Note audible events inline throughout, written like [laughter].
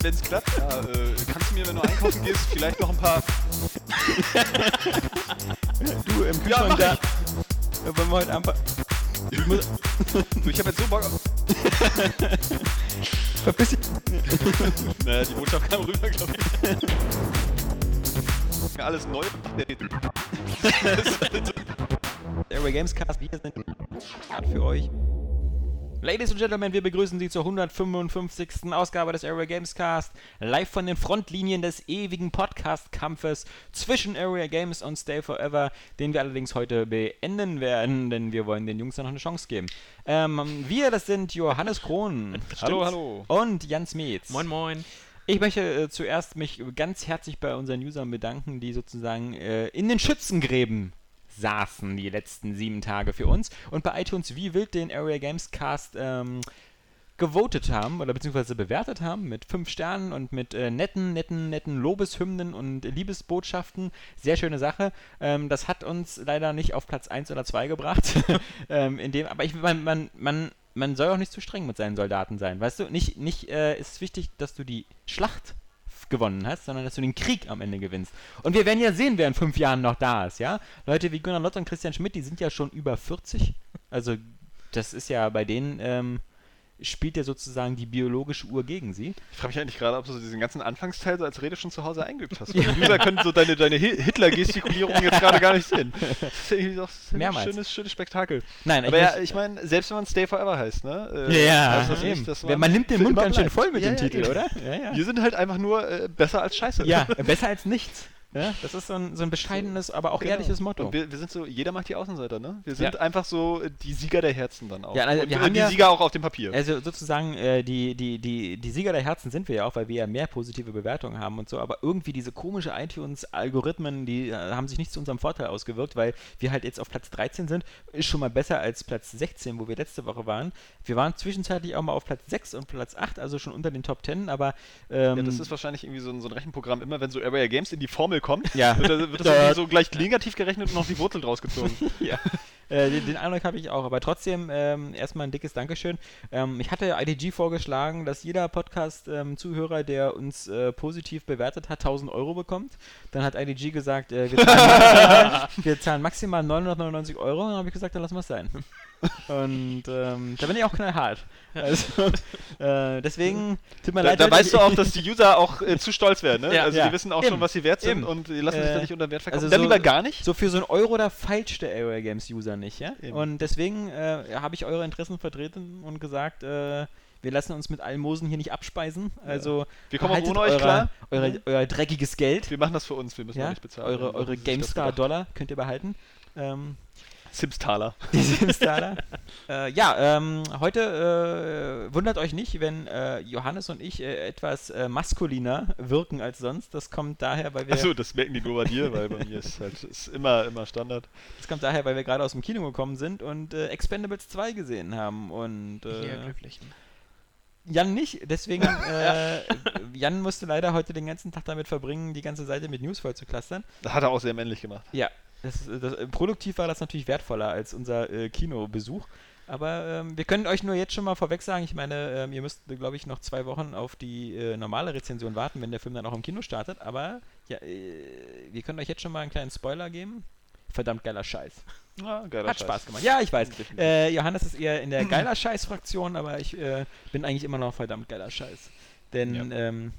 Wenn es klappt, ja, äh, kannst du mir, wenn du einkaufen gehst, vielleicht noch ein paar. Du im Ja, Kühlschrank mach da. Ja, wollen wir heute einfach. Ich muss, Du, ich hab jetzt so Bock auf. verpiss dich. Naja, die Botschaft kam rüber, glaube ich. Alles neu. [laughs] Airway Gamescast, wir sind für euch. Ladies and Gentlemen, wir begrüßen Sie zur 155. Ausgabe des Area Gamescast, live von den Frontlinien des ewigen Podcast-Kampfes zwischen Area Games und Stay Forever, den wir allerdings heute beenden werden, denn wir wollen den Jungs ja noch eine Chance geben. Ähm, wir, das sind Johannes Krohn. [laughs] Hallo, hallo. Und Jans Metz. Moin Moin. Ich möchte äh, zuerst mich ganz herzlich bei unseren Usern bedanken, die sozusagen äh, in den Schützengräben saßen die letzten sieben Tage für uns und bei iTunes wie wild den Area Games Cast ähm, gewotet haben oder beziehungsweise bewertet haben mit fünf Sternen und mit äh, netten, netten, netten Lobeshymnen und Liebesbotschaften. Sehr schöne Sache. Ähm, das hat uns leider nicht auf Platz 1 oder 2 gebracht. [laughs] ähm, in dem, aber ich, man, man, man, man soll auch nicht zu streng mit seinen Soldaten sein. Weißt du, nicht, nicht äh, ist es wichtig, dass du die Schlacht gewonnen hast, sondern dass du den Krieg am Ende gewinnst. Und wir werden ja sehen, wer in fünf Jahren noch da ist, ja? Leute wie Gunnar Lott und Christian Schmidt, die sind ja schon über 40. Also, das ist ja bei denen, ähm, spielt ja sozusagen die biologische Uhr gegen sie. Ich frage mich eigentlich gerade, ob du so diesen ganzen Anfangsteil so als Rede schon zu Hause eingeübt hast. Die User können so deine, deine Hi- Hitler-Gestikulierung jetzt gerade gar nicht sehen. Das ist irgendwie doch ein Mehrmals. schönes, schönes Spektakel. Nein, Aber ja, muss- ich meine, selbst wenn man Stay Forever heißt, ne? äh, ja, heißt das eben. nicht, dass man, man nimmt den Mund ganz schön voll mit Ja, dem ja, Titel, eben. oder? Ja, ja. Wir sind halt einfach nur äh, besser als Scheiße. Ja, [laughs] besser als nichts. Ja, das ist so ein, so ein bescheidenes, aber auch Genau. ehrliches Motto. Und wir, wir sind so, jeder macht die Außenseiter, ne? Wir sind Ja. einfach so äh, die Sieger der Herzen dann auch. Ja, also Und, wir äh, haben die ja- Sieger auch auf dem Papier. Also sozusagen, äh, die, die, die, die Sieger der Herzen sind wir ja auch, weil wir ja mehr positive Bewertungen haben und so, aber irgendwie diese komische iTunes-Algorithmen, die äh, haben sich nicht zu unserem Vorteil ausgewirkt, weil wir halt jetzt auf Platz 13 sind, ist schon mal besser als Platz 16, wo wir letzte Woche waren. Wir waren zwischenzeitlich auch mal auf Platz 6 und Platz 8, also schon unter den Top 10, aber ähm, ja, das ist wahrscheinlich irgendwie so ein, so ein Rechenprogramm. Immer wenn so Area Games in die Formel kommt, Ja. wird, das- wird das so gleich negativ gerechnet und noch die Wurzel draus gezogen. [laughs] ja. Äh, den, den Eindruck habe ich auch. Aber trotzdem ähm, erstmal ein dickes Dankeschön. Ähm, ich hatte IDG vorgeschlagen, dass jeder Podcast-Zuhörer, der uns äh, positiv bewertet hat, 1000 Euro bekommt. Dann hat IDG gesagt, äh, wir, zahlen [laughs] maximal, wir zahlen maximal 999 Euro. Und dann habe ich gesagt, dann lassen wir es sein. Und ähm, da bin ich auch knallhart. Also, äh, deswegen, tut mir Da, leid. da weißt du auch, dass die User auch äh, zu stolz werden. Ne? Ja, also ja. die wissen auch Eben. schon, was sie wert sind Eben. und die lassen sich Äh, da nicht unter Wert verkaufen. also Dann so- lieber gar nicht. So für so einen Euro, da feilscht der Area Games User nicht, ja? Eben. Und deswegen äh, habe ich eure Interessen vertreten und gesagt, äh, wir lassen uns mit Almosen hier nicht abspeisen. Also Wir kommen auch ohne euch euer, klar. Eure, euer dreckiges Geld. Wir machen das für uns, wir müssen Ja? nicht bezahlen. Eure, eure. GameStar-Dollar könnt ihr behalten. Ähm, Sims-Taler. die Simstaler. [laughs] äh, ja, ähm, heute äh, wundert euch nicht, wenn äh, Johannes und ich äh, etwas äh, maskuliner wirken als sonst. Das kommt daher, weil wir Achso, das merken die nur bei dir, weil bei mir ist halt ist immer, immer Standard. Das kommt daher, weil wir gerade aus dem Kino gekommen sind und äh, Expendables 2 gesehen haben. Und Hier äh, glücklichen. Jan nicht, deswegen [laughs] äh, Jan musste leider heute den ganzen Tag damit verbringen, die ganze Seite mit News voll zu clustern. Das hat er auch sehr männlich gemacht. Ja, das, das, äh, produktiv war das natürlich wertvoller als unser äh, Kinobesuch. Aber ähm, wir können euch nur jetzt schon mal vorweg sagen, ich meine, ähm, ihr müsst, glaube ich, noch zwei Wochen auf die äh, normale Rezension warten, wenn der Film dann auch im Kino startet. Aber ja, äh, wir können euch jetzt schon mal einen kleinen Spoiler geben. Verdammt geiler Scheiß. Ja, geiler Hat Scheiß. Spaß gemacht. Ja, ich weiß. Äh, Johannes ist eher in der [clears throat] geiler Scheiß-Fraktion, aber ich äh, bin eigentlich immer noch verdammt geiler Scheiß. Denn ähm,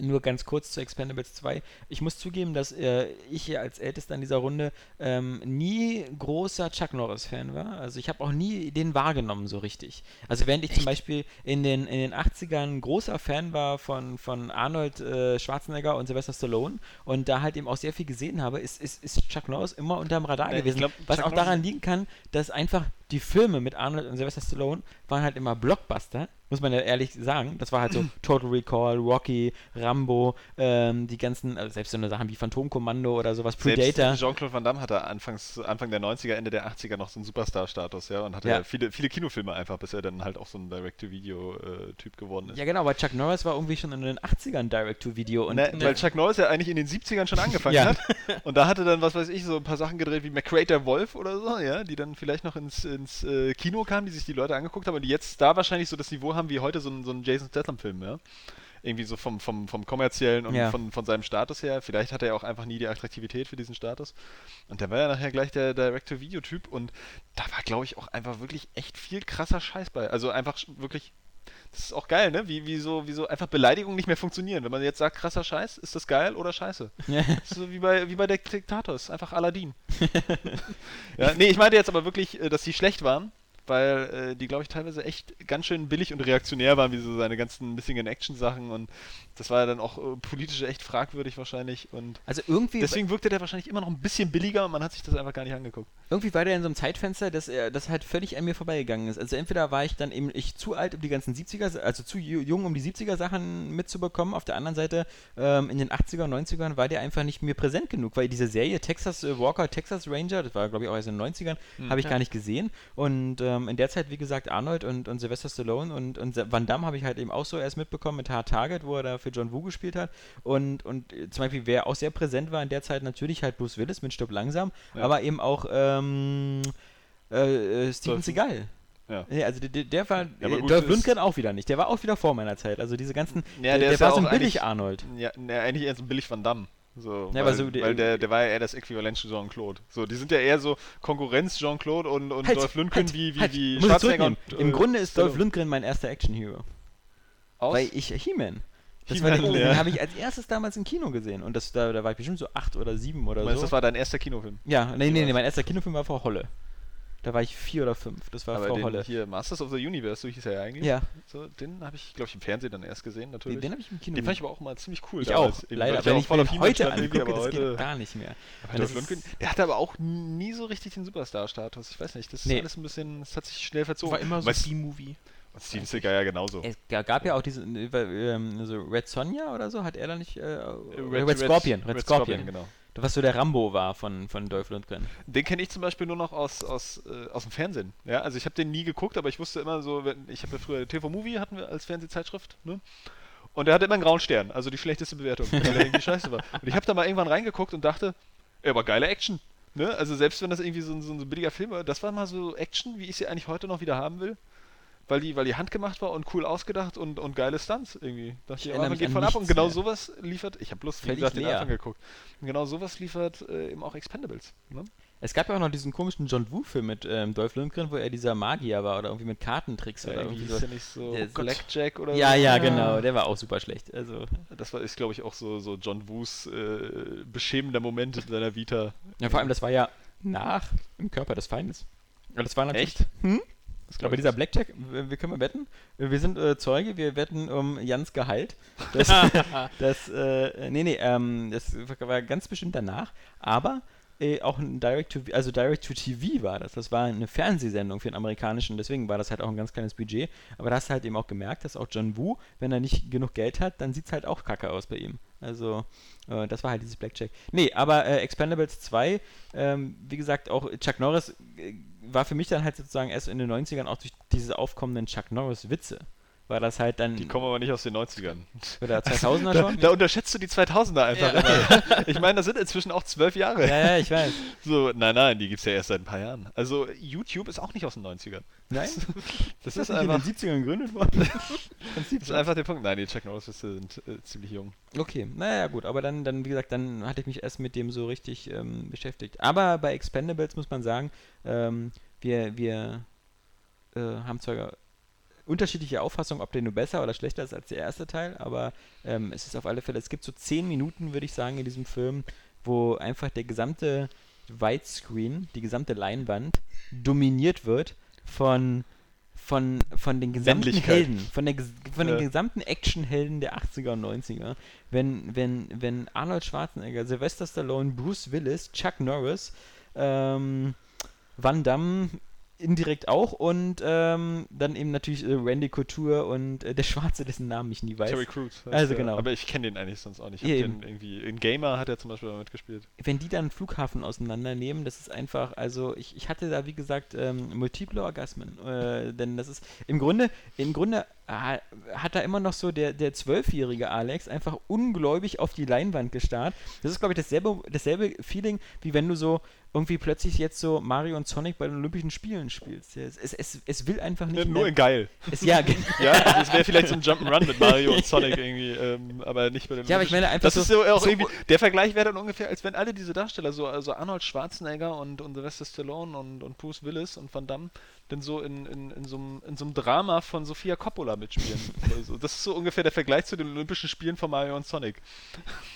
nur ganz kurz zu Expendables 2. Ich muss zugeben, dass äh, ich hier als Ältester in dieser Runde ähm, nie großer Chuck Norris-Fan war. Also ich habe auch nie den wahrgenommen so richtig. Also während ich zum Beispiel in den, in den 80ern großer Fan war von, von Arnold äh, Schwarzenegger und Sylvester Stallone und da halt eben auch sehr viel gesehen habe, ist, ist, ist Chuck Norris immer unterm Radar ich gewesen. glaub, was Chuck auch daran liegen kann, dass einfach die Filme mit Arnold und Sylvester Stallone waren halt immer Blockbuster, muss man ja ehrlich sagen. Das war halt so [clears throat] Total Recall, Rocky, Rambo, ähm, die ganzen, also selbst so eine Sachen wie Phantomkommando oder sowas, Predator. Jean-Claude Van Damme hatte anfangs, Anfang der 90er, Ende der 80er noch so einen Superstar-Status, ja, und hatte Ja. viele, viele Kinofilme einfach, bis er dann halt auch so ein Direct-to-Video-Typ geworden ist. Ja, genau, aber Chuck Norris war irgendwie schon in den 80ern Direct-to-Video und Ne, weil Chuck Norris ja eigentlich in den 70ern schon angefangen Ja. hat. Und da hatte dann, was weiß ich, so ein paar Sachen gedreht wie McCrater Wolf oder so, ja, die dann vielleicht noch ins, ins äh, Kino kamen, die sich die Leute angeguckt haben und die jetzt da wahrscheinlich so das Niveau haben wie heute so ein, so ein Jason Statham-Film, ja. Irgendwie so vom, vom, vom kommerziellen und Ja. von, von seinem Status her. Vielleicht hat er auch einfach nie die Attraktivität für diesen Status. Und der war ja nachher gleich der Direct-to-Video-Typ und da war, glaube ich, auch einfach wirklich echt viel krasser Scheiß bei. Also einfach wirklich das ist auch geil, ne? Wie, wie, so, wie so einfach Beleidigungen nicht mehr funktionieren. Wenn man jetzt sagt, krasser Scheiß, ist das geil oder scheiße? Ja. Das ist so wie bei, wie bei der Diktator, ist einfach Aladdin. [laughs] ja, nee, ich meinte jetzt aber wirklich, äh, dass die schlecht waren, weil äh, die, glaube ich, teilweise echt ganz schön billig und reaktionär waren, wie so seine ganzen Missing-in-Action-Sachen und das war ja dann auch äh, politisch echt fragwürdig wahrscheinlich und Also irgendwie, deswegen wirkte der wahrscheinlich immer noch ein bisschen billiger und man hat sich das einfach gar nicht angeguckt. irgendwie war der in so einem Zeitfenster, das, er- das halt völlig an mir vorbeigegangen ist. Also entweder war ich dann eben ich zu alt, um die ganzen 70er, also zu ju- jung, um die 70er Sachen mitzubekommen. Auf der anderen Seite, ähm, in den 80er und 90ern war der einfach nicht mir präsent genug, weil diese Serie Texas äh, Walker, Texas Ranger, das war glaube ich auch erst in den 90ern, habe ich ja. gar nicht gesehen. Und ähm, in der Zeit, wie gesagt, Arnold und, und Sylvester Stallone und, und Van Damme habe ich halt eben auch so erst mitbekommen mit Hard Target, wo er da für John Woo gespielt hat. Und, und äh, zum Beispiel, wer auch sehr präsent war in der Zeit, natürlich halt Bruce Willis mit Stopp langsam, Ja. aber eben auch ähm, äh, äh, Steven Seagal. Ja. Ja, also der, der war, Ja, äh, Dolph Lundgren auch wieder nicht. Der war auch wieder vor meiner Zeit. Also diese ganzen, Ja, der, der der, war ja so ein billig Arnold. Ja, eigentlich eher so ein billig Van Damme. So, Ja, weil, so der- weil der, der war ja eher das Äquivalent zu Jean-Claude. So, die sind ja eher so Konkurrenz Jean-Claude und, und Dolph Lundgren halt, wie, wie, halt, wie Schwarzenegger und, Im äh, Grunde ist Dolph. Lundgren mein erster Action-Hero. Weil ich, He-Man. Das war der, ja. den habe ich als erstes damals im Kino gesehen. Und das, da, da war ich bestimmt so acht oder sieben oder meinst, so. das war dein erster Kinofilm? ja, nee, nee, nee, mein erster Kinofilm war Frau Holle. Da war ich vier oder fünf. Das war Aber Frau den Holle. hier, Masters of the Universe, so hieß er ja eigentlich. Ja, So, den habe ich, glaube ich, im Fernsehen dann erst gesehen, den, natürlich. den habe ich im Kino Den fand ich aber auch mal ziemlich cool. Ich damals. auch, Eben, leider. ich Wenn auch ich mir den heute angucke, aber das heute- geht gar nicht mehr. Aber das ist- der hatte aber auch nie so richtig den Superstar-Status. Ich weiß nicht, das ist Nee. alles ein bisschen, das hat sich schnell verzogen. War immer so Weißt- B-Movie. Und Steven Seagal ja genauso. Es ga- gab ja auch diese, äh, ähm, so Red Sonja oder so, hat er da nicht, äh, Red, Red- Scorpion, Red, Red Scorpion, Scorpion, genau. Was so der Rambo war von, von Dolph Lundgren. Den kenne ich zum Beispiel nur noch aus, aus, äh, aus dem Fernsehen. Ja, also ich habe den nie geguckt, aber ich wusste immer so, wenn, ich habe ja früher TV Movie hatten wir als Fernsehzeitschrift, ne? Und der hatte immer einen grauen Stern, also die schlechteste Bewertung, weil er irgendwie scheiße war. Und ich habe da mal irgendwann reingeguckt und dachte, ey, aber geile Action. Ne? Also selbst wenn das irgendwie so, ein- so ein billiger Film war, das war mal so Action, wie ich sie eigentlich heute noch wieder haben will. Weil die, weil die handgemacht war und cool ausgedacht und, und geile Stunts irgendwie. Dachte Ich ich, mich geht voll ab und genau mehr. sowas liefert, ich habe bloß, wie gesagt, den. Anfang geguckt. Und genau sowas liefert äh, eben auch Expendables. Ne? Es gab ja auch noch diesen komischen John Woo-Film mit ähm, Dolph Lundgren, wo er dieser Magier war oder irgendwie mit Kartentricks oder irgendwie so. der nicht so Der ist- Blackjack oder Ja, so. ja, genau, der war auch super schlecht. Also, Das war, ist, glaube ich, auch so, so John Woos äh, beschämender Moment in seiner Vita. ja, vor allem, das war ja nach im Körper des Feindes. Ja, das war natürlich. Echt? Hm? Das Aber dieser Blackjack, wir können mal wetten. Wir sind äh, Zeuge, wir wetten um Jans Gehalt. Das, [laughs] das äh, nee, nee, ähm, das war ganz bestimmt danach. Aber äh, auch ein Direct to also Direct to TV war das. Das war eine Fernsehsendung für den amerikanischen, deswegen war das halt auch ein ganz kleines Budget. Aber da hast du halt eben auch gemerkt, dass auch John Woo, wenn er nicht genug Geld hat, dann sieht es halt auch kacke aus bei ihm. Also, äh, das war halt dieses Blackjack. Nee, aber äh, Expendables 2, ähm, wie gesagt, auch Chuck Norris äh, war für mich dann halt sozusagen erst in den 90ern auch durch diese aufkommenden Chuck Norris-Witze. War das halt dann. Die kommen aber nicht aus den 90ern. Oder 2000er [laughs] Da, schon? da unterschätzt du die 2000er einfach Ja. immer. [laughs] Ich meine, das sind inzwischen auch zwölf Jahre. Ja, ja, ich weiß. So, nein, nein, die gibt es ja erst seit ein paar Jahren. Also, YouTube ist auch nicht aus den 90ern. Nein? [laughs] Das Ist ist, das nicht einfach, in den 70ern gegründet worden? das ist einfach der Punkt. Nein, die Chuck Norris-Witze sind äh, ziemlich jung. Okay, naja, gut, aber dann, dann, wie gesagt, dann hatte ich mich erst mit dem so richtig ähm, beschäftigt. Aber bei Expendables muss man sagen, ähm, wir, wir äh, haben zwar unterschiedliche Auffassungen, ob der nur besser oder schlechter ist als der erste Teil, aber ähm, es ist auf alle Fälle, es gibt so zehn Minuten, würde ich sagen, in diesem Film, wo einfach der gesamte Widescreen, die gesamte Leinwand dominiert wird von von, von den gesamten. Helden, von, der, von den Ja. gesamten Actionhelden der 80er und 90er. Wenn, wenn, wenn Arnold Schwarzenegger, Sylvester Stallone, Bruce Willis, Chuck Norris, ähm, Van Damme, indirekt auch und ähm, dann eben natürlich äh, Randy Couture und äh, der Schwarze, dessen Namen ich nie weiß. Terry Crews. Also der. genau. Aber ich kenne den eigentlich sonst auch nicht. Ich Ja, den irgendwie, in Gamer hat er zum Beispiel mal mitgespielt. Wenn die dann einen Flughafen auseinandernehmen, das ist einfach, also ich, ich hatte da wie gesagt ähm, multiple Orgasmen, äh, denn das ist im Grunde, im Grunde hat da immer noch so der der zwölfjährige Alex einfach ungläubig auf die Leinwand gestarrt. Das ist glaube ich dasselbe dasselbe Feeling wie wenn du so irgendwie plötzlich jetzt so Mario und Sonic bei den Olympischen Spielen spielst. Es, es, es, es will einfach nicht Ja, mehr. nur in geil. es, ja, [laughs] Ja, also es wäre vielleicht so ein Jump'n'Run mit Mario und Sonic irgendwie, ähm, aber nicht bei den Ja, aber ich meine einfach Das so- ist so auch so- irgendwie, der Vergleich wäre dann ungefähr, als wenn alle diese Darsteller, so also Arnold Schwarzenegger und, und Sylvester Stallone und, und Bruce Willis und Van Damme, denn so in, in, in, so einem, in so einem Drama von Sofia Coppola mitspielen. [laughs] also, das ist so ungefähr der Vergleich zu den Olympischen Spielen von Mario und Sonic.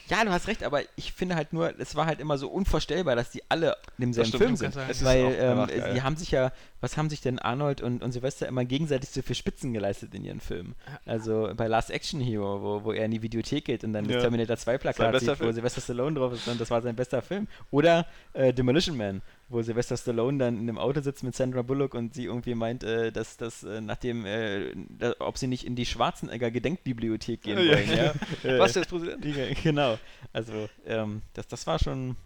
Ja, du hast recht, aber ich finde halt nur, es war halt immer so unvorstellbar, dass die alle in demselben stimmt, Film sind. Weil ähm, die haben sich ja, was haben sich denn Arnold und, und Silvester immer gegenseitig so für Spitzen geleistet in ihren Filmen? Also bei Last Action Hero, wo, wo er in die Videothek geht und dann Ja. das Terminator 2 Sein Plakat sieht, wo Film. Sylvester Stallone drauf ist und das war sein bester Film. Oder äh, Demolition Man, wo Sylvester Stallone dann in einem Auto sitzt mit Sandra Bullock und sie irgendwie meint, äh, dass das äh, nachdem, äh, da, ob sie nicht in die Schwarzenegger Gedenkbibliothek gehen wollen, ja. [laughs] ja. Äh, Was, ist Präsident? Genau. Also, ähm, das, das war schon.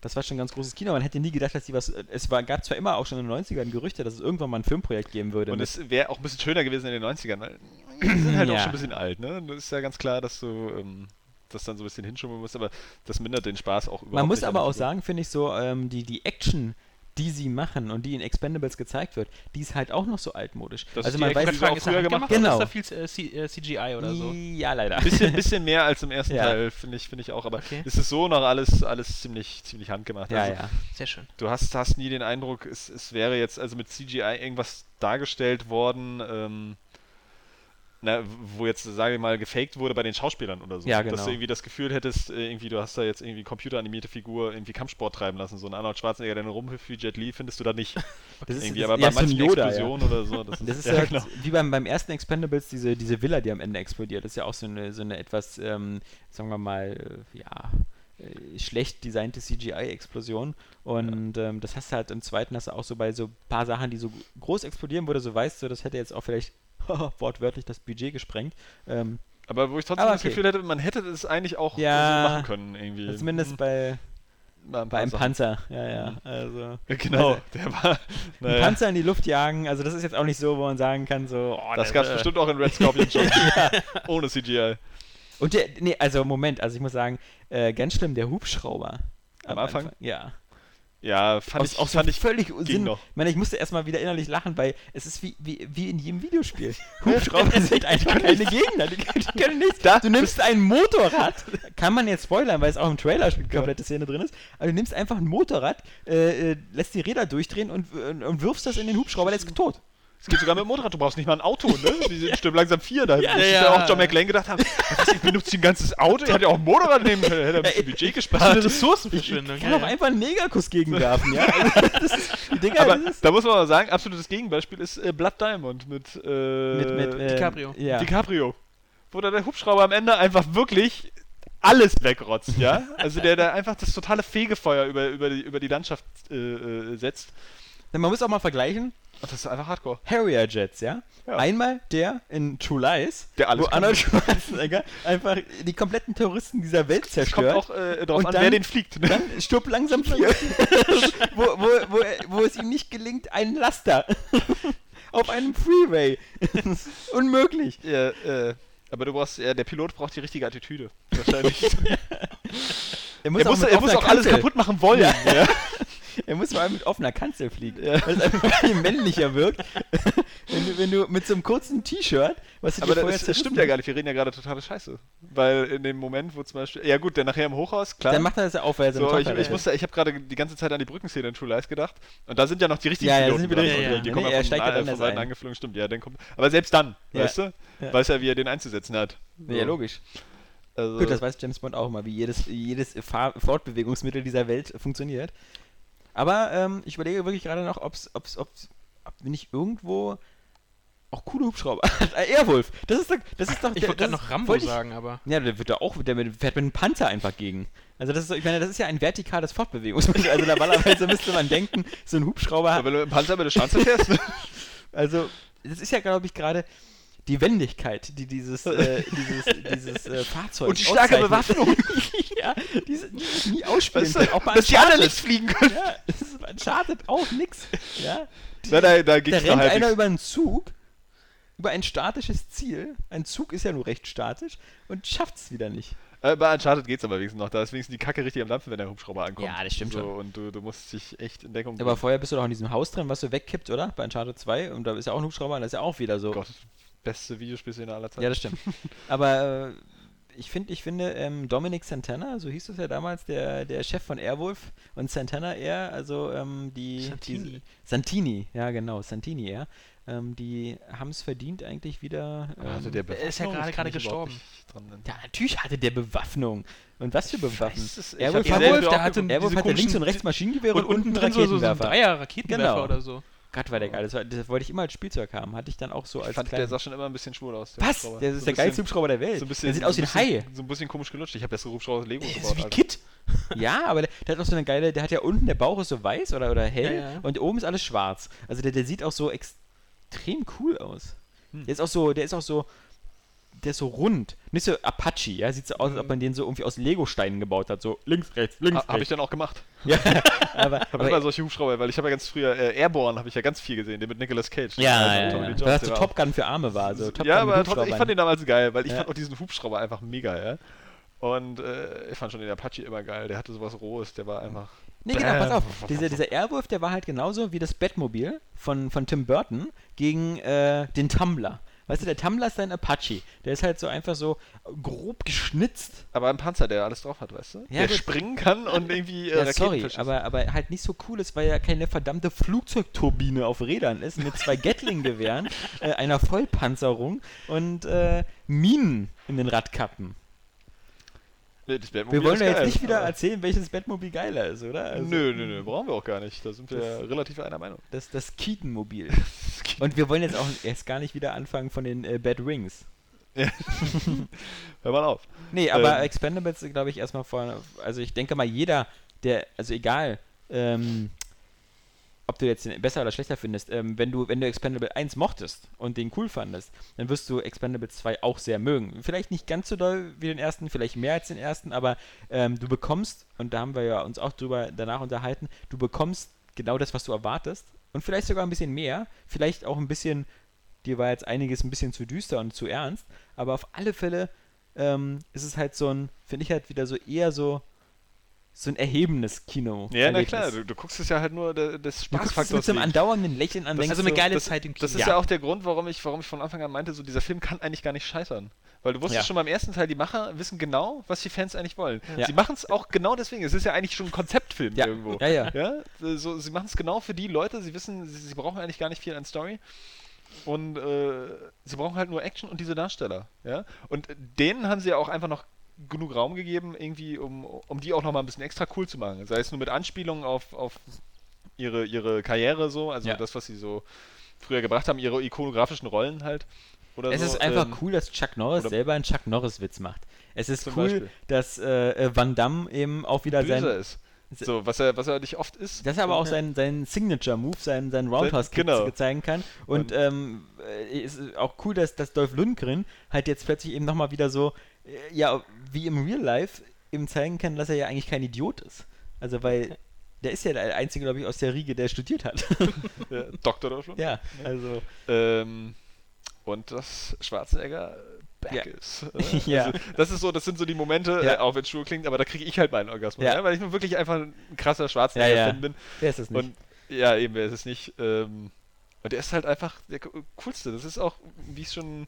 Das war schon ein ganz großes Kino. Man hätte nie gedacht, dass die was. Es war, gab zwar immer auch schon in den 90ern Gerüchte, dass es irgendwann mal ein Filmprojekt geben würde. Und es wäre auch ein bisschen schöner gewesen in den 90ern, weil [clears throat] die sind halt auch Ja. schon ein bisschen alt, ne? Das ist ja ganz klar, dass du ähm, das dann so ein bisschen hinschummeln musst, aber das mindert den Spaß auch überhaupt Man muss aber auch Figur. sagen, finde ich so, ähm, die, die Action, die sie machen und die in Expendables gezeigt wird, die ist halt auch noch so altmodisch. Das also ist man weiß. Auch früher gemacht haben. oder ist da viel äh, C äh, CGI oder so? Ja, leider. Bisschen, [laughs] bisschen mehr als im ersten Ja. Teil, finde ich, finde ich auch, aber Okay. es ist so noch alles, alles ziemlich, ziemlich handgemacht. Ja, also, ja. Sehr schön. Du hast, hast nie den Eindruck, es, es wäre jetzt also mit CGI irgendwas dargestellt worden, ähm, na, wo jetzt, sage ich mal, gefaked wurde bei den Schauspielern oder so. Ja, Dass genau. du irgendwie das Gefühl hättest, äh, irgendwie, du hast da jetzt irgendwie computeranimierte Figur irgendwie Kampfsport treiben lassen. So ein Arnold Schwarzenegger, der rumhüpft wie Jet Li, findest du da nicht. [laughs] Das ist, irgendwie, das aber eher bei manchen Yoda, ja. Explosionen oder so. Das [laughs] ist, Das ist ja, halt genau. wie beim, beim ersten Expendables, diese, diese Villa, die am Ende explodiert. Das ist ja auch so eine, so eine etwas, ähm, sagen wir mal, äh, ja, äh, schlecht designte CGI-Explosion. Und ähm, das hast du halt im zweiten, hast du auch so bei so ein paar Sachen, die so groß explodieren, wo du so weißt, so, das hätte jetzt auch vielleicht [laughs] wortwörtlich das Budget gesprengt. Ähm, Aber wo ich trotzdem das okay. Gefühl hätte, man hätte das eigentlich auch Ja, so machen können. Irgendwie. zumindest Hm, bei, bei ein bei einem. Panzer. Ja, ja. Mhm. Also, [laughs] Genau, Also, der war. Naja, Panzer in die Luft jagen, also das ist jetzt auch nicht so, wo man sagen kann, so, oh, das gab es äh, bestimmt auch in Red Scorpion schon. [laughs] Ohne CGI. Und der, nee, also Moment, also ich muss sagen, äh, ganz schlimm, der Hubschrauber. Am Anfang? Ja. Ja, fand Aus, ich, aus fand ich völlig Sinn. noch. Ich meine, ich musste erstmal wieder innerlich lachen, weil es ist wie, wie, wie in jedem Videospiel. [laughs] [laughs] Hubschrauber sind einfach keine Gegner. Die, können- die können nichts. Da- du nimmst ein Motorrad, [laughs] kann man jetzt spoilern, weil es auch im Trailer eine komplette Szene drin ist, aber du nimmst einfach ein Motorrad, äh, äh, lässt die Räder durchdrehen und, und, und wirfst das in den Hubschrauber, der ist tot. Es geht sogar mit dem Motorrad, du brauchst nicht mal ein Auto, ne? Die sind [laughs] bestimmt langsam vier. Da Ja, muss ja. auch John McClane gedacht haben, was, ich benutze ein ganzes Auto, ich hätte ja auch ein Motorrad nehmen können, hätte ein bisschen Budget Eine gespart. Ressourcenverschwendung. Ich kann auch einfach einen Negerkuss gegenwerfen, ja? [laughs] Das ist, Dinger, Aber das ist da muss man mal sagen, absolutes Gegenbeispiel ist äh, Blood Diamond mit, äh, mit, mit äh, DiCaprio. Ja. DiCaprio. Wo da der Hubschrauber am Ende einfach wirklich alles wegrotzt, ja? [laughs] Also der da einfach das totale Fegefeuer über, über, die, über die Landschaft äh, äh, setzt. Man muss auch mal vergleichen, das ist einfach Hardcore. Harrier Jets, ja? Ja. Einmal der in True Lies, Der alles wo kann. Arnold Schwarzenegger einfach die kompletten Terroristen dieser Welt Es kommt zerstört. auch äh, darauf Und an, dann- wer den fliegt. Ne? Dann stirbt langsam [laughs] vier. [laughs] wo, wo, wo, wo es ihm nicht gelingt, einen Laster [laughs] auf einem Freeway. Das Unmöglich. Ja, äh, aber du brauchst, ja, der Pilot braucht die richtige Attitüde. Wahrscheinlich. Er muss, er muss, mit er muss auch alles kaputt machen wollen. Ja. Ja. Er muss vor allem mit offener Kanzel fliegen, Ja. weil es einfach viel männlicher wirkt. [laughs] wenn, du, wenn du mit so einem kurzen T-Shirt, was Aber dir vorher das, das stimmt ja gar nicht, wir reden ja gerade totale Scheiße. Weil in dem Moment, wo zum Beispiel, ja gut, der nachher im Hochhaus, klar. Dann macht er das ja auf, weil er so ich, ich, musste, ich habe gerade die ganze Zeit an die Brückenszene in True Lies gedacht. Und da sind ja noch die richtigen Ja, ja, wieder dran. Und ja, die ja. kommen Nee, ja von, ja dann von Seiten angeflogen, stimmt. Ja, dann kommt, aber selbst dann, Ja. weißt du, Ja. weiß er, wie er den einzusetzen hat. Ja, So. logisch. Also, Gut, das weiß James Bond auch immer, wie jedes, jedes Fahr Fortbewegungsmittel dieser Welt funktioniert. Aber ähm, ich überlege wirklich gerade noch, ob's, ob's, ob's, ob wir nicht irgendwo Auch coole Hubschrauber. [laughs] Äh, Airwolf. Das ist doch. Das ist doch Ich wollte gerade das noch ist- Rambo ich- sagen, aber. Ja, der wird da auch, der mit- fährt mit einem Panzer einfach gegen. Also das ist, ich meine, das ist ja ein vertikales Fortbewegungsmittel. [laughs] Also normalerweise müsste man denken, so ein Hubschrauber Aber wenn du mit dem Panzer mit der Schanze fährst, ne? [laughs] also das ist ja, glaube ich, gerade die Wendigkeit, die dieses, äh, dieses, [laughs] dieses äh, Fahrzeug Und die starke. Bewaffnung. [laughs] ja, die die sie nie ausspielen können. Auch bei dass die alle nicht fliegen können. Ja, das ist bei Uncharted auch nix. Ja. Na, da, da Da rennt einer über einen Zug, über ein statisches Ziel. Ein Zug ist ja nur recht statisch und schafft es wieder nicht. Äh, bei Uncharted geht's aber wenigstens noch. Da ist wenigstens die Kacke richtig am Dampfen, wenn der Hubschrauber ankommt. Ja, das stimmt so, schon. Und du, du musst dich echt in Deckung Aber vorher bist du doch in diesem Haus drin, was so wegkippt, oder? Bei Uncharted 2. Und da ist ja auch ein Hubschrauber und das ist ja auch wieder so. Gott, beste Videospielszene aller Zeiten. Ja, das stimmt. [laughs] Aber äh, ich, find, ich finde, ähm, Dominic Santana, so hieß es ja damals, der, der Chef von Airwolf und Santana Air, also ähm, die. Santini. diese- Santini, ja genau, Santini Air. Ähm, die haben es verdient eigentlich wieder. Ähm, Also der Er ist ja Bewaffnung, gerade- gerade gestorben. ja, natürlich hatte der Bewaffnung. Und was für Bewaffnung? Airwolf Airwolf, der hatte. Airwolf hatte links und rechts Maschinengewehre und, Und unten drin so, so, so ein Raketenwerfer. Dreier-Raketenwerfer Genau. oder so. Gott, war der geil. Das, war, das wollte ich immer als Spielzeug haben. Hatte ich dann auch so Ich als fand, der kleinen- sah schon immer ein bisschen schwul aus. der Was? Hubschrauber. Der ist So der geilste Hubschrauber der Welt. So ein bisschen, der sieht aus wie ein so Hai. So ein bisschen komisch gelutscht. Ich habe bessere Hubschrauber als Lego Der gebaut. ist wie Alter. Kit. Ja, aber der, der hat auch so eine geile, der hat ja unten, der Bauch ist so weiß oder, oder hell Ja, ja. und oben ist alles schwarz. Also der, der sieht auch so extrem cool aus. Hm. Der ist auch so, der ist auch so, der ist so rund. Nicht so Apache, ja, sieht so aus, als ob man den so irgendwie aus Lego-Steinen gebaut hat. So links, rechts, links, Ha- Habe ich dann auch gemacht. [laughs] Ja, aber, aber immer solche Hubschrauber, weil ich habe ja ganz früher äh, Airborne habe ich ja ganz viel gesehen, den mit Nicolas Cage. ja, Also ja, ja. Jones, hast der so Top Gun für Arme war. So Top ja, Gun aber trotzdem, ich fand den damals geil, weil ich Ja. fand auch diesen Hubschrauber einfach mega, ja. Und äh, ich fand schon den Apache immer geil. Der hatte sowas Rohes, der war einfach. Nee, genau, pass auf. Dieser, dieser Airwolf, der war halt genauso wie das Batmobil von, von Tim Burton gegen äh, den Tumbler. Weißt du, der Tumbler ist ein Apache. Der ist halt so einfach so grob geschnitzt. Aber ein Panzer, der alles drauf hat, weißt du? Ja, der gut. springen kann und irgendwie äh, Ja, sorry, aber, aber halt nicht so cool ist, weil ja keine verdammte Flugzeugturbine auf Rädern ist, mit zwei Gatling-Gewehren, [laughs] äh, einer Vollpanzerung und äh, Minen in den Radkappen. Nee, das Batmobil Wir wollen ja jetzt nicht wieder erzählen, welches Batmobil geiler ist, oder? Also, nö, nö, nö, brauchen wir auch gar nicht. Da sind wir Das- relativ einer Meinung. Das, das Keaton-Mobil. [laughs] Und wir wollen jetzt auch erst gar nicht wieder anfangen von den äh, Bad Rings. [laughs] Hör mal auf. Nee, aber Ähm. Expendables, glaube ich, erstmal vorne. Also ich denke mal, jeder, der, also egal, ähm, ob du jetzt den besser oder schlechter findest, ähm, wenn du, wenn du Expendable 1 mochtest und den cool fandest, dann wirst du Expendables 2 auch sehr mögen. Vielleicht nicht ganz so doll wie den ersten, vielleicht mehr als den ersten, aber ähm, du bekommst, und da haben wir ja uns auch drüber danach unterhalten, du bekommst genau das, was du erwartest und vielleicht sogar ein bisschen mehr, vielleicht auch ein bisschen, dir war jetzt einiges ein bisschen zu düster und zu ernst, aber auf alle Fälle ähm, ist es halt so ein, finde ich halt wieder so eher so, so ein erhebendes Kino. Ja, na klar, du, du guckst es ja halt nur de, des Du guckst es Spaßfaktors mit so einem andauernden Lächeln an. Das Also eine so, geile das- Zeit im Kino. Das ist ja. auch der Grund, warum ich, warum ich von Anfang an meinte, so dieser Film kann eigentlich gar nicht scheitern. Weil du wusstest Ja. schon beim ersten Teil, die Macher wissen genau, was die Fans eigentlich wollen. Ja. Sie machen es auch genau deswegen. Es ist ja eigentlich schon ein Konzeptfilm Ja, irgendwo. ja, ja. Ja, so, sie machen es genau für die Leute, sie wissen, sie, sie brauchen eigentlich gar nicht viel an Story. Und äh, sie brauchen halt nur Action und diese Darsteller. Ja? Und denen haben sie ja auch einfach noch genug Raum gegeben, irgendwie, um, um die auch nochmal ein bisschen extra cool zu machen. Sei es nur mit Anspielungen auf, auf ihre, ihre Karriere so, also Ja. das, was sie so früher gebracht haben, ihre ikonografischen Rollen halt. Oder Es so, ist einfach ähm, cool, dass Chuck Norris selber einen Chuck Norris-Witz macht. Es ist cool, Beispiel. dass äh, äh, Van Damme eben auch wieder sein. ist. So, was er, was er nicht oft ist. Das ist aber auch sein, sein Signature-Move, sein, sein Roundhouse-Kick genau. zeigen kann. Und, Und- ähm, äh, es ist auch cool, dass, dass Dolph Lundgren halt jetzt plötzlich eben nochmal wieder so, ja, wie im Real Life eben zeigen kann, dass er ja eigentlich kein Idiot ist. Also, weil der ist ja der Einzige, glaube ich, aus der Riege, der studiert hat. äh, Dr. Dolph ja, also. Ähm, und dass Schwarzenegger back Ja. ist. [laughs] Ja. Also, das ist so, das sind so die Momente, Ja. äh, auch wenn es schwul klingt, aber da kriege ich halt meinen Orgasmus, Ja. ja. weil ich nur wirklich einfach ein krasser Ja, Schwarzenegger-Fan ja. bin. Wer ist das nicht? Und ja, eben, wer ist es nicht. Ähm, und der ist halt einfach der co- coolste. Das ist auch, wie ich schon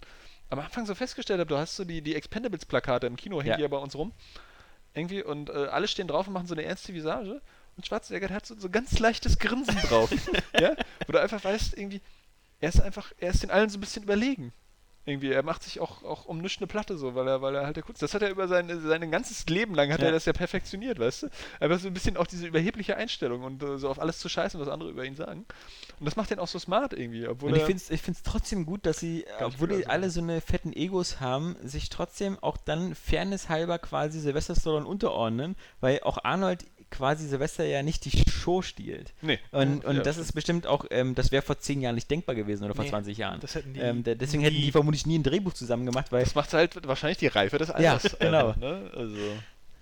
am Anfang so festgestellt habe, du hast so die, die Expendables-Plakate im Kino, hängen Ja. die ja bei uns rum. Irgendwie, und äh, alle stehen drauf und machen so eine ernste Visage. Und Schwarzenegger hat so, so ganz leichtes Grinsen drauf. [laughs] ja? Wo du einfach weißt, irgendwie, er ist einfach, er ist den allen so ein bisschen überlegen. Irgendwie, er macht sich auch, auch um nichts eine Platte so, weil er, weil er halt der Kunst. Das hat er über sein, sein ganzes Leben lang hat Ja. er das ja perfektioniert, weißt du? Aber so ein bisschen auch diese überhebliche Einstellung und äh, so auf alles zu scheißen, was andere über ihn sagen. Und das macht ihn auch so smart irgendwie, obwohl Und ich finde es ich find's trotzdem gut, dass sie, obwohl die also. alle so eine fetten Egos haben, sich trotzdem auch dann fairnesshalber quasi Sylvester Stallone unterordnen, weil auch Arnold quasi Sylvester ja nicht die Show stiehlt. Nee. Und, und Ja, das ist bestimmt auch, ähm, das wäre vor zehn Jahren nicht denkbar gewesen oder vor Nee, 20 Jahren. Das hätten die. Ähm, de- deswegen hätten die vermutlich nie ein Drehbuch zusammen gemacht, weil Das macht halt wahrscheinlich die Reife des Ja, Alters. [laughs] genau. ne? Also.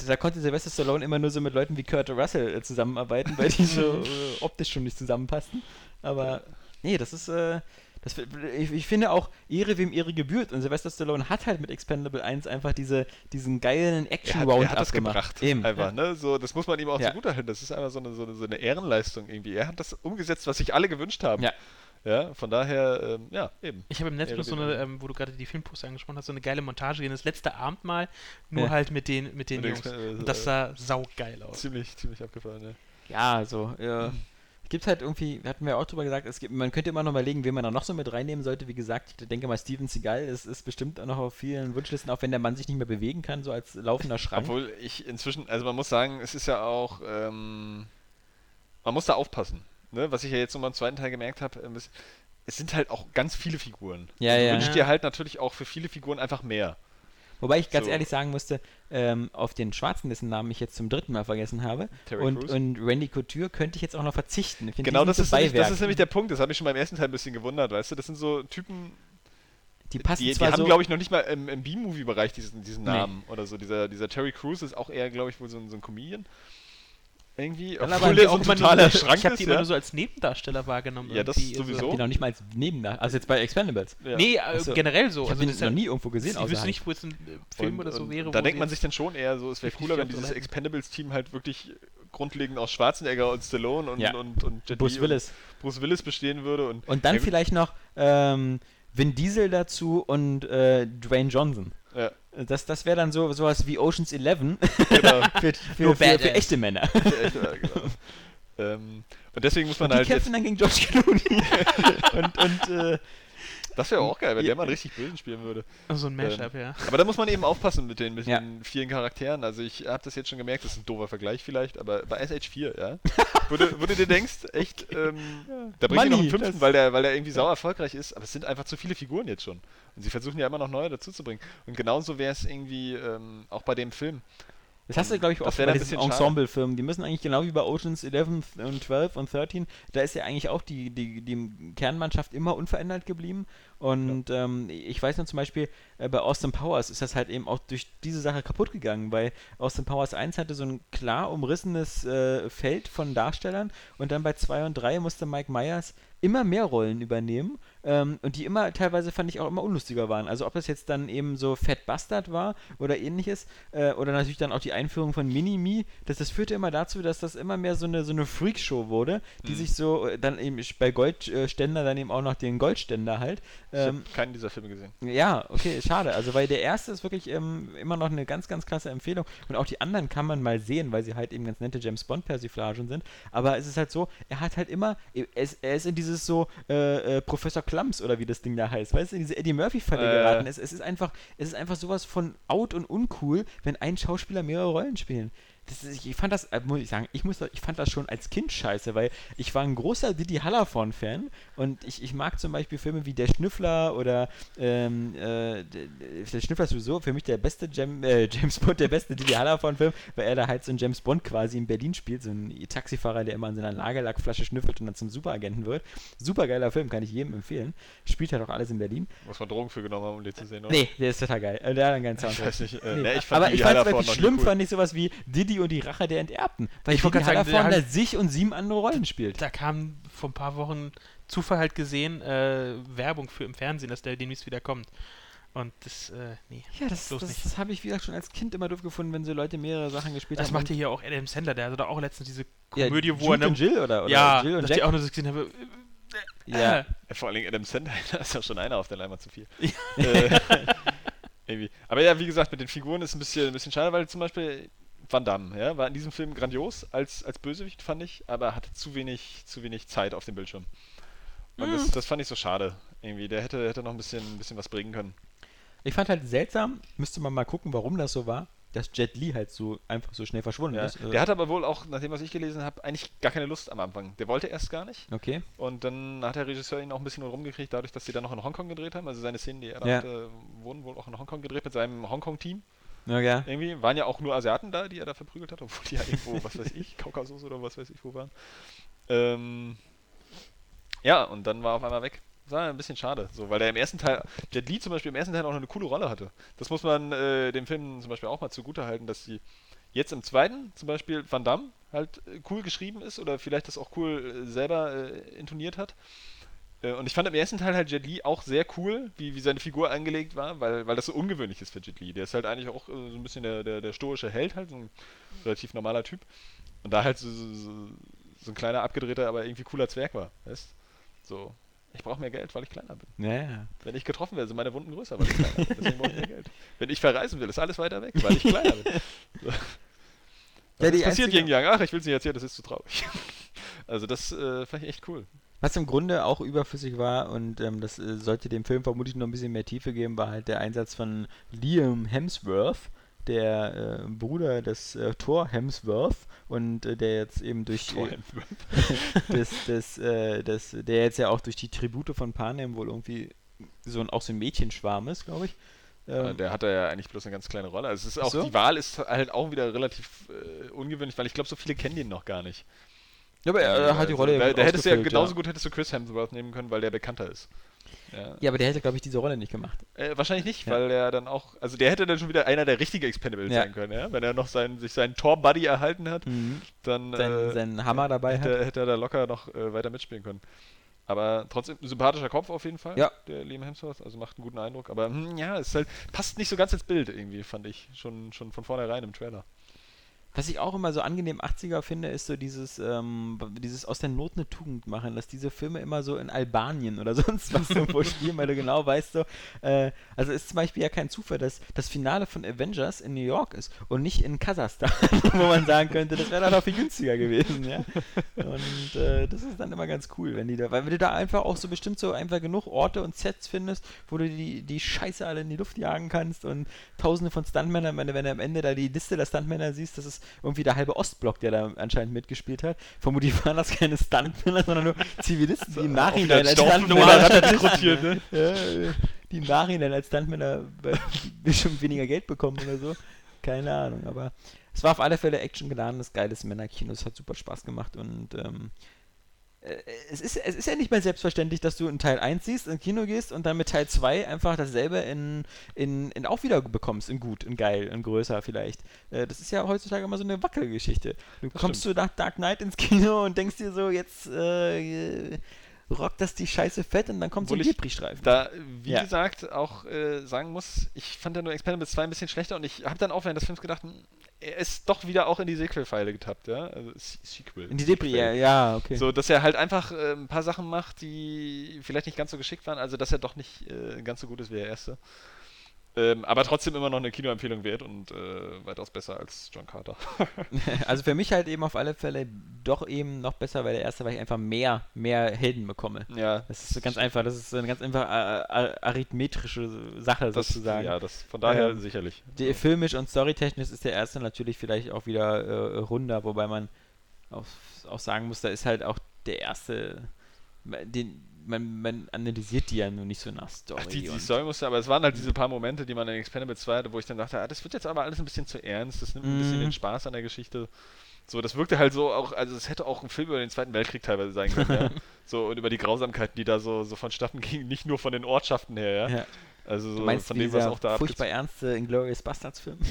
da konnte Sylvester Stallone immer nur so mit Leuten wie Kurt Russell äh, zusammenarbeiten, weil die [laughs] so äh, optisch schon nicht zusammenpassten. Aber nee, das ist, äh, das, ich, ich finde auch Ehre, wem Ehre gebührt. Und Sylvester Stallone hat halt mit Expendable 1 einfach diese, diesen geilen Er action hat, round er hat das gemacht. gebracht. Eben. Einfach, ne? So, das muss man ihm auch Ja. zugutehalten. Das ist einfach so eine, so, eine, so eine Ehrenleistung irgendwie. Er hat das umgesetzt, was sich alle gewünscht haben. Ja. Ja, von daher, ähm, ja, eben. Ich habe im Netz Ja, bloß so eine, ähm, wo du gerade die Filmposter angesprochen hast, so eine geile Montage gesehen. Das letzte Abendmahl, nur Ja. halt mit den, mit den den Jungs. Und das sah saugeil aus. Ziemlich, ziemlich abgefahren, ja. Ja, so. Äh, gibt halt irgendwie, hatten wir auch drüber gesagt, es gibt, man könnte immer noch überlegen, wen man da noch so mit reinnehmen sollte. Wie gesagt, ich denke mal, Steven Seagal ist, ist bestimmt auch noch auf vielen Wunschlisten, auch wenn der Mann sich nicht mehr bewegen kann, so als laufender Schrank. Obwohl ich inzwischen, also man muss sagen, es ist ja auch, ähm, man muss da aufpassen. Ne? Was ich ja jetzt nochmal im zweiten Teil gemerkt habe, ähm, es, sind halt auch ganz viele Figuren. Ja, du ja. wünschst Ja. dir halt natürlich auch für viele Figuren einfach mehr. Wobei ich ganz So. ehrlich sagen musste, ähm, auf den Schwarzen, dessen Namen ich jetzt zum dritten Mal vergessen habe, Terry und, und Randy Couture könnte ich jetzt auch noch verzichten. Ich die Genau, das ist, nämlich, das ist nämlich der Punkt. Das habe ich schon beim ersten Teil ein bisschen gewundert, weißt du? Das sind so Typen, die passen die, die zwar haben, so, glaube ich, noch nicht mal im, im B-Movie-Bereich diesen, diesen Nee. Namen oder so. Dieser, dieser Terry Crews ist auch eher, glaube ich, wohl so ein, so ein Comedian. Irgendwie. Dann Obwohl auch so ein immer nur totaler so, Schrank ich habe ist, die immer ja? nur so als Nebendarsteller wahrgenommen. Ja, das sowieso. ich hab die noch nicht mal als Nebendarsteller, also jetzt bei Expendables. Ja. Nee, Achso. generell so. Ich habe Also den noch nie irgendwo gesehen. Ich wüsste nicht, wo jetzt ein äh, Film Und- oder so und wäre. Da denkt man sich dann schon eher so, es wäre cooler, wenn dieses. Expendables-Team halt wirklich grundlegend aus Schwarzenegger und Stallone und, Ja. und, und Jet Bruce Li Willis. Und Bruce Willis bestehen würde. Und, Und dann Ja, vielleicht noch ähm, Vin Diesel dazu und äh, Dwayne Johnson. Ja, Das, das wäre dann so sowas wie Oceans 11 genau. [laughs] für, für, für, für echte Männer. Ja, genau. [laughs] ähm, und deswegen muss man Und die halt jetzt, kämpfen dann gegen George Clooney. [laughs] und und äh, das wäre auch geil, wenn Ja. der mal richtig bösen spielen würde. So ein Mashup, ja. Aber da muss man eben aufpassen mit den, mit Ja. den vielen Charakteren. Also ich habe das jetzt schon gemerkt, das ist ein doofer Vergleich vielleicht, aber bei SH4, ja, [laughs] wo, du, wo du dir denkst, echt, ähm, da bringe ich noch einen fünften, weil der, weil der irgendwie sauer erfolgreich ist, aber es sind einfach zu viele Figuren jetzt schon. Und sie versuchen ja immer noch neue dazuzubringen. Und genauso wäre es irgendwie ähm, auch bei dem Film. Das hast du, glaube ich, oft bei diesen. Ensemble-Filmen. Die müssen eigentlich genau wie bei Oceans 11 und 12 und 13, da ist ja eigentlich auch die, die, die Kernmannschaft immer unverändert geblieben. Und ähm, ich weiß noch zum Beispiel, äh, bei Austin Powers ist das halt eben auch durch diese Sache kaputt gegangen, weil Austin Powers 1 hatte so ein klar umrissenes äh, Feld von Darstellern und dann bei 2 und 3 musste Mike Myers immer mehr Rollen übernehmen ähm, und die immer teilweise fand ich auch immer unlustiger waren. Also ob das jetzt dann eben so Fat Bastard war oder ähnliches äh, oder natürlich dann auch die Einführung von Mini-Me, das, das führte immer dazu, dass das immer mehr so eine, so eine Freakshow wurde, die Mhm. sich so äh, dann eben bei Goldständer dann eben auch noch den Goldständer halt. Ich Ähm, habe keinen dieser Filme gesehen. ja, okay, schade. Also, weil der erste ist wirklich ähm, immer noch eine ganz, ganz klasse Empfehlung. Und auch die anderen kann man mal sehen, weil sie halt eben ganz nette James Bond-Persiflagen sind. Aber es ist halt so, er hat halt immer, er ist, er ist in dieses so äh, äh, Professor Klumps oder wie das Ding da heißt, weißt du, in diese Eddie Murphy-Falle Äh. geraten. Es, es ist einfach, es ist einfach sowas von out und uncool, wenn ein Schauspieler mehrere Rollen spielen. Das ist, ich- ich fand das, äh, muss ich sagen, ich, muss, ich fand das schon als Kind scheiße, weil ich war ein großer Didi Hallervorden-Fan und ich, ich mag zum Beispiel Filme wie Der Schnüffler oder ähm, äh, Der Schnüffler ist sowieso für mich der beste Jam, äh, [laughs] James Bond, der beste Didi Hallervorden-Film, weil er da halt so einen James Bond quasi in Berlin spielt, so ein Taxifahrer, der immer an seiner Lagerlackflasche schnüffelt und dann zum Superagenten wird. Super geiler Film, kann ich jedem empfehlen. Spielt halt auch alles in Berlin. Muss man Drogen für genommen haben, um den zu sehen, oder? Nee, der ist total geil. Der hat einen geilen Ich Soundtrack. weiß nicht. Äh, Nee. nee, ich fand aber ich fand es wirklich schlimm, cool. fand ich sowas wie Diddy und die Rache der Enterbten. Weil Ich Diddy grad sagen, da hat- sich und sieben andere Rollen spielt. Da kam vor ein paar Wochen Zufall halt gesehen, äh, Werbung für im Fernsehen, dass der demnächst wieder kommt. Und das, äh, nee. Ja, das, Bloß das, das habe ich, wie gesagt, schon als Kind immer doof gefunden, wenn so Leute mehrere Sachen gespielt Das haben. macht hier auch Adam Sandler, der hatte da auch letztens diese ja, Komödie, wo Jude er und Jill oder, oder ja, Jill und dass Jack. ich auch nur so gesehen habe. ja. Ja, Vor allen Dingen Adam Sandler, [laughs] da ist ja schon einer auf der Leinwand zu viel. äh, [laughs] irgendwie. Aber ja, wie gesagt, mit den Figuren ist ein bisschen, ein bisschen schade, weil zum Beispiel Van Damme, ja, war in diesem Film grandios als, als Bösewicht, fand ich, aber hatte zu wenig, zu wenig Zeit auf dem Bildschirm. Und das, das fand ich so schade. Irgendwie, der hätte, hätte noch ein bisschen, ein bisschen was bringen können. Ich fand halt seltsam, müsste man mal gucken, warum das so war, dass Jet Li halt so einfach so schnell verschwunden Ja. ist. Äh, Der hat aber wohl auch, nach dem, was ich gelesen habe, eigentlich gar keine Lust am Anfang. Der wollte erst gar nicht. okay. Und dann hat der Regisseur ihn auch ein bisschen rumgekriegt, dadurch, dass sie dann noch in Hongkong gedreht haben. Also seine Szenen, die er da Ja. hatte, wurden wohl auch in Hongkong gedreht mit seinem Hongkong-Team. Ja. Irgendwie waren ja auch nur Asiaten da, die er da verprügelt hat, obwohl die ja irgendwo, was weiß ich, Kaukasus oder was weiß ich wo waren. Ähm, ja, und dann war er auf einmal weg. Das war ein bisschen schade, so, weil der im ersten Teil, Jet Li zum Beispiel im ersten Teil auch noch eine coole Rolle hatte. Das muss man äh, dem Film zum Beispiel auch mal zugute halten, dass sie jetzt im zweiten zum Beispiel Van Damme halt äh, cool geschrieben ist oder vielleicht das auch cool äh, selber äh, intoniert hat. Äh, Und ich fand im ersten Teil halt Jet Li auch sehr cool, wie, wie seine Figur angelegt war, weil, weil das so ungewöhnlich ist für Jet Li. Der ist halt eigentlich auch äh, so ein bisschen der, der, der stoische Held, halt, so ein relativ normaler Typ. Und da halt so, so, so, ein kleiner, abgedrehter, aber irgendwie cooler Zwerg war. Weißt? So, ich brauche mehr Geld, weil ich kleiner bin. Ja, ja. Wenn ich getroffen werde, sind meine Wunden größer, weil ich kleiner bin. Deswegen brauche ich mehr Geld. Wenn ich verreisen will, ist alles weiter weg, weil ich kleiner bin. So. Was Ja, die ist passiert einzige- Yin Yang? Ach, ich will es nicht erzählen, das ist zu traurig. Also das äh, fand ich echt cool. Was im Grunde auch überflüssig war und ähm, das äh, sollte dem Film vermutlich noch ein bisschen mehr Tiefe geben, war halt der Einsatz von Liam Hemsworth, der äh, Bruder des äh, Thor Hemsworth und äh, der jetzt eben durch das, das, das, der jetzt ja auch durch die Tribute von Panem wohl irgendwie so ein, auch so ein Mädchenschwarm ist, glaube ich. Ja, Ähm, der hat da ja eigentlich bloß eine ganz kleine Rolle. Also es ist auch, so? die Wahl ist halt auch wieder relativ äh, ungewöhnlich, weil ich glaube, so viele kennen den noch gar nicht. Ja, aber er hat die Rolle da, gut da hättest du ja genauso gut hättest du Chris Hemsworth nehmen können, weil der bekannter ist. Ja. Ja, aber der hätte, glaube ich, diese Rolle nicht gemacht. Äh, wahrscheinlich nicht, Ja. weil der dann auch, also der hätte dann schon wieder einer der richtigen Expendables Ja. sein können, ja? Wenn er noch seinen, sich seinen Tor-Buddy erhalten hat, dann Sein, äh, sein Hammer dabei hat. hätte, hätte er da locker noch äh, weiter mitspielen können. Aber trotzdem ein sympathischer Kopf auf jeden Fall, Ja. der Liam Hemsworth, also macht einen guten Eindruck. Aber hm, ja, es halt, passt nicht so ganz ins Bild irgendwie, fand ich, schon, schon von vornherein im Trailer. Was ich auch immer so angenehm 80er finde, ist so dieses, ähm, dieses aus der Not eine Tugend machen, dass diese Filme immer so in Albanien oder [laughs] sonst was irgendwo spielen, weil du genau weißt so, äh, also ist zum Beispiel ja kein Zufall, dass das Finale von Avengers in New York ist und nicht in Kasachstan, [laughs] wo man sagen könnte, das wäre dann auch viel günstiger gewesen, ja. Und äh, das ist dann immer ganz cool, wenn die da, weil du da einfach auch so bestimmt so einfach genug Orte und Sets findest, wo du die, die Scheiße alle in die Luft jagen kannst und tausende von Stuntmännern, wenn wenn du am Ende da die Liste der Stuntmänner siehst, das ist irgendwie der halbe Ostblock, der da anscheinend mitgespielt hat. Vermutlich [laughs] waren das keine Stuntmänner, sondern nur Zivilisten, die im Nachhinein als Stuntmänner rekrutiert, [laughs] ne? ja, die im Nachhinein als Stuntmänner be- bestimmt [laughs] weniger Geld bekommen oder so. Keine Ahnung, aber es war auf alle Fälle actiongeladenes, geiles Männerkino. Es hat super Spaß gemacht und ähm, äh, es, ist, es ist ja nicht mehr selbstverständlich, dass du in Teil 1 siehst, ins Kino gehst und dann mit Teil 2 einfach dasselbe in, in, in auch wieder bekommst, in gut, in geil, in größer vielleicht. Äh, das ist ja heutzutage immer so eine Wackelgeschichte. Du kommst stimmt. du nach Dark Knight ins Kino und denkst dir so, jetzt äh, rockt das die Scheiße fett und dann kommt so ein Depri-Streifen. Da, wie Ja. gesagt, auch äh, sagen muss, ich fand ja nur Expendables 2 ein bisschen schlechter und ich habe dann auch während des Films gedacht, hm, er ist doch wieder auch in die Sequel-Pfeile getappt, ja? Also Se- Sequel. In die Depri, ja, Sequel. ja, okay. So, dass er halt einfach äh, ein paar Sachen macht, die vielleicht nicht ganz so geschickt waren, also dass er doch nicht äh, ganz so gut ist wie der erste. Ähm, aber trotzdem immer noch eine Kinoempfehlung wert und äh, weitaus besser als John Carter. [laughs] [laughs] Also für mich halt eben auf alle Fälle doch eben noch besser, weil der erste, weil ich einfach mehr, mehr Helden bekomme. ja, Das ist ganz einfach, das ist eine ganz einfach arithmetrische Sache das, sozusagen. ja, das von daher Ähm, sicherlich. Die, filmisch und storytechnisch ist der erste natürlich vielleicht auch wieder äh, runder, wobei man auch, auch sagen muss, da ist halt auch der erste, den, man, man analysiert die ja nur nicht so nach Story. Ach, die, die Story musste, aber es waren halt diese paar Momente, die man in Expendables 2 hatte, wo ich dann dachte, ah, das wird jetzt aber alles ein bisschen zu ernst, das nimmt ein bisschen Mhm. den Spaß an der Geschichte. So, das wirkte halt so auch, also es hätte auch ein Film über den Zweiten Weltkrieg teilweise sein können, ja. [laughs] So, und über die Grausamkeiten, die da so, so vonstatten gingen, nicht nur von den Ortschaften her, ja. Ja. Also so meinst von dem, was auch da furchtbar ernste Inglourious Bastards Film? [laughs]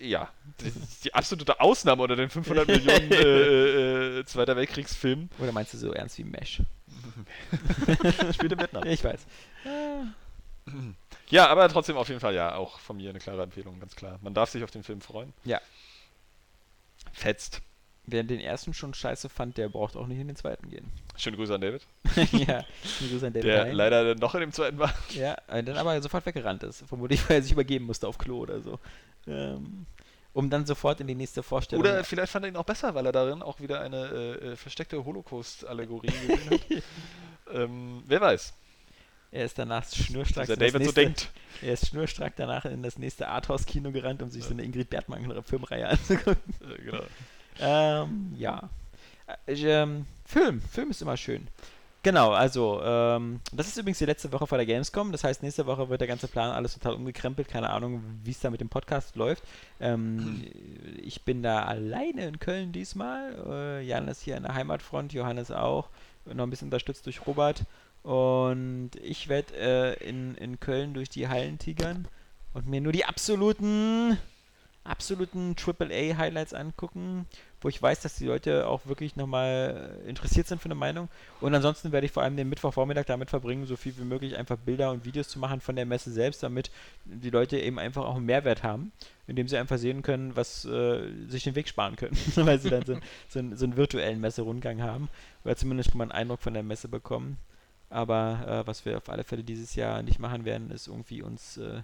Ja, die, die absolute Ausnahme unter den 500 Millionen [laughs] äh, äh, Zweiter Weltkriegsfilmen Oder meinst du so ernst wie Mesh? [laughs] spielt im Vietnam. Ich weiß. Ja, aber trotzdem auf jeden Fall, ja, auch von mir eine klare Empfehlung, ganz klar. Man darf sich auf den Film freuen. Ja. Fetzt. Wer den ersten schon scheiße fand, der braucht auch nicht in den zweiten gehen. Schöne Grüße an David, [laughs] ja, liebe Grüße an David der Hein. leider noch in dem zweiten war. Ja, äh, dann aber sofort weggerannt ist. Vermutlich, weil er sich übergeben musste auf Klo oder so. Ähm, um dann sofort in die nächste Vorstellung. Oder vielleicht fand er ihn auch besser, weil er darin auch wieder eine äh, äh, versteckte Holocaust-Allegorie [laughs] gesehen hat. ähm, wer weiß. Er ist danach schnurstracks das David so nächste, denkt. er ist schnurstracks danach in das nächste Arthouse-Kino gerannt, um sich so eine Ingrid Bergmann-Filmreihe [laughs] anzugucken. Äh, genau. Ähm, ja. Äh, ähm, Film. Film ist immer schön. Genau, also, ähm, das ist übrigens die letzte Woche vor der Gamescom. Das heißt, nächste Woche wird der ganze Plan alles total umgekrempelt. Keine Ahnung, wie es da mit dem Podcast läuft. Ähm, ich bin da alleine in Köln diesmal. Äh, Jan ist hier an der Heimatfront, Johannes auch. Noch ein bisschen unterstützt durch Robert. Und ich werde äh, in, in Köln durch die Hallen tigern und mir nur die absoluten absoluten AAA-Highlights angucken, wo ich weiß, dass die Leute auch wirklich nochmal interessiert sind für eine Meinung. Und ansonsten werde ich vor allem den Mittwochvormittag damit verbringen, so viel wie möglich einfach Bilder und Videos zu machen von der Messe selbst, damit die Leute eben einfach auch einen Mehrwert haben, indem sie einfach sehen können, was äh, sich den Weg sparen können, [laughs] weil sie dann so, so, einen- so einen virtuellen Messerundgang haben oder zumindest mal einen Eindruck von der Messe bekommen. Aber äh, was wir auf alle Fälle dieses Jahr nicht machen werden, ist irgendwie uns äh,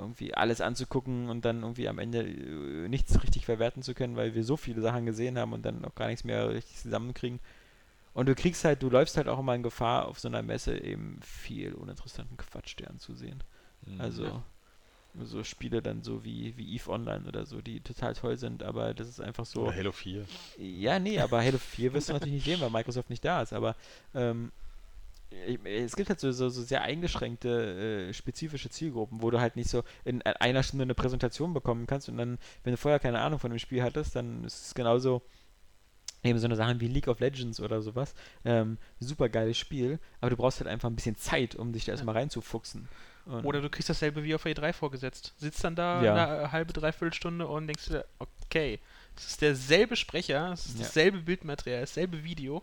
irgendwie alles anzugucken und dann irgendwie am Ende äh, nichts richtig verwerten zu können, weil wir so viele Sachen gesehen haben und dann auch gar nichts mehr richtig zusammenkriegen. Und du kriegst halt, du läufst halt auch immer in Gefahr, auf so einer Messe eben viel uninteressanten Quatsch dir anzusehen. Mhm. Also so Spiele dann so wie, wie EVE Online oder so, die total toll sind, aber das ist einfach so. Oder Halo 4. Ja, nee, aber Halo 4 wirst du natürlich nicht sehen, weil Microsoft nicht da ist. Aber ähm, es gibt halt so, so, so sehr eingeschränkte, äh, spezifische Zielgruppen, wo du halt nicht so in einer Stunde eine Präsentation bekommen kannst und dann, wenn du vorher keine Ahnung von dem Spiel hattest, dann ist es genauso eben so eine Sache wie League of Legends oder sowas. Ähm, super geiles Spiel, aber du brauchst halt einfach ein bisschen Zeit, um dich da erstmal reinzufuchsen. Und Oder du kriegst dasselbe wie auf E3 vorgesetzt. Sitzt dann da Ja. eine halbe, dreiviertel Stunde und denkst dir, okay, es ist derselbe Sprecher, es ist Ja. dasselbe Bildmaterial, dasselbe Video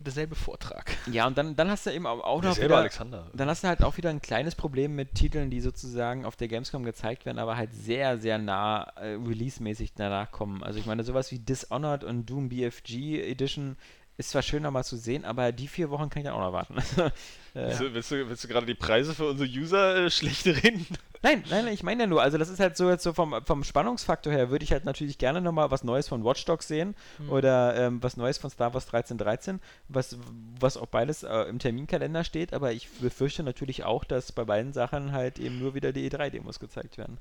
derselbe Vortrag. ja, und dann, dann hast du eben auch, noch selber wieder, Alexander. Dann hast du halt auch wieder ein kleines Problem mit Titeln, die sozusagen auf der Gamescom gezeigt werden, aber halt sehr, sehr nah äh, release-mäßig danach kommen. Also ich meine, sowas wie Dishonored und Doom BFG Edition ist zwar schön nochmal zu sehen, aber die vier Wochen kann ich dann auch noch warten. [laughs] Äh, Willst du, willst, du, willst du gerade die Preise für unsere User äh, schlecht reden? nein, nein, ich meine ja nur, also das ist halt so jetzt so vom, vom Spannungsfaktor her, würde ich halt natürlich gerne nochmal was Neues von Watch Dogs sehen Hm. oder ähm, was Neues von Star Wars 1313, was, was auch beides äh, im Terminkalender steht, aber ich befürchte natürlich auch, dass bei beiden Sachen halt eben nur wieder die E3-Demos gezeigt werden.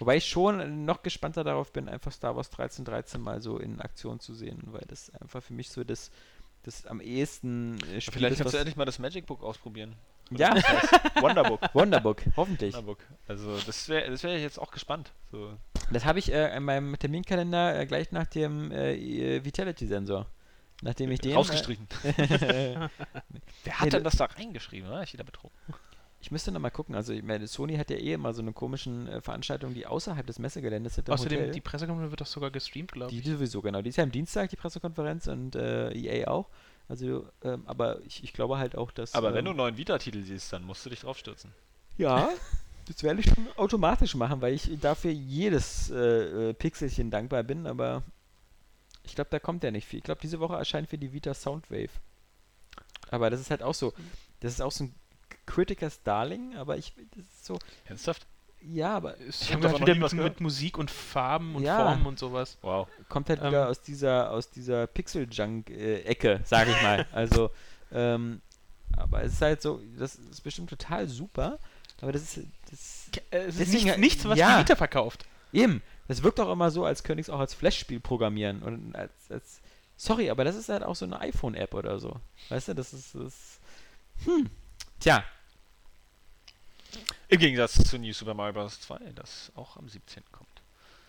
Wobei ich schon noch gespannter darauf bin, einfach Star Wars 1313 mal so in Aktion zu sehen, weil das einfach für mich so das, das am ehesten äh, Spiel Vielleicht ist, kannst du endlich mal das Magic Book ausprobieren. Ja, [laughs] Wonderbook. Wonderbook, hoffentlich. Wonderbook. Also das wäre das wär ich jetzt auch gespannt. So. Das habe ich äh, in meinem Terminkalender äh, gleich nach dem äh, Vitality-Sensor. Nachdem ich den. Rausgestrichen. Äh, [laughs] Wer Nee, hat denn das da reingeschrieben? Oder? Ich wieder betrogen. Ich müsste noch mal gucken. Also, ich meine, Sony hat ja eh immer so eine komischen äh, Veranstaltungen, die außerhalb des Messegeländes sind. Außerdem, Hotel. die Pressekonferenz wird doch sogar gestreamt, glaube Die ich. sowieso, genau. Die ist ja am Dienstag, die Pressekonferenz und äh, EA auch. Also, ähm, aber ich, ich glaube halt auch, dass. Aber ähm, wenn du einen neuen Vita-Titel siehst, dann musst du dich draufstürzen. Ja, [laughs] das werde ich schon automatisch machen, weil ich dafür jedes äh, äh, Pixelchen dankbar bin, aber ich glaube, da kommt ja nicht viel. Ich glaube, diese Woche erscheint für die Vita Soundwave. Aber das ist halt auch so, das ist auch so ein Criticus Darling, aber ich, das ist so, Ernsthaft? ja, aber Ich haben hab halt wieder mit, mit Musik und Farben und Ja. Formen und sowas. Wow. kommt halt Ähm. wieder aus dieser, aus dieser Pixel-Junk-Ecke, sage ich mal. [laughs] Also, ähm, aber es ist halt so, das ist bestimmt total super, aber das ist, das Äh, es ist Deswegen- nichts, nichts, was ja. die Vita verkauft. Eben, das wirkt auch immer so, als könnte ich es auch als Flash-Spiel programmieren. Und als, als. Sorry, aber das ist halt auch so eine iPhone-App oder so. Weißt du, das ist. Das, hm. Tja, Im Gegensatz zu New Super Mario Bros. 2, das auch am 17. kommt.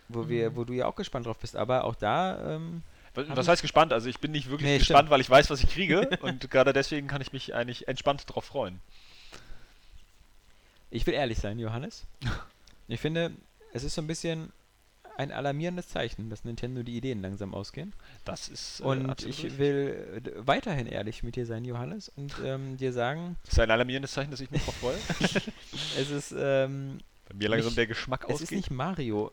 wo wir, wo du ja auch gespannt drauf bist, aber auch da, ähm, Was, heißt gespannt? Also ich bin nicht wirklich Nee, gespannt, stimmt. weil ich weiß, was ich kriege [laughs] und gerade deswegen kann ich mich eigentlich entspannt drauf freuen. ich will ehrlich sein, Johannes. [laughs] Ich finde, es ist so ein bisschen ein alarmierendes Zeichen, dass Nintendo die Ideen langsam ausgehen. Das ist äh, Und ich will äh, weiterhin ehrlich mit dir sein, Johannes, und ähm, dir sagen, Das ist ein alarmierendes Zeichen, dass ich mich freue. [laughs] es ist, ähm, Bei mir langsam Nicht- der Geschmack es ist ausgeht. nicht Mario.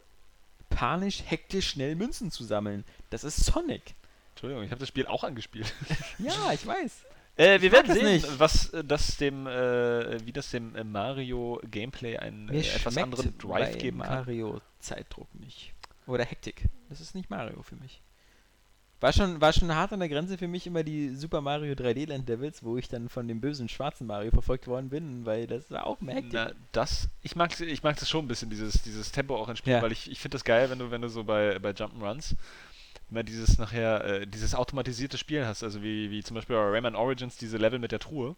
Panisch, hektisch, schnell Münzen zu sammeln. Das ist Sonic. Entschuldigung, ich habe das Spiel auch angespielt. [laughs] Ja, ich weiß. Äh, wir werden sehen, nicht. was äh, das dem, äh, wie das dem äh, Mario Gameplay einen äh, etwas anderen Drive bei geben kann. Mario Zeitdruck nicht. Oder Hektik. Das ist nicht Mario für mich. War schon, war schon hart an der Grenze für mich immer die Super Mario 3D Land Devils, wo ich dann von dem bösen schwarzen Mario verfolgt worden bin, weil das war auch merkwürdig. Na, das, ich mag, ich mag das schon ein bisschen, dieses, dieses Tempo auch in Spielen, Ja. weil ich, ich finde das geil, wenn du, wenn du so bei, bei Jump'n'Runs immer dieses nachher, äh, dieses automatisierte Spielen hast, also wie, wie zum Beispiel bei Rayman Origins diese Level mit der Truhe,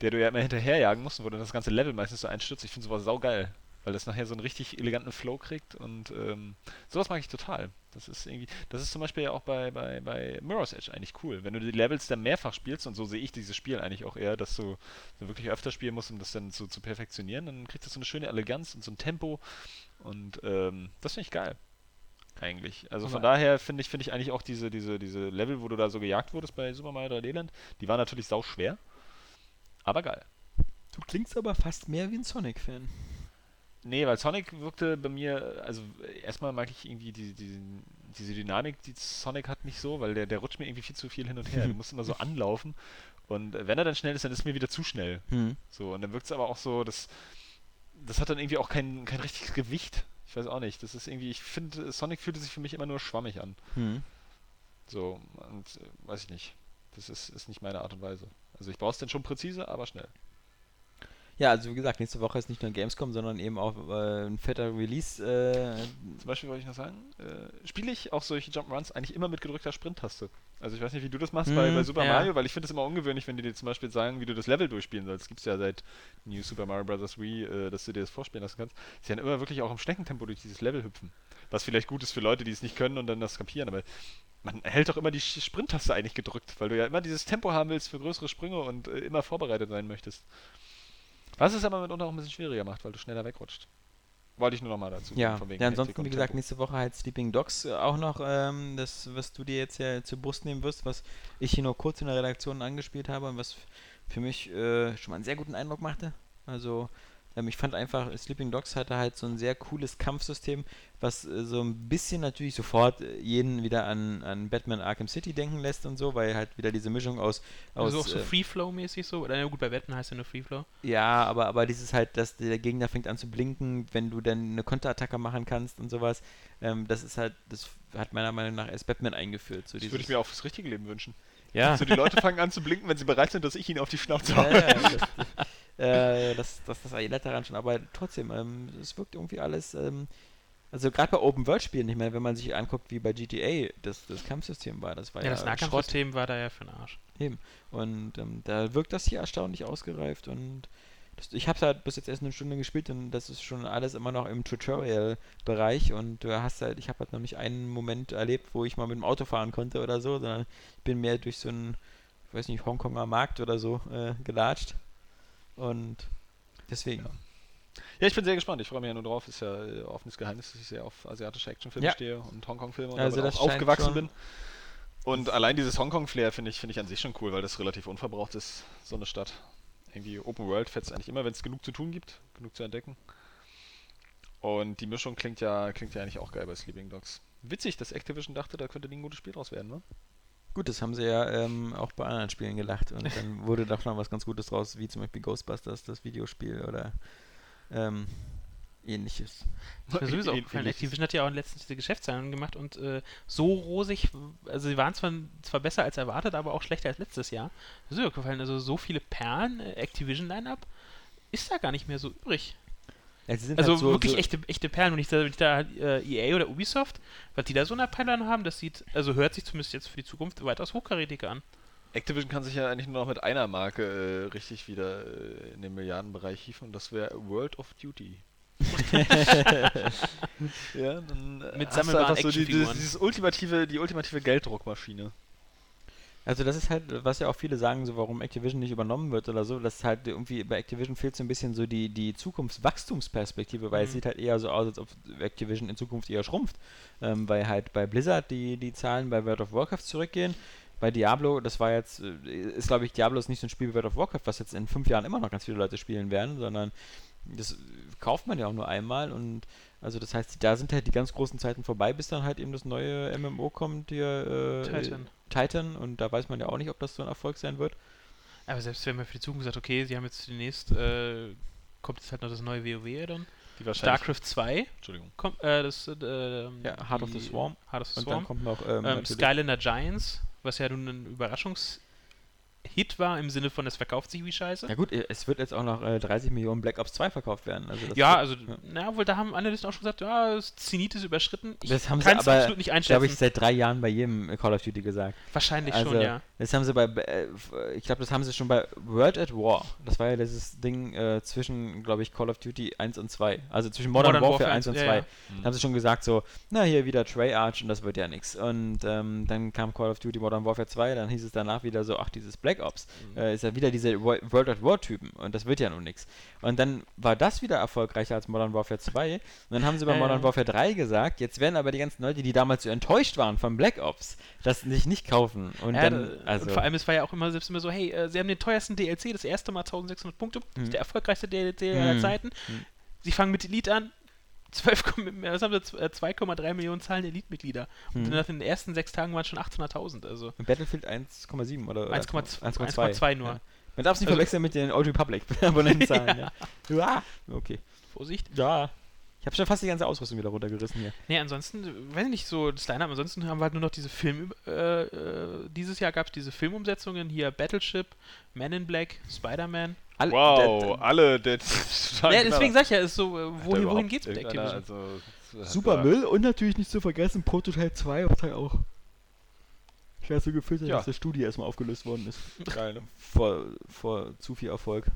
der du ja immer hinterherjagen musst, wo dann das ganze Level meistens so einstürzt. Ich finde sowas saugeil, weil das nachher so einen richtig eleganten Flow kriegt und ähm, sowas mag ich total. Das ist irgendwie, das ist zum Beispiel ja auch bei, bei, bei Mirror's Edge eigentlich cool. Wenn du die Levels dann mehrfach spielst, und so sehe ich dieses Spiel eigentlich auch eher, dass du so wirklich öfter spielen musst, um das dann zu, zu perfektionieren, dann kriegt das so eine schöne Eleganz und so ein Tempo und ähm, das finde ich geil. Eigentlich. Also von Aber- daher finde ich, finde ich eigentlich auch diese, diese, diese Level, wo du da so gejagt wurdest bei Super Mario 3D Land, die waren natürlich sau schwer, aber geil. Du klingst aber fast mehr wie ein Sonic-Fan. Nee, weil Sonic wirkte bei mir, also erstmal mag ich irgendwie die, die, diese Dynamik, die Sonic hat, nicht so, weil der, der rutscht mir irgendwie viel zu viel hin und her. Du [laughs] musst immer so anlaufen und wenn er dann schnell ist, dann ist es mir wieder zu schnell. Hm. So, und dann wirkt es aber auch so, dass das hat dann irgendwie auch kein, kein richtiges Gewicht. Ich weiß auch nicht. Das ist irgendwie, ich finde, Sonic fühlte sich für mich immer nur schwammig an. Hm. So, und äh, weiß ich nicht. Das ist, ist nicht meine Art und Weise. Also ich brauche es dann schon präzise, aber schnell. Ja, also wie gesagt, nächste Woche ist nicht nur Gamescom, sondern eben auch äh, ein fetter Release. Äh, Zum Beispiel wollte ich noch sagen, äh, spiele ich auch solche Jump'n'Runs eigentlich immer mit gedrückter Sprint-Taste. Also ich weiß nicht, wie du das machst bei, Mm, bei Super ja. Mario, weil ich finde es immer ungewöhnlich, wenn die dir zum Beispiel sagen, wie du das Level durchspielen sollst. Gibt es ja seit New Super Mario Bros. Wii, äh, dass du dir das vorspielen lassen kannst. Sie dann immer wirklich auch im Schneckentempo durch dieses Level hüpfen. Was vielleicht gut ist für Leute, die es nicht können und dann das kapieren, aber man hält doch immer die Sprint-Taste eigentlich gedrückt, weil du ja immer dieses Tempo haben willst für größere Sprünge und äh, immer vorbereitet sein möchtest. Was es aber mitunter auch ein bisschen schwieriger macht, weil du schneller wegrutscht. Wollte ich nur noch mal dazu ja, von wegen ja, ansonsten, wie gesagt, Tempo. nächste Woche halt Sleeping Dogs äh, auch noch, ähm, das, was du dir jetzt ja zur Brust nehmen wirst, was ich hier nur kurz in der Redaktion angespielt habe und was für mich äh, schon mal einen sehr guten Eindruck machte. Also, ähm, ich fand einfach, Sleeping Dogs hatte halt so ein sehr cooles Kampfsystem, was äh, so ein bisschen natürlich sofort äh, jeden wieder an, an Batman Arkham City denken lässt und so, weil halt wieder diese Mischung aus, aus Also auch so äh, Free-Flow-mäßig so. Oder ja gut, bei Wetten heißt ja nur Free-Flow. Ja, aber, aber dieses halt, dass der Gegner fängt an zu blinken, wenn du dann eine Konterattacke machen kannst und sowas, ähm, das ist halt, das hat meiner Meinung nach erst Batman eingeführt. So Das würde ich mir auch fürs richtige Leben wünschen. ja. So die Leute fangen an zu blinken, wenn sie bereit sind, dass ich ihnen auf die Schnauze haue. ja, ja, [laughs] äh, das, das, das Eilert daran schon, aber trotzdem, ähm, es wirkt irgendwie alles, ähm, also gerade bei Open-World-Spielen, ich meine, wenn man sich anguckt, wie bei GTA das, das Kampfsystem war, das war Ja, ja, das. Nahkampfsystem war da ja für den Arsch. Und ähm, da wirkt das hier erstaunlich ausgereift und ich habe halt bis jetzt erst eine Stunde gespielt und das ist schon alles immer noch im Tutorial-Bereich und du hast halt, ich habe halt noch nicht einen Moment erlebt, wo ich mal mit dem Auto fahren konnte oder so, sondern ich bin mehr durch so einen, ich weiß nicht, Hongkonger Markt oder so äh, gelatscht und deswegen. Ja, ich bin sehr gespannt. Ich freue mich ja nur drauf. Ist ja äh, offenes Geheimnis, dass ich sehr auf asiatische Actionfilme Ja. stehe und Hongkong-Filme und Also auch aufgewachsen schon- bin. Und allein dieses Hongkong-Flair finde ich, finde ich an sich schon cool, weil das relativ unverbraucht ist, so eine Stadt. Irgendwie Open World fetzt eigentlich immer, wenn es genug zu tun gibt, genug zu entdecken. Und die Mischung klingt ja, klingt ja eigentlich auch geil bei Sleeping Dogs. Witzig, dass Activision dachte, da könnte ein gutes Spiel draus werden, ne? Gut, das haben sie ja ähm, auch bei anderen Spielen gelacht und dann [laughs] wurde doch noch was ganz Gutes draus, wie zum Beispiel Ghostbusters, das Videospiel oder ähm, ähnliches. Das mir sowieso aufgefallen. ähnliches. Activision hat ja auch letztens diese Geschäftszahlen gemacht und äh, so rosig, also sie waren zwar, zwar besser als erwartet, aber auch schlechter als letztes Jahr. Das ist mir aufgefallen, also so viele Perlen, äh, Activision-Line-Up, ist da gar nicht mehr so übrig. Ja, sie sind Also halt so, wirklich so, echte, echte Perlen. Und ich da, wenn ich da äh, EA oder Ubisoft, was die da so in der Pipeline haben, das sieht, also hört sich zumindest jetzt für die Zukunft weitaus hochkarätiger an. Activision kann sich ja eigentlich nur noch mit einer Marke äh, richtig wieder äh, in den Milliardenbereich hieven und das wäre World of Duty. [laughs] ja, dann äh, Mit hast du sammelbaren einfach so die, dieses, dieses ultimative, die ultimative Gelddruckmaschine. Also das ist halt, was ja auch viele sagen, so warum Activision nicht übernommen wird oder so, dass halt irgendwie bei Activision fehlt so ein bisschen so die, die Zukunftswachstumsperspektive, weil es Mhm. sieht halt eher so aus, als ob Activision in Zukunft eher schrumpft. Ähm, weil halt bei Blizzard die, die Zahlen bei World of Warcraft zurückgehen. Bei Diablo, das war jetzt, äh, ist glaube ich, Diablo ist nicht so ein Spiel wie World of Warcraft, was jetzt in fünf Jahren immer noch ganz viele Leute spielen werden, sondern das kauft man ja auch nur einmal und also das heißt, da sind halt die ganz großen Zeiten vorbei, bis dann halt eben das neue MMO kommt, hier äh, Titan. Titan und da weiß man ja auch nicht, ob das so ein Erfolg sein wird. Aber selbst wenn man für die Zukunft sagt, okay, sie haben jetzt demnächst, äh, kommt jetzt halt noch das neue WoW dann. Die wahrscheinlich. StarCraft 2 Entschuldigung. kommt, äh, das, äh, ähm, Ja, Heart of the Swarm. Heart of the Und dann Swarm. kommt noch ähm, Ähm, Skylander Giants, was ja nun ein Überraschungshit war im Sinne von, es verkauft sich wie Scheiße. Ja gut, es wird jetzt auch noch äh, 30 Millionen Black Ops 2 verkauft werden. Also Ja, wird- also, na, wohl, da haben Analysten auch schon gesagt, ja, das Zenit ist überschritten. Ich Das haben sie aber, absolut nicht glaube einschätzen. ich, seit drei Jahren bei jedem Call of Duty gesagt. Wahrscheinlich also, schon, ja. Das haben sie bei, äh, ich glaube, das haben sie schon bei World at War. Das war ja dieses Ding äh, zwischen, glaube ich, Call of Duty 1 und 2. Also zwischen Modern, Modern Warfare, Warfare 1 und 2. ja, ja. Da haben sie schon gesagt so, na hier wieder Treyarch und das wird ja nichts. Und ähm, dann kam Call of Duty Modern Warfare 2, dann hieß es danach wieder so, ach dieses Black Ops, Mhm. äh, ist ja wieder diese Wo- World at War Typen und das wird ja nun nichts. Und dann war das wieder erfolgreicher als Modern Warfare 2 und dann haben sie bei Ja, Modern. Warfare 3 gesagt, jetzt werden aber die ganzen Leute, die damals so enttäuscht waren von Black Ops, das sich nicht kaufen. Und ja, dann, da- also, und vor allem, es war ja auch immer selbst immer so, hey, äh, sie haben den teuersten DLC, das erste Mal 1600 Punkte, das Mhm. ist der erfolgreichste DLC aller Mhm. Zeiten. Mhm. Sie fangen mit Elite an, 12, Komma- was haben sie, äh, 2,3 Millionen Zahlen Elite-Mitglieder. Und hm. nach den ersten sechs Tagen waren es schon 800.000, also Und Battlefield 1,7 oder? oder 1,2 1,2 1,2 nur. Ja. Man darf es nicht Also- verwechseln mit den Old Republic [laughs] Abonnentenzahlen. [laughs] ja. Ja. Okay. Vorsicht. Ja. Ich habe schon fast die ganze Ausrüstung wieder runtergerissen hier. Nee, ansonsten, weiß ich nicht, so das Line-Up, ansonsten haben wir halt nur noch diese Film, äh, äh, dieses Jahr gab es diese Filmumsetzungen, hier Battleship, Man in Black, Spider-Man. Alle- Wow, da- da- alle der. [laughs] Ja, deswegen sag ich ja, ist so, äh, wohin, wohin geht's mit Activision? Also, Super Müll und natürlich nicht zu vergessen Prototype 2 auch Teil auch. Ich weiß so gefühlt, Ja. dass der Studie erstmal aufgelöst worden ist. Geil, ne? Vor, vor zu viel Erfolg.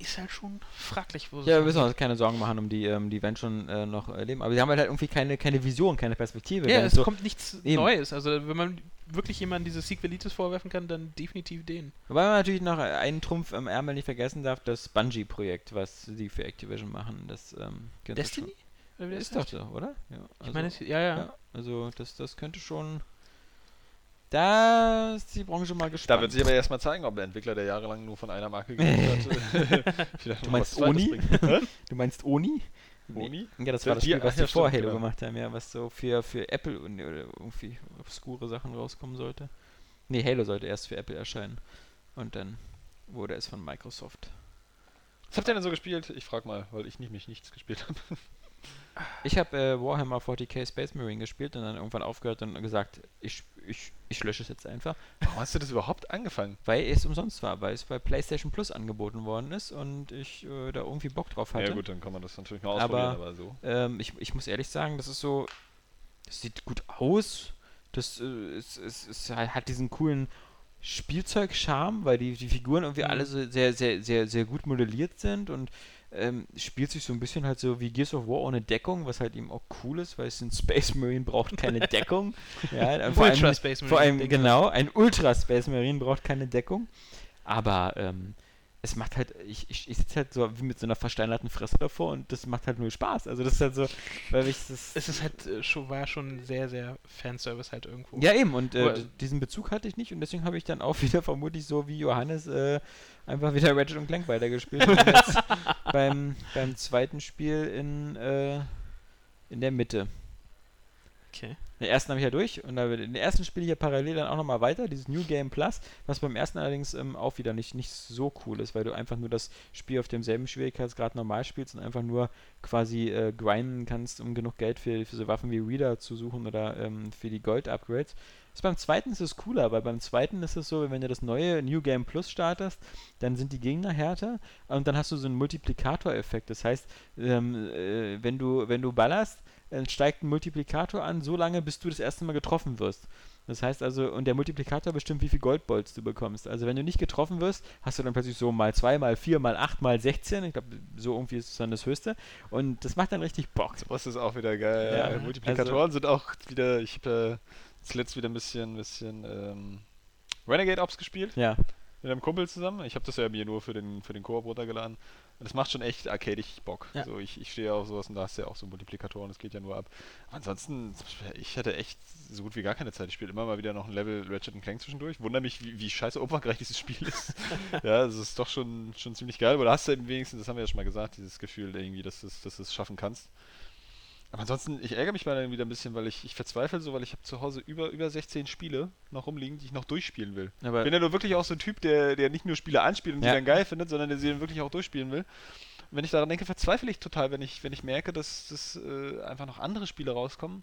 Ist halt schon fraglich, wo Ja, wir müssen uns keine Sorgen machen um die, ähm, die werden schon äh, noch äh, leben. Aber sie haben halt irgendwie keine, keine Vision, keine Perspektive. Ja, es so, kommt nichts Eben. Neues. Also, wenn man wirklich jemandem diese Sequelitis vorwerfen kann, dann definitiv den. Wobei man natürlich noch einen Trumpf am Ärmel nicht vergessen darf, das Bungie-Projekt, was sie für Activision machen. Das ähm, Destiny? Das ist doch so, oder? Ja, Ich meine, es- ja, ja. ja, also das, das könnte schon. Da ist die Branche mal gespannt. Da wird sich aber erstmal zeigen, ob der Entwickler, der jahrelang nur von einer Marke gelebt hat, [laughs] [laughs] Du meinst Oni? Du meinst Oni? Oni? Ja, das war das Spiel, was ach die ja, vor Halo genau. gemacht haben, ja, was so für, für Apple und oder irgendwie obskure Sachen rauskommen sollte. Nee, Halo sollte erst für Apple erscheinen. Und dann wurde es von Microsoft. Was habt ihr denn so gespielt? Ich frag mal, weil ich nicht, mich nichts gespielt habe. [laughs] Ich habe äh, Warhammer 40k Space Marine gespielt und dann irgendwann aufgehört und gesagt, ich, ich, ich lösche es jetzt einfach, Warum hast du das überhaupt angefangen? weil es umsonst war, weil es bei PlayStation Plus angeboten worden ist und ich äh, da irgendwie Bock drauf hatte. Ja gut, dann kann man das natürlich mal Aber- ausprobieren, aber, so. Ähm, ich, ich muss ehrlich sagen, das ist so, das sieht gut aus. Das äh, es, es, es hat diesen coolen Spielzeug-Charme, weil die, die Figuren irgendwie Mhm. alle so sehr, sehr, sehr, sehr gut modelliert sind und ähm, spielt sich so ein bisschen halt so wie Gears of War ohne Deckung, was halt eben auch cool ist, weil es ein Space Marine braucht keine [laughs] Deckung. ja, vor allem, Ultra Space vor allem Marine, genau, ein Ultra Space Marine braucht keine Deckung. Aber ähm, es macht halt, ich, ich, ich sitze halt so wie mit so einer versteinerten Fresse davor und das macht halt nur Spaß. Also das ist halt so, weil ich das. Es ist halt äh, schon, war schon sehr, sehr Fanservice halt irgendwo. ja, eben, und äh, diesen Bezug hatte ich nicht und deswegen habe ich dann auch [laughs] wieder vermutlich so wie Johannes äh, einfach wieder Ratchet und Clank weitergespielt. [laughs] beim, beim zweiten Spiel in, äh, in der Mitte. Okay. Den ersten habe ich ja durch und den ersten spiele ich ja parallel dann auch nochmal weiter, dieses New Game Plus, was beim ersten allerdings ähm, auch wieder nicht, nicht so cool ist, weil du einfach nur das Spiel auf demselben Schwierigkeitsgrad normal spielst und einfach nur quasi äh, grinden kannst, um genug Geld für, für so Waffen wie Reader zu suchen oder ähm, für die Gold-Upgrades. Beim zweiten ist es cooler, weil beim zweiten ist es so, wenn du das neue New Game Plus startest, dann sind die Gegner härter und dann hast du so einen Multiplikatoreffekt. Das heißt, ähm, äh, wenn du wenn du ballerst, dann steigt ein Multiplikator an, so lange, bis du das erste Mal getroffen wirst. Das heißt also, und der Multiplikator bestimmt, wie viel Goldbolts du bekommst. Also wenn du nicht getroffen wirst, hast du dann plötzlich so mal 2, mal 4, mal 8, mal 16. Ich glaube, so irgendwie ist es dann das Höchste. Und das macht dann richtig Bock. Das ist auch wieder geil. Ja, Ja, also- Multiplikatoren sind auch wieder, ich habe äh, zuletzt wieder ein bisschen, bisschen ähm, Renegade Ops gespielt Ja. mit einem Kumpel zusammen. Ich habe das ja mir nur für den, für den Koop runtergeladen. Und das macht schon echt arcadig Bock. Ja. So, ich, ich stehe auf sowas und da hast du ja auch so Multiplikatoren, das geht ja nur ab. Ansonsten, ich hatte echt so gut wie gar keine Zeit. Ich spiele immer mal wieder noch ein Level Ratchet Clank zwischendurch. Wundere mich, wie, wie scheiße umfangreich dieses Spiel ist. [laughs] ja, es ist doch schon, schon ziemlich geil. Aber da hast du eben wenigstens, das haben wir ja schon mal gesagt, dieses Gefühl irgendwie, dass du es dass du es schaffen kannst. Aber ansonsten, ich ärgere mich mal dann wieder ein bisschen, weil ich, ich verzweifle so, weil ich habe zu Hause über, über 16 Spiele noch rumliegen, die ich noch durchspielen will. Aber Ich bin ja nur wirklich auch so ein Typ, der, der nicht nur Spiele anspielt und Ja. die dann geil findet, sondern der sie dann wirklich auch durchspielen will. wenn ich daran denke, verzweifle ich total, wenn ich, wenn ich merke, dass, dass äh, einfach noch andere Spiele rauskommen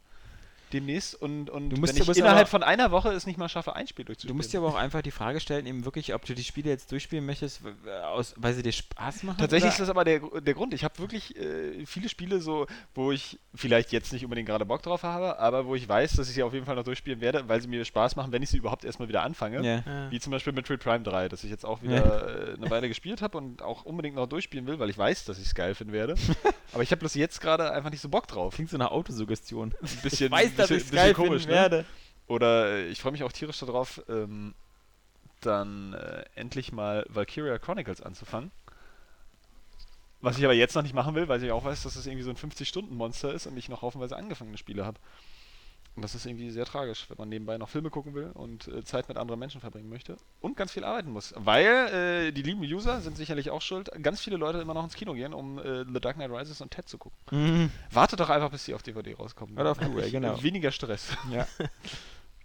demnächst und, und Du musst wenn ich innerhalb aber- von einer Woche es nicht mal schaffe, ein Spiel Du durchzuspielen. musst dir aber auch einfach die Frage stellen, eben wirklich, ob du die Spiele jetzt durchspielen möchtest, aus, weil sie dir Spaß machen. Tatsächlich ist oder? das aber der, der Grund. Ich habe wirklich äh, viele Spiele so, wo ich vielleicht jetzt nicht unbedingt gerade Bock drauf habe, aber wo ich weiß, dass ich sie auf jeden Fall noch durchspielen werde, weil sie mir Spaß machen, wenn ich sie überhaupt erstmal wieder anfange. Ja. Ja. Wie zum Beispiel Metroid Prime 3, das ich jetzt auch wieder äh, eine Weile gespielt habe und auch unbedingt noch durchspielen will, weil ich weiß, dass ich es geil finden werde. [laughs] aber ich habe bloß jetzt gerade einfach nicht so Bock drauf. Klingt so nach Autosuggestion. Ein bisschen, ich weiß, dass bisschen, ich es bisschen geil komisch, finden ne? werde. Oder äh, ich freue mich auch tierisch darauf, ähm, dann äh, endlich mal Valkyria Chronicles anzufangen. Was ich aber jetzt noch nicht machen will, weil ich auch weiß, dass es irgendwie so ein 50-Stunden-Monster ist und ich noch haufenweise angefangene Spiele habe. Und das ist irgendwie sehr tragisch, wenn man nebenbei noch Filme gucken will und äh, Zeit mit anderen Menschen verbringen möchte und ganz viel arbeiten muss. Weil äh, die lieben User sind sicherlich auch schuld, ganz viele Leute immer noch ins Kino gehen, um äh, The Dark Knight Rises und Ted zu gucken. Mhm. Wartet doch einfach, bis die auf DVD rauskommen. Oder auf Blu-ray, ich genau. Weniger Stress. Ja. Man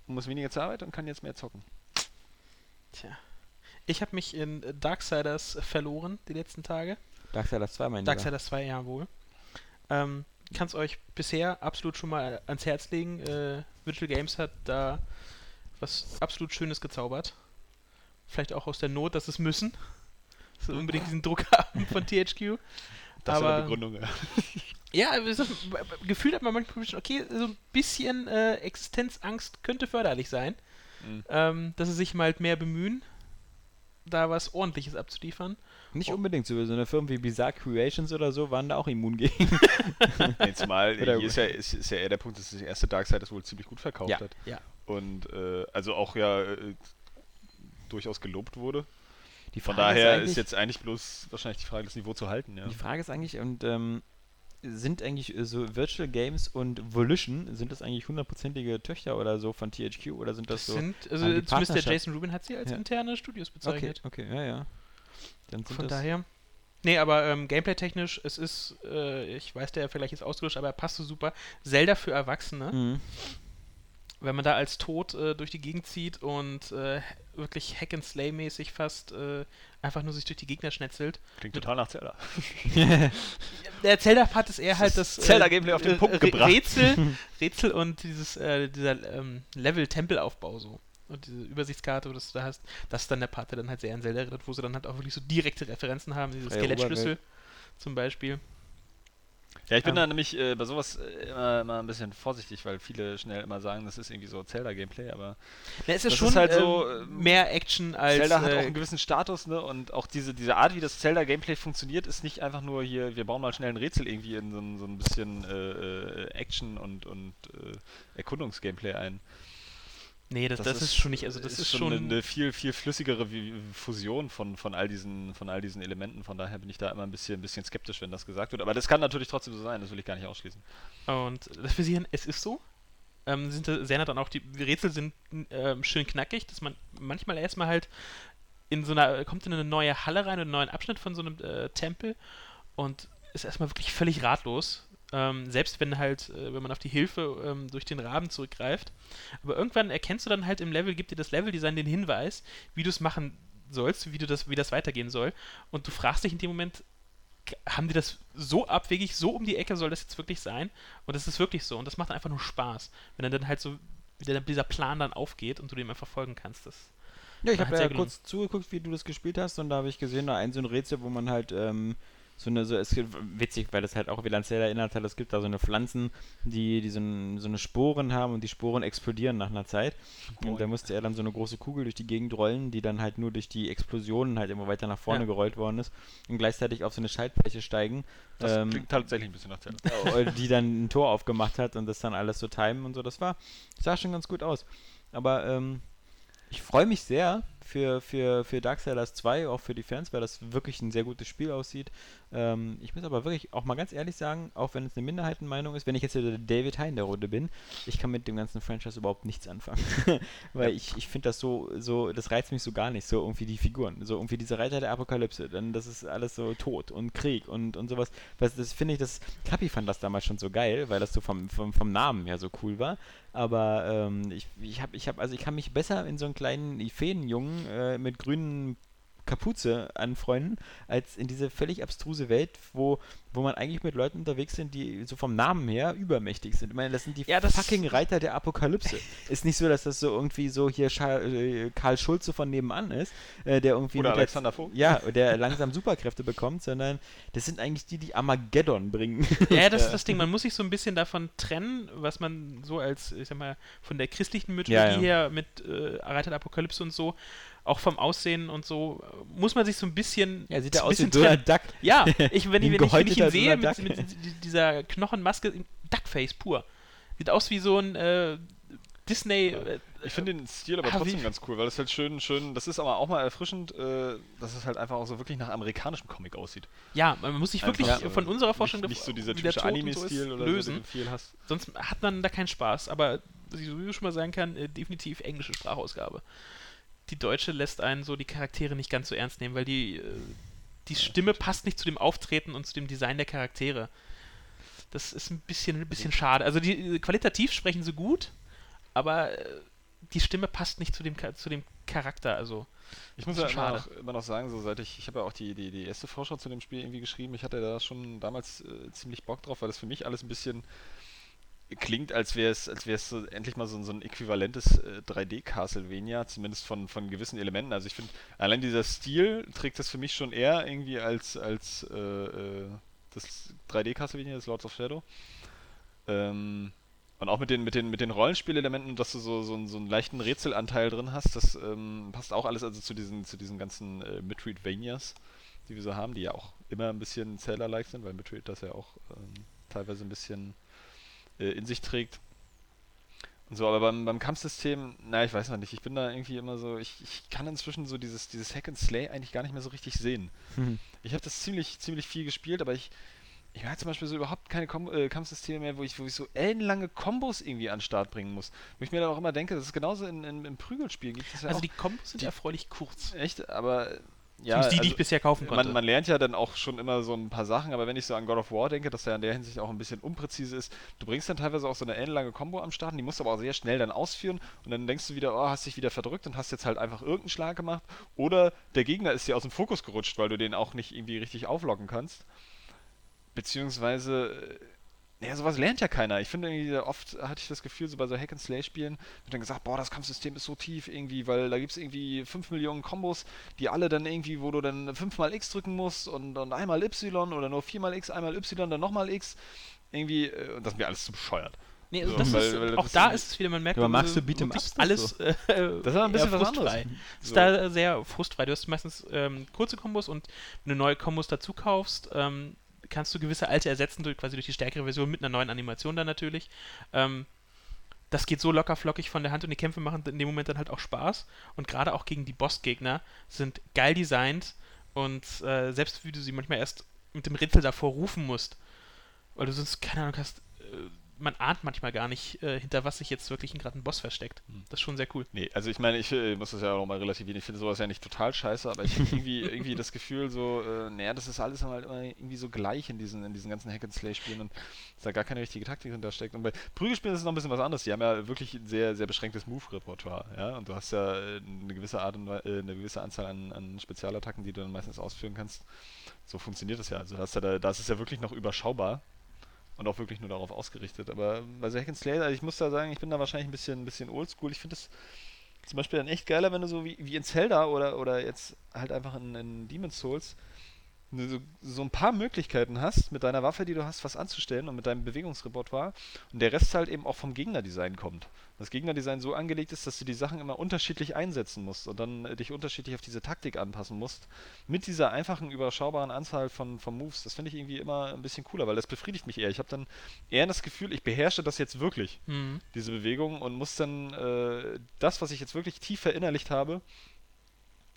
[laughs] muss weniger zur Arbeit und kann jetzt mehr zocken. Tja. Ich habe mich in Darksiders verloren die letzten Tage. Darksiders 2, mein Lieber. Darksiders 2, ja wohl. Ähm, kann es euch bisher absolut schon mal ans Herz legen. Äh, Virtual Games hat da was absolut Schönes gezaubert. Vielleicht auch aus der Not, dass es müssen. Dass sie unbedingt diesen Druck [laughs] haben von THQ. Das ist Aber- eine Begründung. Ja. [laughs] Ja, es ist, gefühlt hat man manchmal schon, okay, so ein bisschen äh, Existenzangst könnte förderlich sein. Mhm. Ähm, dass sie sich mal halt mehr bemühen, da was ordentliches abzuliefern. Nicht unbedingt, so so eine Firma wie Bizarre Creations oder so waren da auch immun gegen. [laughs] Zumal [laughs] Oder- hier ist ja, ist, ist ja eher der Punkt, dass das erste Darkseid das wohl ziemlich gut verkauft Ja. hat. Ja. Und äh, also auch ja äh, durchaus gelobt wurde. Die Von daher eigentlich- ist jetzt eigentlich bloß wahrscheinlich die Frage, das Niveau zu halten. Ja. Die Frage ist eigentlich, und ähm, sind eigentlich äh, so Virtual Games und Volition, sind das eigentlich hundertprozentige Töchter oder so von THQ oder sind das, Das so? sind, also zumindest der Jason Rubin hat sie als Ja. interne Studios okay, bezeichnet. okay, ja, ja. Dann sind Von das, daher. Nee, aber ähm, gameplay-technisch, es ist, äh, ich weiß, der Vergleich ist ausgelöscht, aber er passt so super. Zelda für Erwachsene, Mhm. wenn man da als Tod äh, durch die Gegend zieht und äh, wirklich Hack-and-Slay-mäßig fast äh, einfach nur sich durch die Gegner schnetzelt. Klingt total nach Zelda. [laughs] Der Zelda-Part ist eher halt das, Das Zelda-Gameplay auf den äh, Punkt gebracht. Rätsel, [laughs] Rätsel und dieses, äh, dieser ähm, Level-Tempelaufbau so. Und diese Übersichtskarte, wo du das da hast, das ist dann der Part, der dann halt sehr an Zelda erinnert, wo sie dann halt auch wirklich so direkte Referenzen haben, diese Skelettschlüssel zum Beispiel. Ja, ich bin Ähm. da nämlich äh, bei sowas äh, immer, immer ein bisschen vorsichtig, weil viele schnell immer sagen, das ist irgendwie so Zelda-Gameplay, aber Na, es ist Das schon ist halt ähm, so, ähm, mehr Action als Zelda hat auch äh, einen gewissen Status, ne? Und auch diese, diese Art, wie das Zelda-Gameplay funktioniert, ist nicht einfach nur hier, wir bauen mal schnell ein Rätsel irgendwie in so ein, so ein bisschen äh, äh, Action und, und äh, Erkundungsgameplay ein. Nee, das, das, ist, schon nicht, also das ist, schon eine, viel, viel flüssigere Fusion von, von, all diesen, von all diesen Elementen. Von daher bin ich da immer ein bisschen, ein bisschen skeptisch, wenn das gesagt wird. Aber das kann natürlich trotzdem so sein, das will ich gar nicht ausschließen. Und das für sie, es ist so. Ähm, sind sehr dann auch die Rätsel sind ähm, schön knackig, dass man manchmal erstmal halt in so einer, kommt in eine neue Halle rein, einen neuen Abschnitt von so einem äh, Tempel und ist erstmal wirklich völlig ratlos. Ähm, selbst wenn halt, äh, wenn man auf die Hilfe ähm, durch den Raben zurückgreift. Aber irgendwann erkennst du dann halt im Level, gibt dir das Leveldesign den Hinweis, wie du es machen sollst, wie du das, wie das weitergehen soll. Und du fragst dich in dem Moment, haben die das so abwegig, so um die Ecke soll das jetzt wirklich sein? Und das ist wirklich so. Und das macht einfach nur Spaß, wenn dann, dann halt so wieder dieser Plan dann aufgeht und du dem einfach folgen kannst. Das, Ja, ich habe sehr ja gelungen. kurz zugeguckt, wie du das gespielt hast und da habe ich gesehen, da ein so ein Rätsel, wo man halt ähm, so eine, so, es gibt, witzig, weil das halt auch wieder an Zelda erinnert hat, es gibt da so eine Pflanzen, die, die so, ein, so eine Sporen haben und die Sporen explodieren nach einer Zeit. Und da musste er dann so eine große Kugel durch die Gegend rollen, die dann halt nur durch die Explosionen halt immer weiter nach vorne Ja. gerollt worden ist und gleichzeitig auf so eine Schaltfläche steigen, Das ähm, klingt tatsächlich ein bisschen nach Zelda. [laughs] die dann ein Tor aufgemacht hat und das dann alles so timen und so. Das war, sah schon ganz gut aus. Aber ähm, ich freue mich sehr für, für, für Darksiders 2, auch für die Fans, weil das wirklich ein sehr gutes Spiel aussieht. Ähm, ich muss aber wirklich auch mal ganz ehrlich sagen, auch wenn es eine Minderheitenmeinung ist, wenn ich jetzt wieder der David Hein der Runde bin, ich kann mit dem ganzen Franchise überhaupt nichts anfangen. [laughs] weil ich, ich finde das so, so, das reizt mich so gar nicht, so irgendwie die Figuren. So irgendwie diese Reiter der Apokalypse, dann das ist alles so Tod und Krieg und, und sowas. Was, das finde ich, das, Kapi fand das damals schon so geil, weil das so vom, vom, vom Namen her so cool war. Aber ähm, ich, ich habe, ich habe, also ich kann mich besser in so einen kleinen Feenjungen äh, mit grünen Kapuze anfreunden, als in diese völlig abstruse Welt, wo, wo man eigentlich mit Leuten unterwegs sind, die so vom Namen her übermächtig sind. Ich meine, das sind die Ja, das- fucking Reiter der Apokalypse. [laughs] ist nicht so, dass das so irgendwie so hier Scha äh, Karl Schulze von nebenan ist, äh, der irgendwie Oder Alexander Vogt. ja, der langsam Superkräfte bekommt, sondern das sind eigentlich die, die Armageddon bringen. [laughs] Ja, das ist das Ding. Man muss sich so ein bisschen davon trennen, was man so als, ich sag mal, von der christlichen Mythologie Ja, ja. her mit äh, Reiter der Apokalypse und so, auch vom Aussehen und so, äh, muss man sich so ein bisschen. Ja, sieht ein ja aus wie trennen. Donald Duck. Ja, [laughs] ich, wenn, Wie ich, ein wenn, ich, wenn ich ihn sehe mit, mit, di- dieser Knochenmaske, Duckface pur. Sieht aus wie so ein äh, Disney. Äh, Ich finde den Stil aber Ah, trotzdem wie- ganz cool, weil es halt schön, schön, das ist aber auch mal erfrischend, äh, dass es halt einfach auch so wirklich nach amerikanischem Comic aussieht. ja, man muss sich wirklich Einfach, äh, von unserer Vorstellung nicht, nicht so dieser wie typische und so Anime-Stil oder lösen. so, den du viel hast. Sonst hat man da keinen Spaß. Aber was ich sowieso schon mal sagen kann, äh, definitiv englische Sprachausgabe. Die deutsche lässt einen so die Charaktere nicht ganz so ernst nehmen, weil die, äh, die Stimme passt nicht zu dem Auftreten und zu dem Design der Charaktere. Das ist ein bisschen, ein bisschen schade. Also die, äh, qualitativ sprechen sie gut, aber äh, die Stimme passt nicht zu dem, zu dem Charakter. Also Ich muss ja immer noch, immer noch sagen, so seit ich, ich habe ja auch die, die, die erste Vorschau zu dem Spiel irgendwie geschrieben, ich hatte da schon damals äh, ziemlich Bock drauf, weil das für mich alles ein bisschen klingt, als wäre es, als so endlich mal so, ein- so ein äquivalentes äh, 3D-Castlevania, zumindest von, von gewissen Elementen. Also ich finde, allein dieser Stil trägt das für mich schon eher irgendwie als, als äh, äh, das 3D-Castlevania, das Lords of Shadow. Ähm, und auch mit den, mit den, mit den Rollenspielelementen, dass du so, so, so einen leichten Rätselanteil drin hast, das ähm, passt auch alles also zu diesen, zu diesen ganzen äh, Metroidvanias, die wir so haben, die ja auch immer ein bisschen Zelda-like sind, weil Metroid das ja auch ähm, teilweise ein bisschen äh, in sich trägt. Und so, aber beim, beim Kampfsystem, na, ich weiß noch nicht, ich bin da irgendwie immer so, ich, ich kann inzwischen so dieses, dieses Hack and Slay eigentlich gar nicht mehr so richtig sehen. Ich habe das ziemlich, ziemlich viel gespielt, aber ich, ich habe zum Beispiel so überhaupt keine Kom äh, Kampfsysteme mehr, wo ich, wo ich so ellenlange Kombos irgendwie an den Start bringen muss. Wo ich mir dann auch immer denke, das ist genauso in, in, im Prügelspiel gibt es ja Also auch. die Kombos sind die- erfreulich kurz. echt, aber ja. Zumindest die, die also ich bisher kaufen konnte. man, man lernt ja dann auch schon immer so ein paar Sachen, aber wenn ich so an God of War denke, dass der in der Hinsicht auch ein bisschen unpräzise ist, du bringst dann teilweise auch so eine ellenlange Combo am Start, und die musst du aber auch sehr schnell dann ausführen und dann denkst du wieder, oh, hast dich wieder verdrückt und hast jetzt halt einfach irgendeinen Schlag gemacht oder der Gegner ist dir aus dem Fokus gerutscht, weil du den auch nicht irgendwie richtig auflocken kannst. Beziehungsweise, äh, ja, sowas lernt ja keiner. Ich finde irgendwie, oft hatte ich das Gefühl, so bei so Hack-and-Slay-Spielen, wird dann gesagt, boah, das Kampfsystem ist so tief irgendwie, weil da gibt es irgendwie 5 Millionen Kombos, die alle dann irgendwie, wo du dann 5 mal X drücken musst und, und einmal Y oder nur 4 mal X, einmal Y, dann nochmal X. Irgendwie, äh, und das ist mir alles zu bescheuert. Nee, also So, das weil- ist, weil auch das da ist- es wieder, man merkt, Aber magst du Beat'em Ups alles äh, Das ist aber ein bisschen was frustfrei. anderes. Ist So. da sehr frustfrei. Du hast meistens ähm, kurze Kombos und wenn du neue Kombos dazu kaufst, ähm, kannst du gewisse alte ersetzen, durch, quasi durch die stärkere Version mit einer neuen Animation dann natürlich. Ähm, das geht so locker flockig von der Hand und die Kämpfe machen in dem Moment dann halt auch Spaß. Und gerade auch gegen die Bossgegner sind geil designt und äh, selbst wie du sie manchmal erst mit dem Rätsel davor rufen musst, weil du sonst keine Ahnung hast, äh, man ahnt manchmal gar nicht, äh, hinter was sich jetzt wirklich gerade ein Boss versteckt. Hm. Das ist schon sehr cool. Nee, also ich meine, ich äh, muss das ja auch mal relativieren. Ich finde sowas ja nicht total scheiße, aber ich habe irgendwie, [laughs] irgendwie das Gefühl, so, äh, naja, das ist alles halt immer irgendwie so gleich in diesen, in diesen ganzen Hack-and-Slay-Spielen und dass da gar keine richtige Taktik hintersteckt. Und bei Prügelspielen ist es noch ein bisschen was anderes. Die haben ja wirklich ein sehr, sehr beschränktes Move-Repertoire, ja, und du hast ja äh, eine gewisse Art und äh, eine gewisse Anzahl an, an Spezialattacken, die du dann meistens ausführen kannst. So funktioniert das ja. Also da, da ist es ja wirklich noch überschaubar und auch wirklich nur darauf ausgerichtet. Aber bei so Hack and Slay, also ich muss da sagen, ich bin da wahrscheinlich ein bisschen, ein bisschen oldschool. Ich finde das zum Beispiel dann echt geiler, wenn du so wie, wie in Zelda oder, oder jetzt halt einfach in, in Demon's Souls so, so ein paar Möglichkeiten hast, mit deiner Waffe, die du hast, was anzustellen und mit deinem Bewegungsrepertoire und der Rest halt eben auch vom Gegnerdesign kommt. Das Gegnerdesign so angelegt ist, dass du die Sachen immer unterschiedlich einsetzen musst und dann äh, dich unterschiedlich auf diese Taktik anpassen musst. Mit dieser einfachen, überschaubaren Anzahl von, von Moves. Das finde ich irgendwie immer ein bisschen cooler, weil das befriedigt mich eher. Ich habe dann eher das Gefühl, ich beherrsche das jetzt wirklich Mhm. diese Bewegung und muss dann äh, das, was ich jetzt wirklich tief verinnerlicht habe,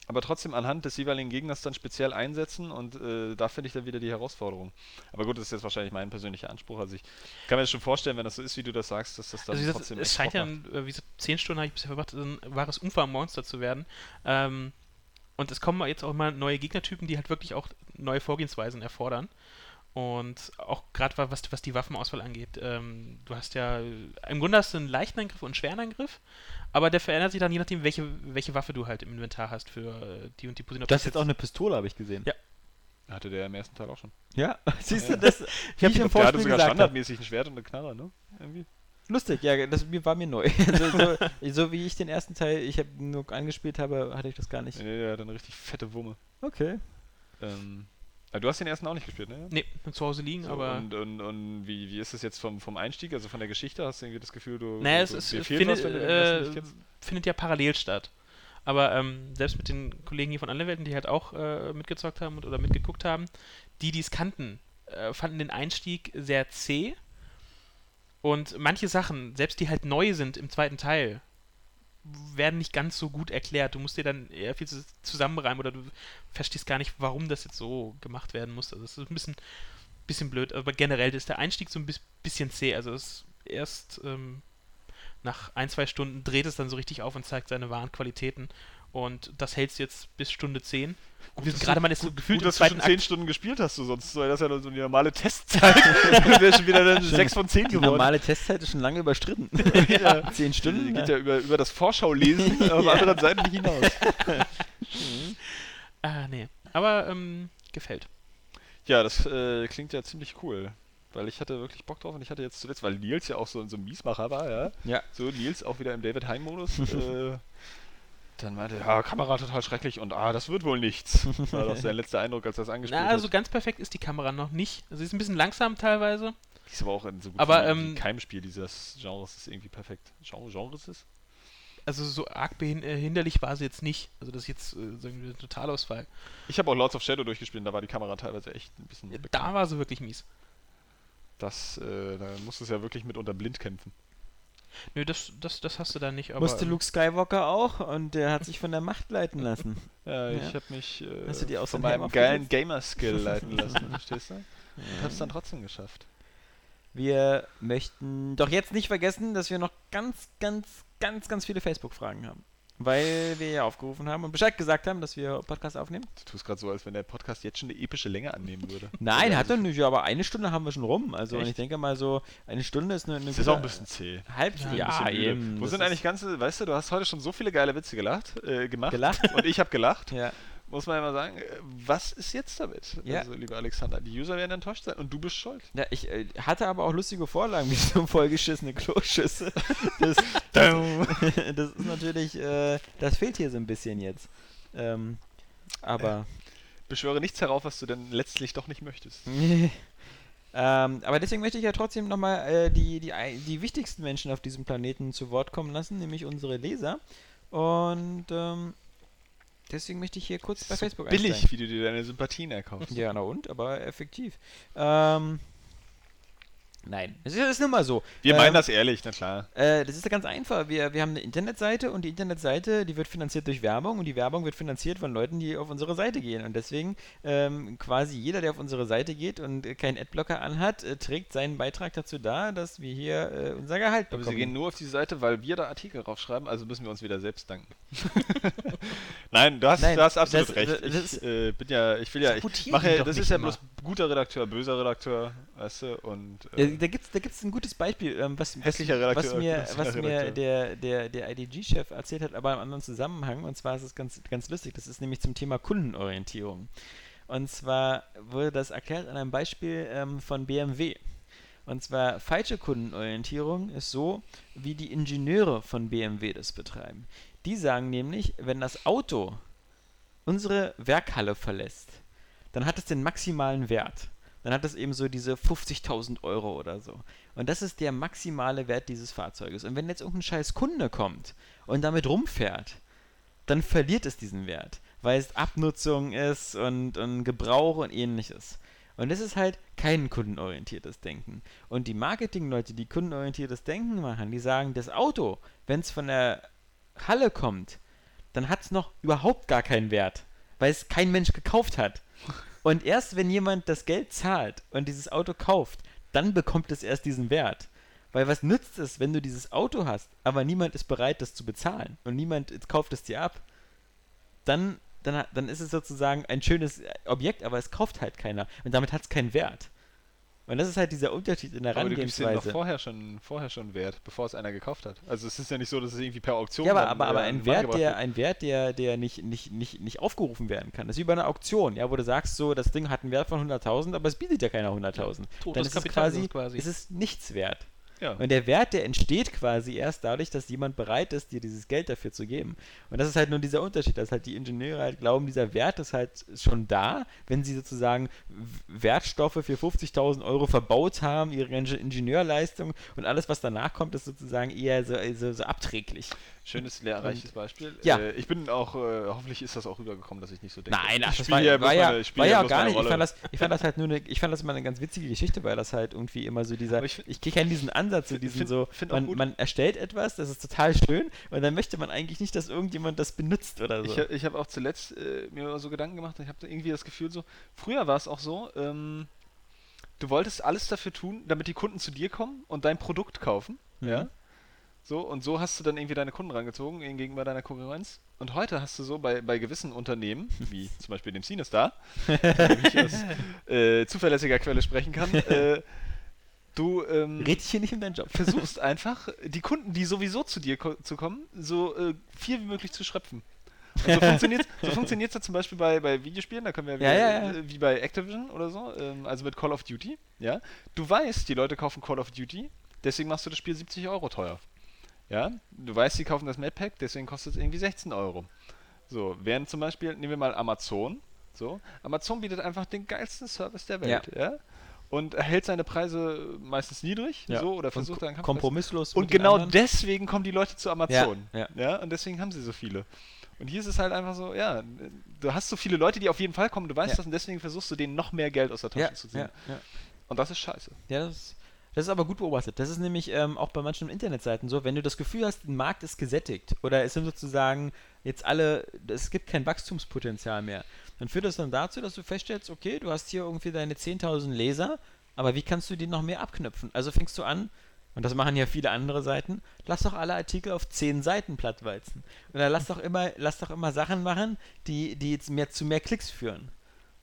aber trotzdem anhand des jeweiligen Gegners dann speziell einsetzen und äh, da finde ich dann wieder die Herausforderung. Aber gut, das ist jetzt wahrscheinlich mein persönlicher Anspruch. Also ich kann mir das schon vorstellen, wenn das so ist, wie du das sagst, dass das dann Also trotzdem es scheint ja, äh, wie gesagt, zehn Stunden habe ich bisher verbracht, ein wahres Umfangmonster zu werden. Ähm, und es kommen jetzt auch mal neue Gegnertypen, die halt wirklich auch neue Vorgehensweisen erfordern. Und auch gerade was, was die Waffenauswahl angeht. Ähm, du hast ja, im Grunde hast du einen leichten Angriff und einen schweren Angriff, aber der verändert sich dann je nachdem, welche, welche Waffe du halt im Inventar hast für äh, die und die Position. Das ist jetzt auch eine Pistole, habe ich gesehen. Ja. Hatte der im ersten Teil auch schon. Ja, [laughs] siehst du, Ja. das, [laughs] ich habe Ich im der hatte Vorspiel sogar gesagt, hab. standardmäßig ein Schwert und eine Knarre, ne? Irgendwie. lustig, ja, das war mir neu. [laughs] so, so, so wie ich den ersten Teil, ich habe nur angespielt habe, hatte ich das gar nicht. Nee, der hat eine richtig fette Wumme. Okay. Ähm, du hast den ersten auch nicht gespielt, ne? Nee, zu Hause liegen, So, aber. und und, und wie, wie ist das jetzt vom, vom Einstieg, also von der Geschichte? Hast du irgendwie das Gefühl, du. Naja, es ist, es findet, was, äh, findet ja parallel statt. Aber ähm, selbst mit den Kollegen hier von Anwälten, die halt auch äh, mitgezockt haben und, oder mitgeguckt haben, die, die es kannten, äh, fanden den Einstieg sehr zäh. Und manche Sachen, selbst die halt neu sind im zweiten Teil, werden nicht ganz so gut erklärt. Du musst dir dann eher viel zu- zusammenreimen oder du verstehst gar nicht, warum das jetzt so gemacht werden muss. Also es ist ein bisschen, bisschen blöd, aber generell ist der Einstieg so ein bis- bisschen zäh. Also es erst ähm, nach ein, zwei Stunden dreht es dann so richtig auf und zeigt seine wahren Qualitäten. Und das hältst du jetzt bis Stunde 10. Und wir sind gerade du- mal jetzt so Gut, gefühlt gut, im dass du schon zweiten 10 Akt. Stunden gespielt hast, du, sonst wäre das ja nur so die normale Testzeit. [laughs] das wäre schon wieder dann 6 von 10 Die geworden. normale Testzeit ist schon lange überstritten. [laughs] ja. [laughs] Zehn Stunden. Die geht ja. ja über, über das Vorschau-Lesen auf Ja. anderen Seiten nicht hinaus. Ah, nee. Aber ähm, gefällt. Ja, das äh, klingt ja ziemlich cool. Weil ich hatte wirklich Bock drauf und ich hatte jetzt zuletzt, weil Nils ja auch so, so ein Miesmacher war, ja. Ja. So, Nils auch wieder im David Hein-Modus. äh, dann meinte er, ja, Kamera total schrecklich und ah, das wird wohl nichts. Das [laughs] war doch sein letzter Eindruck, als er das angespielt Na, also hat. ganz perfekt ist die Kamera noch nicht. Also sie ist ein bisschen langsam teilweise. Die ist aber auch in so gut Aber, ähm, keinem Spiel dieses Genres ist irgendwie perfekt. Genre, Genres ist? Also so arg äh, hinderlich war sie jetzt nicht. Also das ist jetzt äh, wir, ein Totalausfall. Ich habe auch Lords of Shadow durchgespielt und da war die Kamera teilweise echt ein bisschen. Ja, da war sie wirklich mies. Das, äh, da musstest du ja wirklich mit unter blind kämpfen. Nö, das, das, das hast du da nicht. Aber, Musste Luke Skywalker auch und der hat sich von der Macht leiten lassen. Ja, [laughs] Ja. ich habe mich äh, Hast du dir auch von meinem geilen? Gamer-Skill [laughs] leiten lassen, verstehst du? Ich hab's dann trotzdem geschafft. Wir möchten doch jetzt nicht vergessen, dass wir noch ganz, ganz, ganz, ganz viele Facebook-Fragen haben. Weil wir ja aufgerufen haben und Bescheid gesagt haben, dass wir Podcast aufnehmen. Du tust gerade so, als wenn der Podcast jetzt schon eine epische Länge annehmen würde. [laughs] Nein, Oder hat er nicht, aber eine Stunde haben wir schon rum. Also ich denke mal so, eine Stunde ist eine, eine Das ist auch ein bisschen zäh. halb Ja, ja, eben. Wo das sind eigentlich ganze, weißt du, du hast heute schon so viele geile Witze gelacht, äh, gemacht. gelacht? Und ich habe gelacht. Ja. Muss man ja mal sagen, äh, was ist jetzt damit? Ja. Also, lieber Alexander, die User werden enttäuscht sein und du bist schuld. Ja, ich äh, hatte aber auch lustige Vorlagen, wie [laughs] so vollgeschissene Kloschüsse. [laughs] Das, das, [laughs] das ist natürlich, äh, das fehlt hier so ein bisschen jetzt. Ähm, aber, Beschwöre nichts herauf, was du denn letztlich doch nicht möchtest. ähm, aber deswegen möchte ich ja trotzdem nochmal äh, die, die, die wichtigsten Menschen auf diesem Planeten zu Wort kommen lassen, nämlich unsere Leser. Und ähm, deswegen möchte ich hier kurz bei So Facebook billig, einsteigen. wie du dir deine Sympathien erkaufst. Ja, na und, aber effektiv. Ähm, nein, es ist, nun mal so. Wir Ähm, meinen das ehrlich, na klar. Äh, das ist ja ganz einfach. Wir, wir haben eine Internetseite und die Internetseite, die wird finanziert durch Werbung und die Werbung wird finanziert von Leuten, die auf unsere Seite gehen. Und deswegen ähm, quasi jeder, der auf unsere Seite geht und äh, keinen Adblocker anhat, äh, trägt seinen Beitrag dazu da, dass wir hier äh, unser Gehalt Aber bekommen. sie gehen nur auf die Seite, weil wir da Artikel raufschreiben, also müssen wir uns wieder selbst danken. [laughs] Nein, du hast, Nein, du hast absolut das- recht. das ich ist- äh, bin ja, ich will ja, ich mache das ist ja bloß guter Redakteur, böser Redakteur, weißt du, und Ja, äh, da gibt es da gibt's ein gutes Beispiel, ähm, was, was, was mir, was mir der, der, der IDG-Chef erzählt hat, aber im anderen Zusammenhang. Und zwar ist es ganz, ganz lustig. Das ist nämlich zum Thema Kundenorientierung. Und zwar wurde das erklärt an einem Beispiel ähm, von BMW. Und zwar falsche Kundenorientierung ist so, wie die Ingenieure von BMW das betreiben. Die sagen nämlich, wenn das Auto unsere Werkhalle verlässt, dann hat es den maximalen Wert. Dann hat es eben so diese 50.000 Euro oder so. Und das ist der maximale Wert dieses Fahrzeuges. Und wenn jetzt irgendein scheiß Kunde kommt und damit rumfährt, dann verliert es diesen Wert, weil es Abnutzung ist und, und Gebrauch und ähnliches. Und das ist halt kein kundenorientiertes Denken. Und die Marketingleute, die kundenorientiertes Denken machen, die sagen, das Auto, wenn es von der Halle kommt, dann hat es noch überhaupt gar keinen Wert, weil es kein Mensch gekauft hat. Und erst wenn jemand das Geld zahlt und dieses Auto kauft, dann bekommt es erst diesen Wert. Weil was nützt es, wenn du dieses Auto hast, aber niemand ist bereit, das zu bezahlen und niemand kauft es dir ab? Dann, dann, dann ist es sozusagen ein schönes Objekt, aber es kauft halt keiner und damit hat es keinen Wert. Und das ist halt dieser Unterschied in der Aber du gibst denen doch Herangehensweise. vorher schon, vorher schon Wert, bevor es einer gekauft hat. Also es ist ja nicht so, dass es irgendwie per Auktion Ja, aber, aber, aber äh, ein Wert, der, ein Wert, der, der nicht, nicht, nicht, nicht aufgerufen werden kann. Das ist wie bei einer Auktion, ja, wo du sagst, so, das Ding hat einen Wert von 100.000, aber es bietet ja keiner 100.000. Dann ist es quasi, quasi. ist es nichts wert. Ja. Und der Wert, der entsteht quasi erst dadurch, dass jemand bereit ist, dir dieses Geld dafür zu geben. Und das ist halt nur dieser Unterschied, dass halt die Ingenieure halt glauben, dieser Wert ist halt schon da, wenn sie sozusagen Wertstoffe für 50.000 Euro verbaut haben, ihre Inge- Ingenieurleistung und alles, was danach kommt, ist sozusagen eher so, so, so abträglich. Schönes, lehrreiches Beispiel. Ja. Äh, ich bin auch, äh, hoffentlich ist das auch rübergekommen, dass ich nicht so denke. Nein, ach, das war, war ja, meine- war ja gar nicht. Ich fand, das, ich fand das halt nur eine, [laughs] ich fand das mal eine ganz witzige Geschichte, weil das halt irgendwie immer so dieser, Aber ich, ich ich kenne diesen Ansatz, so diesen find- so, find man, man erstellt etwas, das ist total schön und dann möchte man eigentlich nicht, dass irgendjemand das benutzt oder so. Ich, ich habe auch zuletzt äh, mir so Gedanken gemacht, ich habe irgendwie das Gefühl so, früher war es auch so, ähm, du wolltest alles dafür tun, damit die Kunden zu dir kommen und dein Produkt kaufen, ja. So, und so hast du dann irgendwie deine Kunden rangezogen gegenüber deiner Konkurrenz. Und heute hast du so bei, bei gewissen Unternehmen, wie [laughs] zum Beispiel dem Cinestar, [laughs] ich aus äh, zuverlässiger Quelle sprechen kann, [laughs] äh, du ähm, Red hier nicht um deinen Job. versuchst einfach, die Kunden, die sowieso zu dir ko zu kommen, so äh, viel wie möglich zu schröpfen. Und so funktioniert so funktioniert's ja zum Beispiel bei, bei Videospielen, da können wir Ja, wieder, ja, ja. äh, wie bei Activision oder so, ähm, also mit Call of Duty, ja. Du weißt, die Leute kaufen Call of Duty, deswegen machst du das Spiel 70 Euro teuer. Ja, du weißt, die kaufen das Mad Pack, deswegen kostet es irgendwie 16 Euro. So, während zum Beispiel, nehmen wir mal Amazon, so, Amazon bietet einfach den geilsten Service der Welt, ja. Und hält seine Preise meistens niedrig, Ja. so, oder versucht dann kompromisslos und genau anderen. deswegen kommen die Leute zu Amazon. Ja, Ja, und deswegen haben sie so viele. Und hier ist es halt einfach so, ja, du hast so viele Leute, die auf jeden Fall kommen, du weißt Ja. das und deswegen versuchst du denen noch mehr Geld aus der Tasche ja, zu ziehen. ja, ja. Und das ist scheiße. Ja, das, das ist aber gut beobachtet. Das ist nämlich ähm, auch bei manchen Internetseiten so, wenn du das Gefühl hast, ein Markt ist gesättigt oder es sind sozusagen jetzt alle, es gibt kein Wachstumspotenzial mehr, dann führt das dann dazu, dass du feststellst, okay, du hast hier irgendwie deine 10.000 Leser, aber wie kannst du die noch mehr abknüpfen? Also fängst du an, und das machen ja viele andere Seiten, lass doch alle Artikel auf 10 Seiten plattwalzen. Oder lass doch immer, lass doch immer Sachen machen, die, die jetzt mehr zu mehr Klicks führen.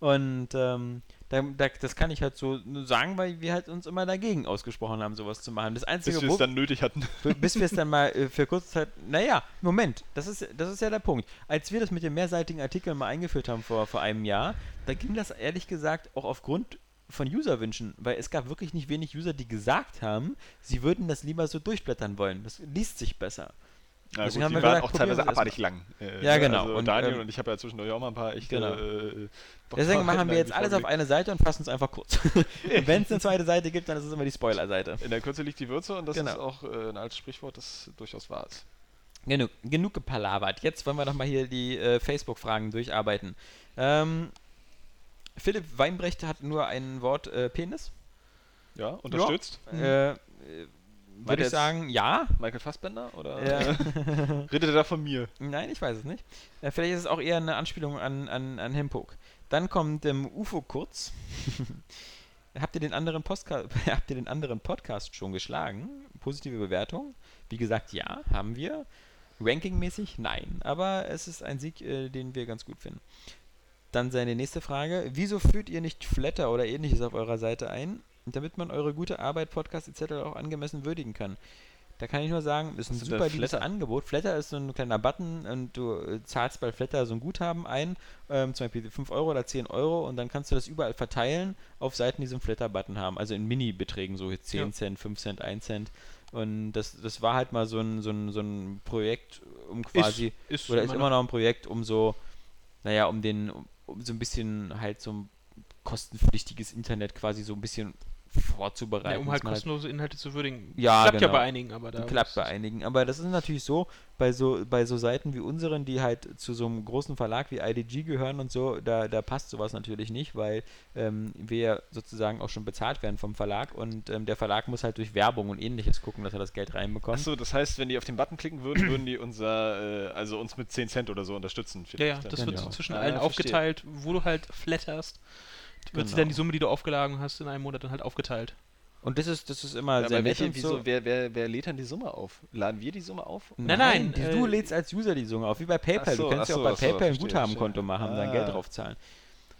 Und ähm, da, da, das kann ich halt so nur sagen, weil wir halt uns immer dagegen ausgesprochen haben, sowas zu machen. Das Einzige, Bis wir es dann nötig hatten. [laughs] bis wir es dann mal äh, für kurze Zeit. Naja, Moment, das ist, das ist ja der Punkt. Als wir das mit den mehrseitigen Artikeln mal eingeführt haben vor, vor einem Jahr, da ging das ehrlich gesagt auch aufgrund von Userwünschen, weil es gab wirklich nicht wenig User, die gesagt haben, sie würden das lieber so durchblättern wollen. Das liest sich besser. Deswegen gut, haben die wir waren gesagt, auch probieren teilweise abartig lang. Äh, Ja, genau. Also Und, Daniel ähm, und ich habe ja zwischendurch auch mal ein paar echte Genau. äh, Deswegen machen wir jetzt alles auf eine Seite und fassen es einfach kurz. [laughs] wenn es eine zweite Seite gibt, dann ist es immer die Spoiler-Seite. In der Kürze liegt die Würze und das Genau. ist auch äh, ein altes Sprichwort, das durchaus wahr ist. Genug, genug gepalabert. Jetzt wollen wir doch mal hier die äh, Facebook-Fragen durcharbeiten. Ähm, Philipp Weinbrecht hat nur ein Wort äh, Penis. Ja, unterstützt. Äh, äh, Meint Würde ich sagen, ja. Michael Fassbender? Oder Ja. [laughs] redet er da von mir? Nein, ich weiß es nicht. Äh, vielleicht ist es auch eher eine Anspielung an, an, an Hempok. Dann kommt ähm, UFO kurz. [laughs] habt, ihr den anderen Postka [laughs] habt ihr den anderen Podcast schon geschlagen? Positive Bewertung? Wie gesagt, ja, haben wir. Rankingmäßig? Nein. Aber es ist ein Sieg, äh, den wir ganz gut finden. Dann seine nächste Frage. Wieso führt ihr nicht Flatter oder ähnliches auf eurer Seite ein, damit man eure gute Arbeit, Podcast etc. auch angemessen würdigen kann? Da kann ich nur sagen, ist ein sind super liebes? Angebot. Flatter ist so ein kleiner Button und du äh, zahlst bei Flatter so ein Guthaben ein, ähm, zum Beispiel 5 Euro oder 10 Euro und dann kannst du das überall verteilen auf Seiten, die so einen Flatter-Button haben. Also in Mini-Beträgen, so 10 Ja. Cent, 5 Cent, 1 Cent. Und das, das war halt mal so ein, so ein, so ein Projekt, um quasi ist oder ist immer noch ein Projekt, um so, naja, um den, um, um so ein bisschen halt so ein kostenpflichtiges Internet quasi so ein bisschen vorzubereiten. ja, um halt man kostenlose Inhalte zu würdigen. Ja, Klappt ja genau. bei einigen, aber da klappt bei einigen. Aber das ist natürlich so, bei so, bei so Seiten wie unseren, die halt zu so einem großen Verlag wie IDG gehören und so, da, da passt sowas natürlich nicht, weil ähm, wir ja sozusagen auch schon bezahlt werden vom Verlag und ähm, der Verlag muss halt durch Werbung und ähnliches gucken, dass er das Geld reinbekommt. Achso, das heißt, wenn die auf den Button klicken würden, würden die unser, äh, also uns mit 10 Cent oder so unterstützen. Ja, ja, das dann. wird Genau. so zwischen allen verstehe. aufgeteilt, wo du halt flatterst. Wird sie Genau. dann die Summe, die du aufgeladen hast, in einem Monat dann halt aufgeteilt. Und das ist, das ist immer Ja, sehr aber nett welche, wieso, so. wer, wer, wer lädt dann die Summe auf? Laden wir die Summe auf? Nein, nein, die, äh, du lädst als User die Summe auf, wie bei PayPal. So, du kannst ja auch so, bei PayPal ein Guthabenkonto machen und dann Ah. Geld drauf zahlen.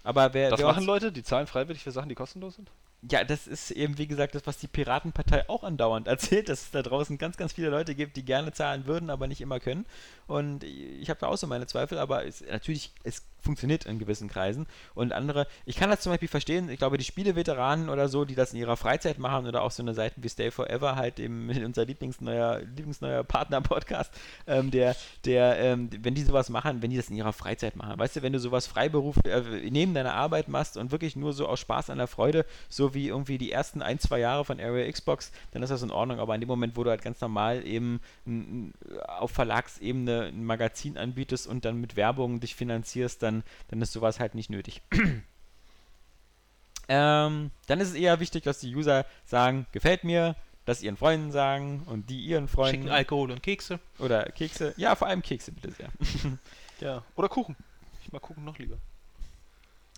Aber wer, Das wer machen Leute, die zahlen freiwillig für Sachen, die kostenlos sind? ja, das ist eben, wie gesagt, das, was die Piratenpartei auch andauernd [laughs] erzählt, dass es da draußen ganz, ganz viele Leute gibt, die gerne zahlen würden, aber nicht immer können. Und ich habe da auch so meine Zweifel, aber es, natürlich, es funktioniert in gewissen Kreisen. Und andere, ich kann das zum Beispiel verstehen, ich glaube, die Spieleveteranen oder so, die das in ihrer Freizeit machen oder auch so eine Seiten wie Stay Forever, halt eben [laughs] unser Lieblingsneuer, Lieblingsneuer Partner-Podcast, ähm, der, der, ähm, wenn die sowas machen, wenn die das in ihrer Freizeit machen. Weißt du, wenn du sowas Freiberuf äh, neben deiner Arbeit machst und wirklich nur so aus Spaß an der Freude, so wie irgendwie die ersten ein, zwei Jahre von Area Xbox, dann ist das in Ordnung. Aber in dem Moment, wo du halt ganz normal eben auf Verlagsebene ein Magazin anbietest und dann mit Werbung dich finanzierst, dann, dann ist sowas halt nicht nötig. [clears throat] ähm, dann ist es eher wichtig, dass die User sagen, gefällt mir, das ihren Freunden sagen und die ihren Freunden. Schicken Alkohol und Kekse. Oder Kekse. Ja, vor allem Kekse bitte sehr. [laughs] Ja. Oder Kuchen. Ich mag Kuchen noch lieber.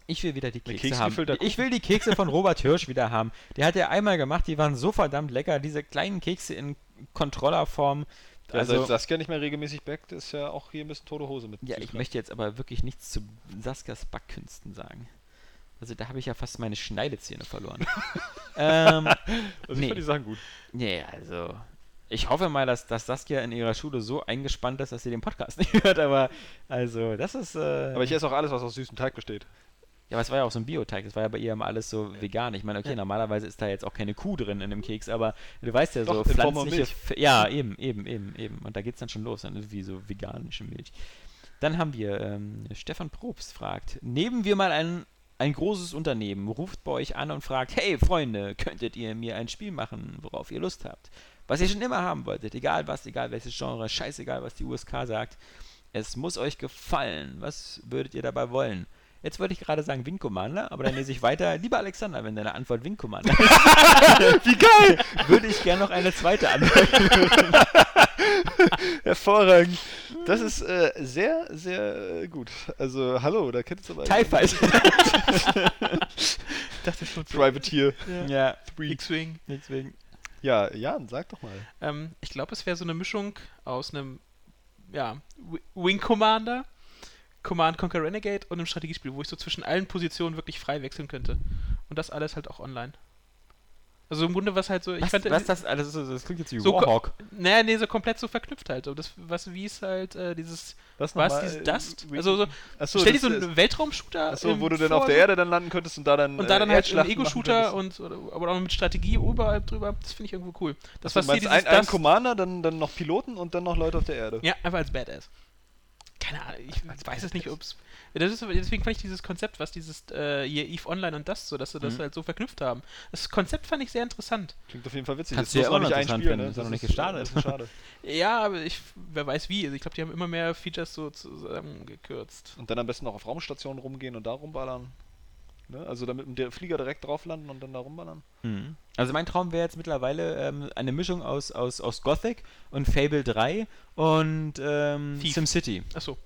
Ich will wieder die Kekse Keks haben. Ich will die Kekse von Robert Hirsch wieder haben. Der hat ja einmal gemacht, die waren so verdammt lecker. Diese kleinen Kekse in Controllerform. Also, Also, Saskia nicht mehr regelmäßig backt, ist ja auch hier ein bisschen tote Hose mit. ja, ich möchte jetzt aber wirklich nichts zu Saskias Backkünsten sagen. Also da habe ich ja fast meine Schneidezähne verloren. [laughs] ähm, Also ich nee. fand die Sachen gut. nee, also ich hoffe mal, dass, dass Saskia in ihrer Schule so eingespannt ist, dass sie den Podcast [laughs] nicht hört, aber also das ist... Äh, Aber ich esse auch alles, was aus süßem Teig besteht. Ja, aber es war ja auch so ein Bioteig, das war ja bei ihr immer alles so vegan. Ich meine, okay, Ja. normalerweise ist da jetzt auch keine Kuh drin in dem Keks, aber du weißt ja Doch, so Form von pflanzliche. Ja, eben, eben, eben, eben. Und da geht's dann schon los, dann irgendwie so veganische Milch. Dann haben wir, ähm, Stefan Probst fragt, nehmen wir mal ein, ein großes Unternehmen, ruft bei euch an und fragt, hey Freunde, könntet ihr mir ein Spiel machen, worauf ihr Lust habt? Was ihr schon immer haben wolltet, egal was, egal welches Genre, scheißegal, was die USK sagt. Es muss euch gefallen. Was würdet ihr dabei wollen? Jetzt wollte ich gerade sagen Wing Commander, aber dann lese ich weiter. [laughs] Lieber Alexander, wenn deine Antwort Wing Commander [laughs] ist, wie geil, würde ich gerne noch eine zweite Antwort. [laughs] Hervorragend. Das ist äh, sehr, sehr äh, gut. Also, hallo, da kennt es aber. TIE Fighter. dachte schon. Privateer. ja, X-Wing. deswegen. Ja, Jan, sag doch mal. Ähm, ich glaube, es wäre so eine Mischung aus einem ja, Wi- Wing Commander, Command Conquer Renegade und einem Strategiespiel, wo ich so zwischen allen Positionen wirklich frei wechseln könnte. Und das alles halt auch online. Also im Grunde was halt so, ich Was, fand was das alles so, das klingt jetzt wie So Warhawk. naja, nee, so komplett so verknüpft halt. So das, was, wie es halt, äh, dieses, Was was, dieses Dust? Äh, Also so, Achso, stell dir so ist- einen Weltraum-Shooter Achso, wo du dann auf der Erde dann landen könntest und da dann. und da äh, dann halt einen Ego-Shooter und, oder, aber auch mit Strategie überall drüber, das finde ich irgendwo cool. Das, Achso, was hier ein, ein Dust- Commander, dann, dann noch Piloten und dann noch Leute auf der Erde. Ja, einfach als Badass. Keine Ahnung, ich weiß es nicht, ob's. Das ist, deswegen fand ich dieses Konzept, was dieses äh, hier EVE Online und das so, dass sie das Mhm. halt so verknüpft haben. Das Konzept fand ich sehr interessant. Klingt auf jeden Fall witzig. Kannst Jetzt du ja auch nicht einspielen, finden, ne? ist ja noch Das nicht gestartet. das ist schade. [laughs] Ja, aber ich, wer weiß wie. Also ich glaube, die haben immer mehr Features so zusammengekürzt. Und dann am besten noch auf Raumstationen rumgehen und da rumballern. Ne? Also damit der Flieger direkt drauf landen und dann da rumballern. Mhm. Also mein Traum wäre jetzt mittlerweile ähm, eine Mischung aus, aus, aus Gothic und Fable 3 und ähm. SimCity. Achso.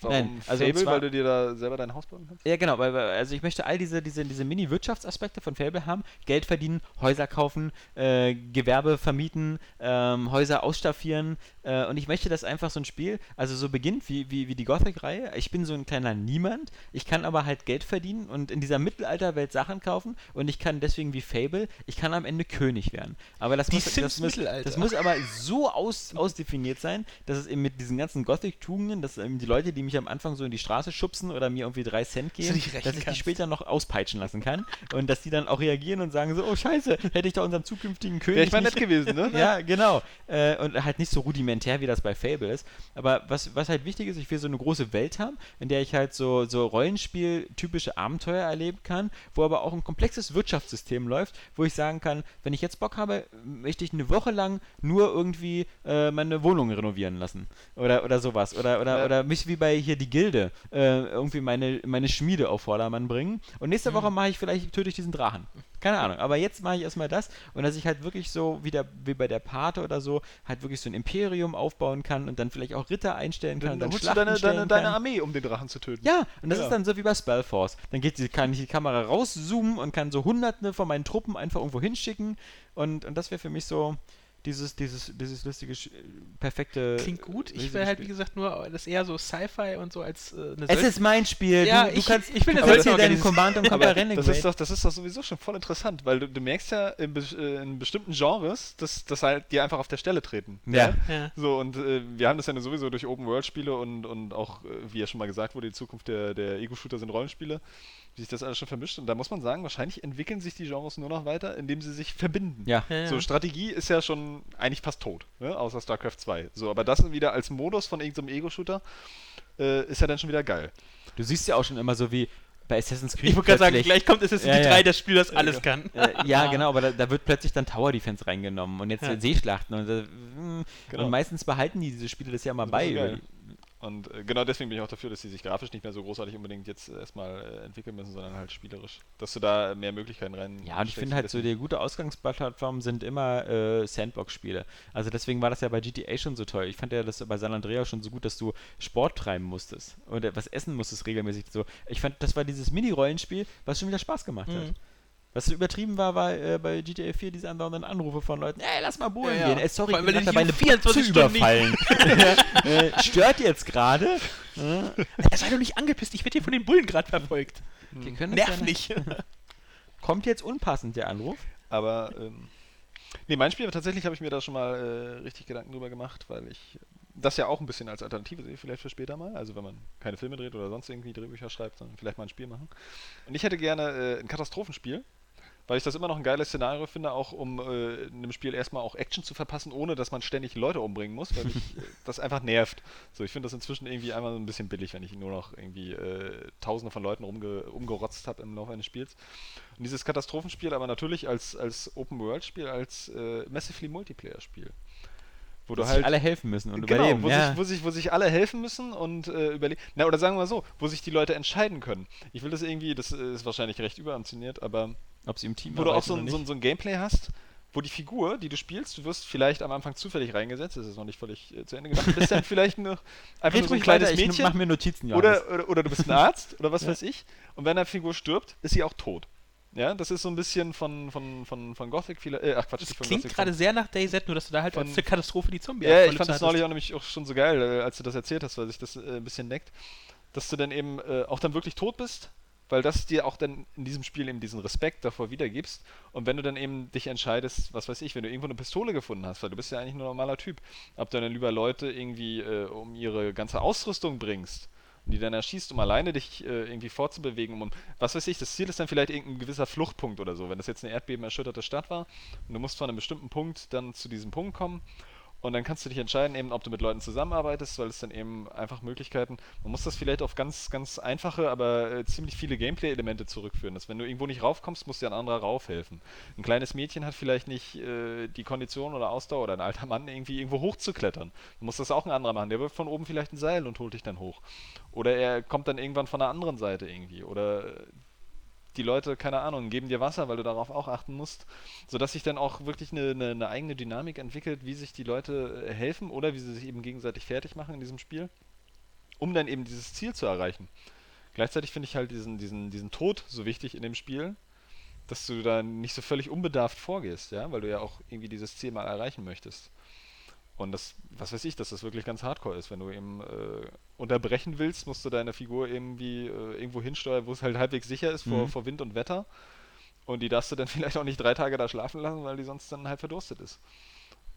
Warum Nein, also Fable, zwar- weil du dir da selber dein Haus bauen kannst? Ja, genau, weil- also ich möchte all diese, diese, diese Mini-Wirtschaftsaspekte von Fable haben. Geld verdienen, Häuser kaufen, äh, Gewerbe vermieten, ähm, Häuser ausstaffieren. Äh, und ich möchte, dass einfach so ein Spiel, also so beginnt wie, wie, wie die Gothic-Reihe. Ich bin so ein kleiner Niemand. Ich kann aber halt Geld verdienen und in dieser Mittelalterwelt Sachen kaufen. Und ich kann deswegen wie Fable, ich kann am Ende König werden. Aber das, Die muss, das, muss, das muss aber so aus, ausdefiniert sein, dass es eben mit diesen ganzen Gothic-Tugenden, dass eben die Leute, die mich am Anfang so in die Straße schubsen oder mir irgendwie drei Cent geben, rächen dass ich die später noch auspeitschen lassen kann und dass die dann auch reagieren und sagen so, oh scheiße, hätte ich doch unseren zukünftigen König Wäre ich mal nett gewesen, ne? [laughs] ja, genau. Äh, und halt nicht so rudimentär, wie das bei Fable ist. Aber was, was halt wichtig ist, ich will so eine große Welt haben, in der ich halt so, so Rollenspiel-typische Abenteuer erleben kann, wo aber auch ein komplexes Wirtschaftssystem läuft, wo ich sagen kann, wenn ich jetzt Bock habe, möchte ich eine Woche lang nur irgendwie äh, meine Wohnung renovieren lassen. Oder, oder sowas. Oder, oder, Ja. oder mich wie bei hier die Gilde äh, irgendwie meine, meine Schmiede auf Vordermann bringen. Und nächste Mhm. Woche mache ich vielleicht, töte ich diesen Drachen. Keine Ahnung. Aber jetzt mache ich erstmal das und dass ich halt wirklich so wie, der, wie bei der Pate oder so halt wirklich so ein Imperium aufbauen kann und dann vielleicht auch Ritter einstellen kann Dann, und dann holst du deine, deine, deine. Armee, um den Drachen zu töten. Ja, und das Ja. ist dann so wie bei Spellforce. Dann geht die, kann ich die Kamera rauszoomen und kann so hunderte von meinen Truppen einfach irgendwo hinschicken und, und das wäre für mich so dieses, dieses, dieses lustige, perfekte. Klingt gut. Ich will halt, wie gesagt, nur das eher so Sci-Fi und so als äh, eine Es solche- ist mein Spiel. Ja, du, du ich- kannst, ich will sollst solche hier deinen. Command und Conquer das ist, doch, das ist doch sowieso schon voll interessant, weil du, du merkst ja in, äh, in bestimmten Genres, dass, dass halt die einfach auf der Stelle treten. Ja. Ja. So, und äh, wir haben das ja sowieso durch Open-World-Spiele und, und auch, äh, wie ja schon mal gesagt wurde, die Zukunft der, der Ego-Shooter sind Rollenspiele, wie sich das alles schon vermischt. Und da muss man sagen, wahrscheinlich entwickeln sich die Genres nur noch weiter, indem sie sich verbinden. Ja. Ja, ja. So, Strategie ist ja schon eigentlich fast tot, ne? außer StarCraft 2. So, aber das wieder als Modus von irgendeinem Ego-Shooter äh, ist ja dann schon wieder geil. Du siehst ja auch schon immer so wie bei Assassin's Creed. Ich wollte gerade sagen, gleich kommt Assassin's Ja, Creed ja. 3, das Spiel, das alles kann. Äh, ja, [laughs] genau, aber da, da wird plötzlich dann Tower Defense reingenommen und jetzt Ja. Seeschlachten und, äh, mm, Genau. und meistens behalten die diese Spiele das ja mal Das bei. Und äh, genau deswegen bin ich auch dafür, dass sie sich grafisch nicht mehr so großartig unbedingt jetzt äh, erstmal äh, entwickeln müssen, sondern halt spielerisch. Dass du da mehr Möglichkeiten rein. Ja, und ich finde halt so, die gute Ausgangsplattformen sind immer äh, Sandbox-Spiele. Also deswegen war das ja bei GTA schon so toll. Ich fand ja das bei San Andreas schon so gut, dass du Sport treiben musstest oder was essen musstest regelmäßig. So, ich fand, das war dieses Mini-Rollenspiel, was schon wieder Spaß gemacht hat. Was so übertrieben war, war äh, bei GTA 4 diese andauernden Anrufe von Leuten, ey, lass mal Bullen Ja, ja. gehen. Ey, sorry, allem, ich bin dabei, eine dich Bank zu 24 Stunden überfallen. [laughs] äh, stört jetzt gerade. Er sei doch nicht angepisst, ich werde hier von den Bullen gerade verfolgt. Können Nerv nicht. [laughs] Kommt jetzt unpassend der Anruf. Aber, ähm, nee, mein Spiel tatsächlich habe ich mir da schon mal äh, richtig Gedanken drüber gemacht, weil ich das ja auch ein bisschen als Alternative sehe, vielleicht für später mal. Also, wenn man keine Filme dreht oder sonst irgendwie Drehbücher schreibt, sondern vielleicht mal ein Spiel machen. Und ich hätte gerne äh, ein Katastrophenspiel. Weil ich das immer noch ein geiles Szenario finde, auch um äh, in einem Spiel erstmal auch Action zu verpassen, ohne dass man ständig Leute umbringen muss, weil mich [laughs] äh, das einfach nervt. So, ich finde das inzwischen irgendwie einmal so ein bisschen billig, wenn ich nur noch irgendwie äh, tausende von Leuten rumge umgerotzt habe im Laufe eines Spiels. Und dieses Katastrophenspiel aber natürlich als, als Open-World-Spiel, als äh, Massively Multiplayer-Spiel. Wo Wo du halt alle helfen müssen und genau, überleben. wo, ja. sich, wo, sich, wo sich alle helfen müssen und äh, überlegen. Na, oder sagen wir mal so, wo sich die Leute entscheiden können. Ich will das irgendwie, das äh, ist wahrscheinlich recht überambitioniert, aber Ob sie im Team wo du auch so ein, so, ein, so ein Gameplay hast, wo die Figur, die du spielst, du wirst vielleicht am Anfang zufällig reingesetzt, das ist noch nicht völlig äh, zu Ende gedacht, bist dann [laughs] vielleicht noch einfach nur so ein kleines weiter, Mädchen mach mir Notizen, Johannes. oder, oder, oder du bist ein Arzt oder was [laughs] Ja. weiß ich und wenn deine Figur stirbt, ist sie auch tot. Ja, das ist so ein bisschen von, von, von, von Gothic, viele, äh, ach Quatsch, Das klingt gerade sehr nach DayZ, nur dass du da halt von- eine Katastrophe die zombie ja, ich fand das neulich auch nämlich auch schon so geil, äh, als du das erzählt hast, weil sich das äh, ein bisschen neckt, dass du dann eben äh, auch dann wirklich tot bist, weil das dir auch dann in diesem Spiel eben diesen Respekt davor wiedergibst. Und wenn du dann eben dich entscheidest, was weiß ich, wenn du irgendwo eine Pistole gefunden hast, weil du bist ja eigentlich nur ein normaler Typ, ob du dann lieber Leute irgendwie äh, um ihre ganze Ausrüstung bringst und die dann erschießt, um alleine dich äh, irgendwie fortzubewegen, um, was weiß ich, das Ziel ist dann vielleicht irgendein gewisser Fluchtpunkt oder so, wenn das jetzt eine erdbebenerschütterte Stadt war und du musst von einem bestimmten Punkt dann zu diesem Punkt kommen und dann kannst du dich entscheiden, eben, ob du mit Leuten zusammenarbeitest, weil es dann eben einfach Möglichkeiten, man muss das vielleicht auf ganz, ganz einfache, aber äh, ziemlich viele Gameplay-Elemente zurückführen. Dass wenn du irgendwo nicht raufkommst, muss dir ein anderer raufhelfen. Ein kleines Mädchen hat vielleicht nicht äh, die Kondition oder Ausdauer oder ein alter Mann irgendwie irgendwo hochzuklettern. Dann muss das auch ein anderer machen. Der wirft von oben vielleicht ein Seil und holt dich dann hoch. Oder er kommt dann irgendwann von der anderen Seite irgendwie. Oder äh, die Leute, keine Ahnung, geben dir Wasser, weil du darauf auch achten musst, sodass sich dann auch wirklich eine, eine, eine eigene Dynamik entwickelt, wie sich die Leute äh, helfen oder wie sie sich eben gegenseitig fertig machen in diesem Spiel, um dann eben dieses Ziel zu erreichen. Gleichzeitig finde ich halt diesen, diesen, diesen Tod so wichtig in dem Spiel, dass du da nicht so völlig unbedarft vorgehst, ja, weil du ja auch irgendwie dieses Ziel mal erreichen möchtest. Und das, was weiß ich, dass das wirklich ganz hardcore ist. Wenn du eben äh, unterbrechen willst, musst du deine Figur irgendwie äh, irgendwo hinsteuern, wo es halt halbwegs sicher ist vor, Mhm. vor Wind und Wetter. Und die darfst du dann [laughs] vielleicht auch nicht drei Tage da schlafen lassen, weil die sonst dann halt verdurstet ist.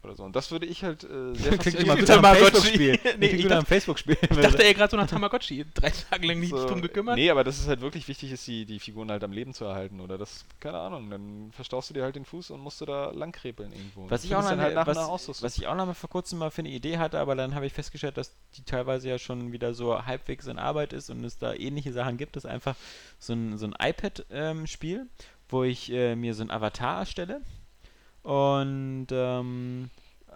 Oder so. Und das würde ich halt äh, sehr Klingt immer [laughs] Tamagotchi. Facebook-Spiel. [laughs] Nee, ich gut am Facebook-Spiel. [laughs] Ich dachte eher gerade so nach Tamagotchi. Drei Tage lang nicht So, drum gekümmert. Nee, aber das ist halt wirklich wichtig, ist die, die Figuren halt am Leben zu erhalten. Oder das, keine Ahnung, dann verstaust du dir halt den Fuß und musst du da langkrepeln irgendwo. Was ich, auch noch, halt nach was, was ich auch noch mal vor kurzem mal für eine Idee hatte, aber dann habe ich festgestellt, dass die teilweise ja schon wieder so halbwegs in Arbeit ist und es da ähnliche Sachen gibt. Das ist einfach so ein, so ein iPad-Spiel, wo ich äh, mir so ein Avatar erstelle. Und ähm,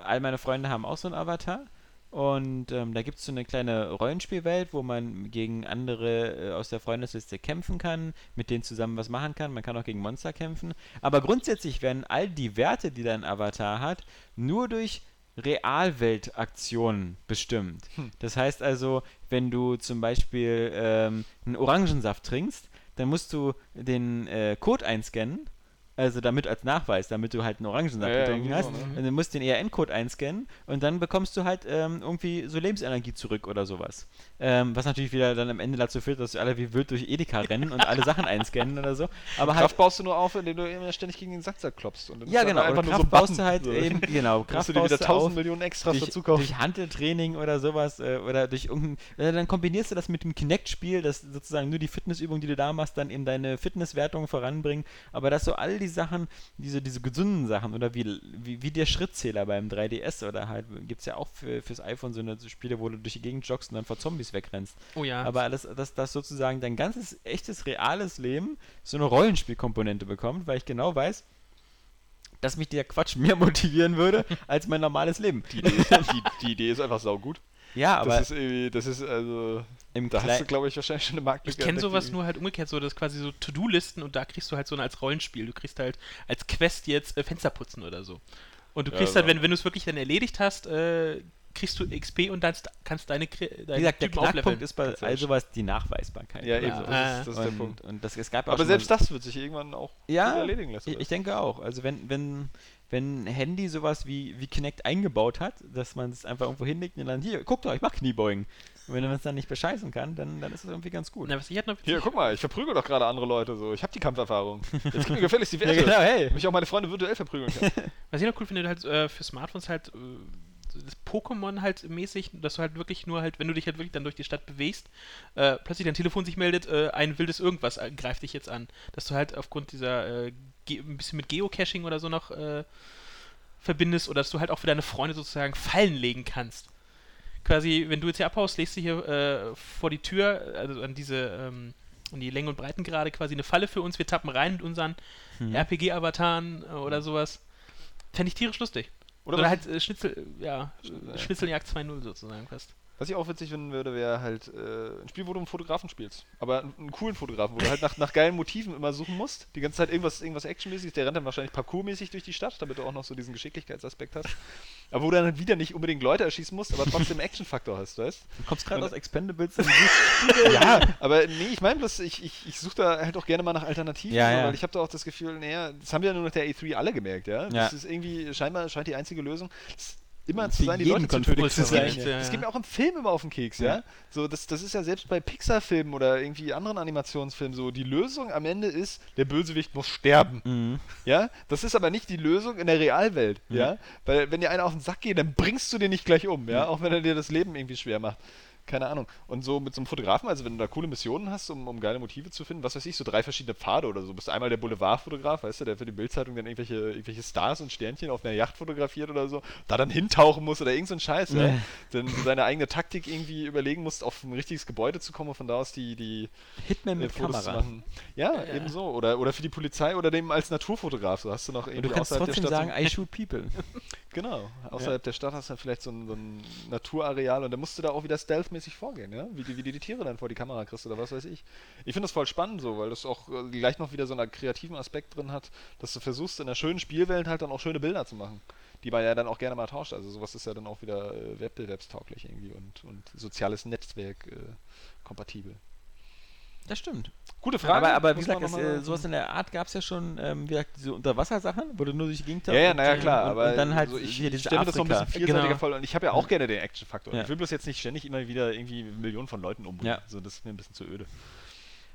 all meine Freunde haben auch so einen Avatar. Und ähm, da gibt es so eine kleine Rollenspielwelt, wo man gegen andere äh, aus der Freundesliste kämpfen kann, mit denen zusammen was machen kann. Man kann auch gegen Monster kämpfen. Aber grundsätzlich werden all die Werte, die dein Avatar hat, nur durch Realweltaktionen bestimmt. Hm. Das heißt also, wenn du zum Beispiel ähm, einen Orangensaft trinkst, dann musst du den äh, Code einscannen Also damit als Nachweis, damit du halt einen Orangensaft Ja, ja, getrunken irgendwie hast. so, ne? Und dann musst du den ERN-Code einscannen und dann bekommst du halt ähm, irgendwie so Lebensenergie zurück oder sowas. Ähm, was natürlich wieder dann am Ende dazu führt, dass wir alle wie wild durch Edeka rennen und alle Sachen einscannen oder so. Aber halt Kraft baust du nur auf, indem du immer ständig gegen den Sacksack klopfst. Und dann ja, ist dann genau. Einfach und nur so Kraft baust Button, du halt so. eben, [laughs] genau, Kraft du dir wieder baust du 1000 auf Millionen Extras durch, dazu kaufen. durch Hanteltraining oder sowas äh, oder durch irgendein, äh, dann kombinierst du das mit dem Kinect-Spiel, das sozusagen nur die Fitnessübungen, die du da machst, dann eben deine Fitnesswertung voranbringen, aber dass so all die Sachen, diese, diese gesunden Sachen oder wie, wie, wie der Schrittzähler beim 3DS oder halt, gibt es ja auch für, fürs iPhone so eine Spiele, wo du durch die Gegend joggst und dann vor Zombies wegrennst. Oh ja. Aber alles, dass das sozusagen dein ganzes, echtes, reales Leben so eine Rollenspielkomponente bekommt, weil ich genau weiß, dass mich der Quatsch mehr [laughs] motivieren würde als mein normales Leben. Die Idee, ist, die, die Idee ist einfach saugut. Ja, aber das ist irgendwie, das ist also, im da hast Klei- du, glaube ich, wahrscheinlich schon eine Marktlücke. Ich kenne entdeckt, sowas nur halt umgekehrt, so das ist quasi so To-Do-Listen und da kriegst du halt so eine als Rollenspiel. Du kriegst halt als Quest jetzt äh, Fenster putzen oder so. Und du Ja, kriegst halt, wenn, wenn du es wirklich dann erledigt hast, äh, kriegst du XP und dann st- kannst deine, deine Wie gesagt, der Knackpunkt ist bei all ja sowas die Nachweisbarkeit. Ja, eben, so. das ist, das ist der und, Punkt. und das, es gab auch Aber selbst mal, das wird sich irgendwann auch Ja, erledigen lassen. ich, ich denke auch. Also wenn, wenn, wenn ein Handy sowas wie, wie Kinect eingebaut hat, dass man es einfach irgendwo hinlegt und dann, hier, guckt doch, ich mach Kniebeugen. Und wenn man es dann nicht bescheißen kann, dann, dann ist es irgendwie ganz gut. Na, was ich halt noch Hier, guck mal, ich verprügel doch gerade andere Leute so. Ich habe die Kampferfahrung. Jetzt gib mir [laughs] gefälligst die Werte. ja, genau, hey. Damit ich auch meine Freunde virtuell verprügeln kann. [laughs] Was ich noch cool finde, halt äh, für Smartphones halt äh, das Pokémon halt mäßig, dass du halt wirklich nur halt, wenn du dich halt wirklich dann durch die Stadt bewegst, äh, plötzlich dein Telefon sich meldet, äh, ein wildes Irgendwas äh, greift dich jetzt an. Dass du halt aufgrund dieser äh, ein bisschen mit Geocaching oder so noch äh, verbindest oder dass du halt auch für deine Freunde sozusagen Fallen legen kannst. Quasi, wenn du jetzt hier abhaust, legst du hier äh, vor die Tür, also an diese, ähm, an die Länge und Breiten gerade quasi eine Falle für uns, wir tappen rein mit unseren Mhm. RPG-Avataren äh, oder sowas. Fände ich tierisch lustig. Oder, Oder, halt äh, Schnitzel, Ja. Schnitzeljagd 2.0 sozusagen fast. Was ich auch witzig finden würde, wäre halt äh, ein Spiel, wo du einen Fotografen spielst. Aber einen, einen coolen Fotografen, wo du halt nach, nach geilen Motiven immer suchen musst. Die ganze Zeit irgendwas, irgendwas Actionmäßiges. Der rennt dann wahrscheinlich parkourmäßig durch die Stadt, damit du auch noch so diesen Geschicklichkeitsaspekt hast. Aber wo du dann halt wieder nicht unbedingt Leute erschießen musst, aber trotzdem Action-Faktor hast, weißt Du kommst gerade aus Expendables [laughs] ja, aber nee, ich meine bloß, ich, ich, ich suche da halt auch gerne mal nach Alternativen, Ja, so, ja. weil ich habe da auch das Gefühl, naja, das haben wir ja nur nach der E3 alle gemerkt, ja. Das Ja. ist irgendwie, scheinbar scheint die einzige Lösung, das immer zu sein, die Leute zu töten. zu Das, geht, sein, ja. das geht mir auch im Film immer auf den Keks, ja. Ja. So, das, das ist ja selbst bei Pixar-Filmen oder irgendwie anderen Animationsfilmen so, die Lösung am Ende ist, der Bösewicht muss sterben. Mhm. Ja, das ist aber nicht die Lösung in der Realwelt, Mhm. ja, weil wenn dir einer auf den Sack geht, dann bringst du den nicht gleich um, ja, auch wenn er dir das Leben irgendwie schwer macht. Keine Ahnung. Und so mit so einem Fotografen, also wenn du da coole Missionen hast, um, um geile Motive zu finden, was weiß ich, so drei verschiedene Pfade oder so. Du bist einmal der Boulevardfotograf, weißt du, der für die Bildzeitung dann irgendwelche, irgendwelche Stars und Sternchen auf einer Yacht fotografiert oder so, da dann hintauchen muss oder irgend so ein Scheiß, ja. Ja. Dann du deine eigene Taktik irgendwie überlegen musst, auf ein richtiges Gebäude zu kommen und von da aus die, die Hitman mit Fotos zu Kamera. machen. Ja, Ja. ebenso. Oder, oder für die Polizei oder dem als Naturfotograf. So hast du noch Und irgendwie du kannst außerhalb trotzdem der Stadt sagen, so, I shoot people. Genau, außerhalb der Stadt hast du dann vielleicht so ein, so ein Naturareal und da musst du da auch wieder stealthmäßig vorgehen, ja? Wie, die, wie die die Tiere dann vor die Kamera kriegst oder was weiß ich. Ich finde das voll spannend so, weil das auch äh, gleich noch wieder so einen kreativen Aspekt drin hat, dass du versuchst, in einer schönen Spielwelt halt dann auch schöne Bilder zu machen, die man ja dann auch gerne mal tauscht. Also sowas ist ja dann auch wieder äh, wettbewerbstauglich irgendwie und, und soziales Netzwerk äh, kompatibel. Das stimmt. Gute Frage. Aber, aber wie gesagt, mal- äh, sowas in der Art gab es ja schon, ähm, wie gesagt, diese Unterwassersachen, wo du nur durch die Gegend Ja, ja, naja, klar, und, aber und dann halt so, ich, hier ich stelle mir das noch ein bisschen vielseitiger Genau. vor und ich habe ja auch gerne den Action-Faktor. Ja. Ich will bloß jetzt nicht ständig immer wieder irgendwie Millionen von Leuten umbringen. Ja. So, das ist mir ein bisschen zu öde.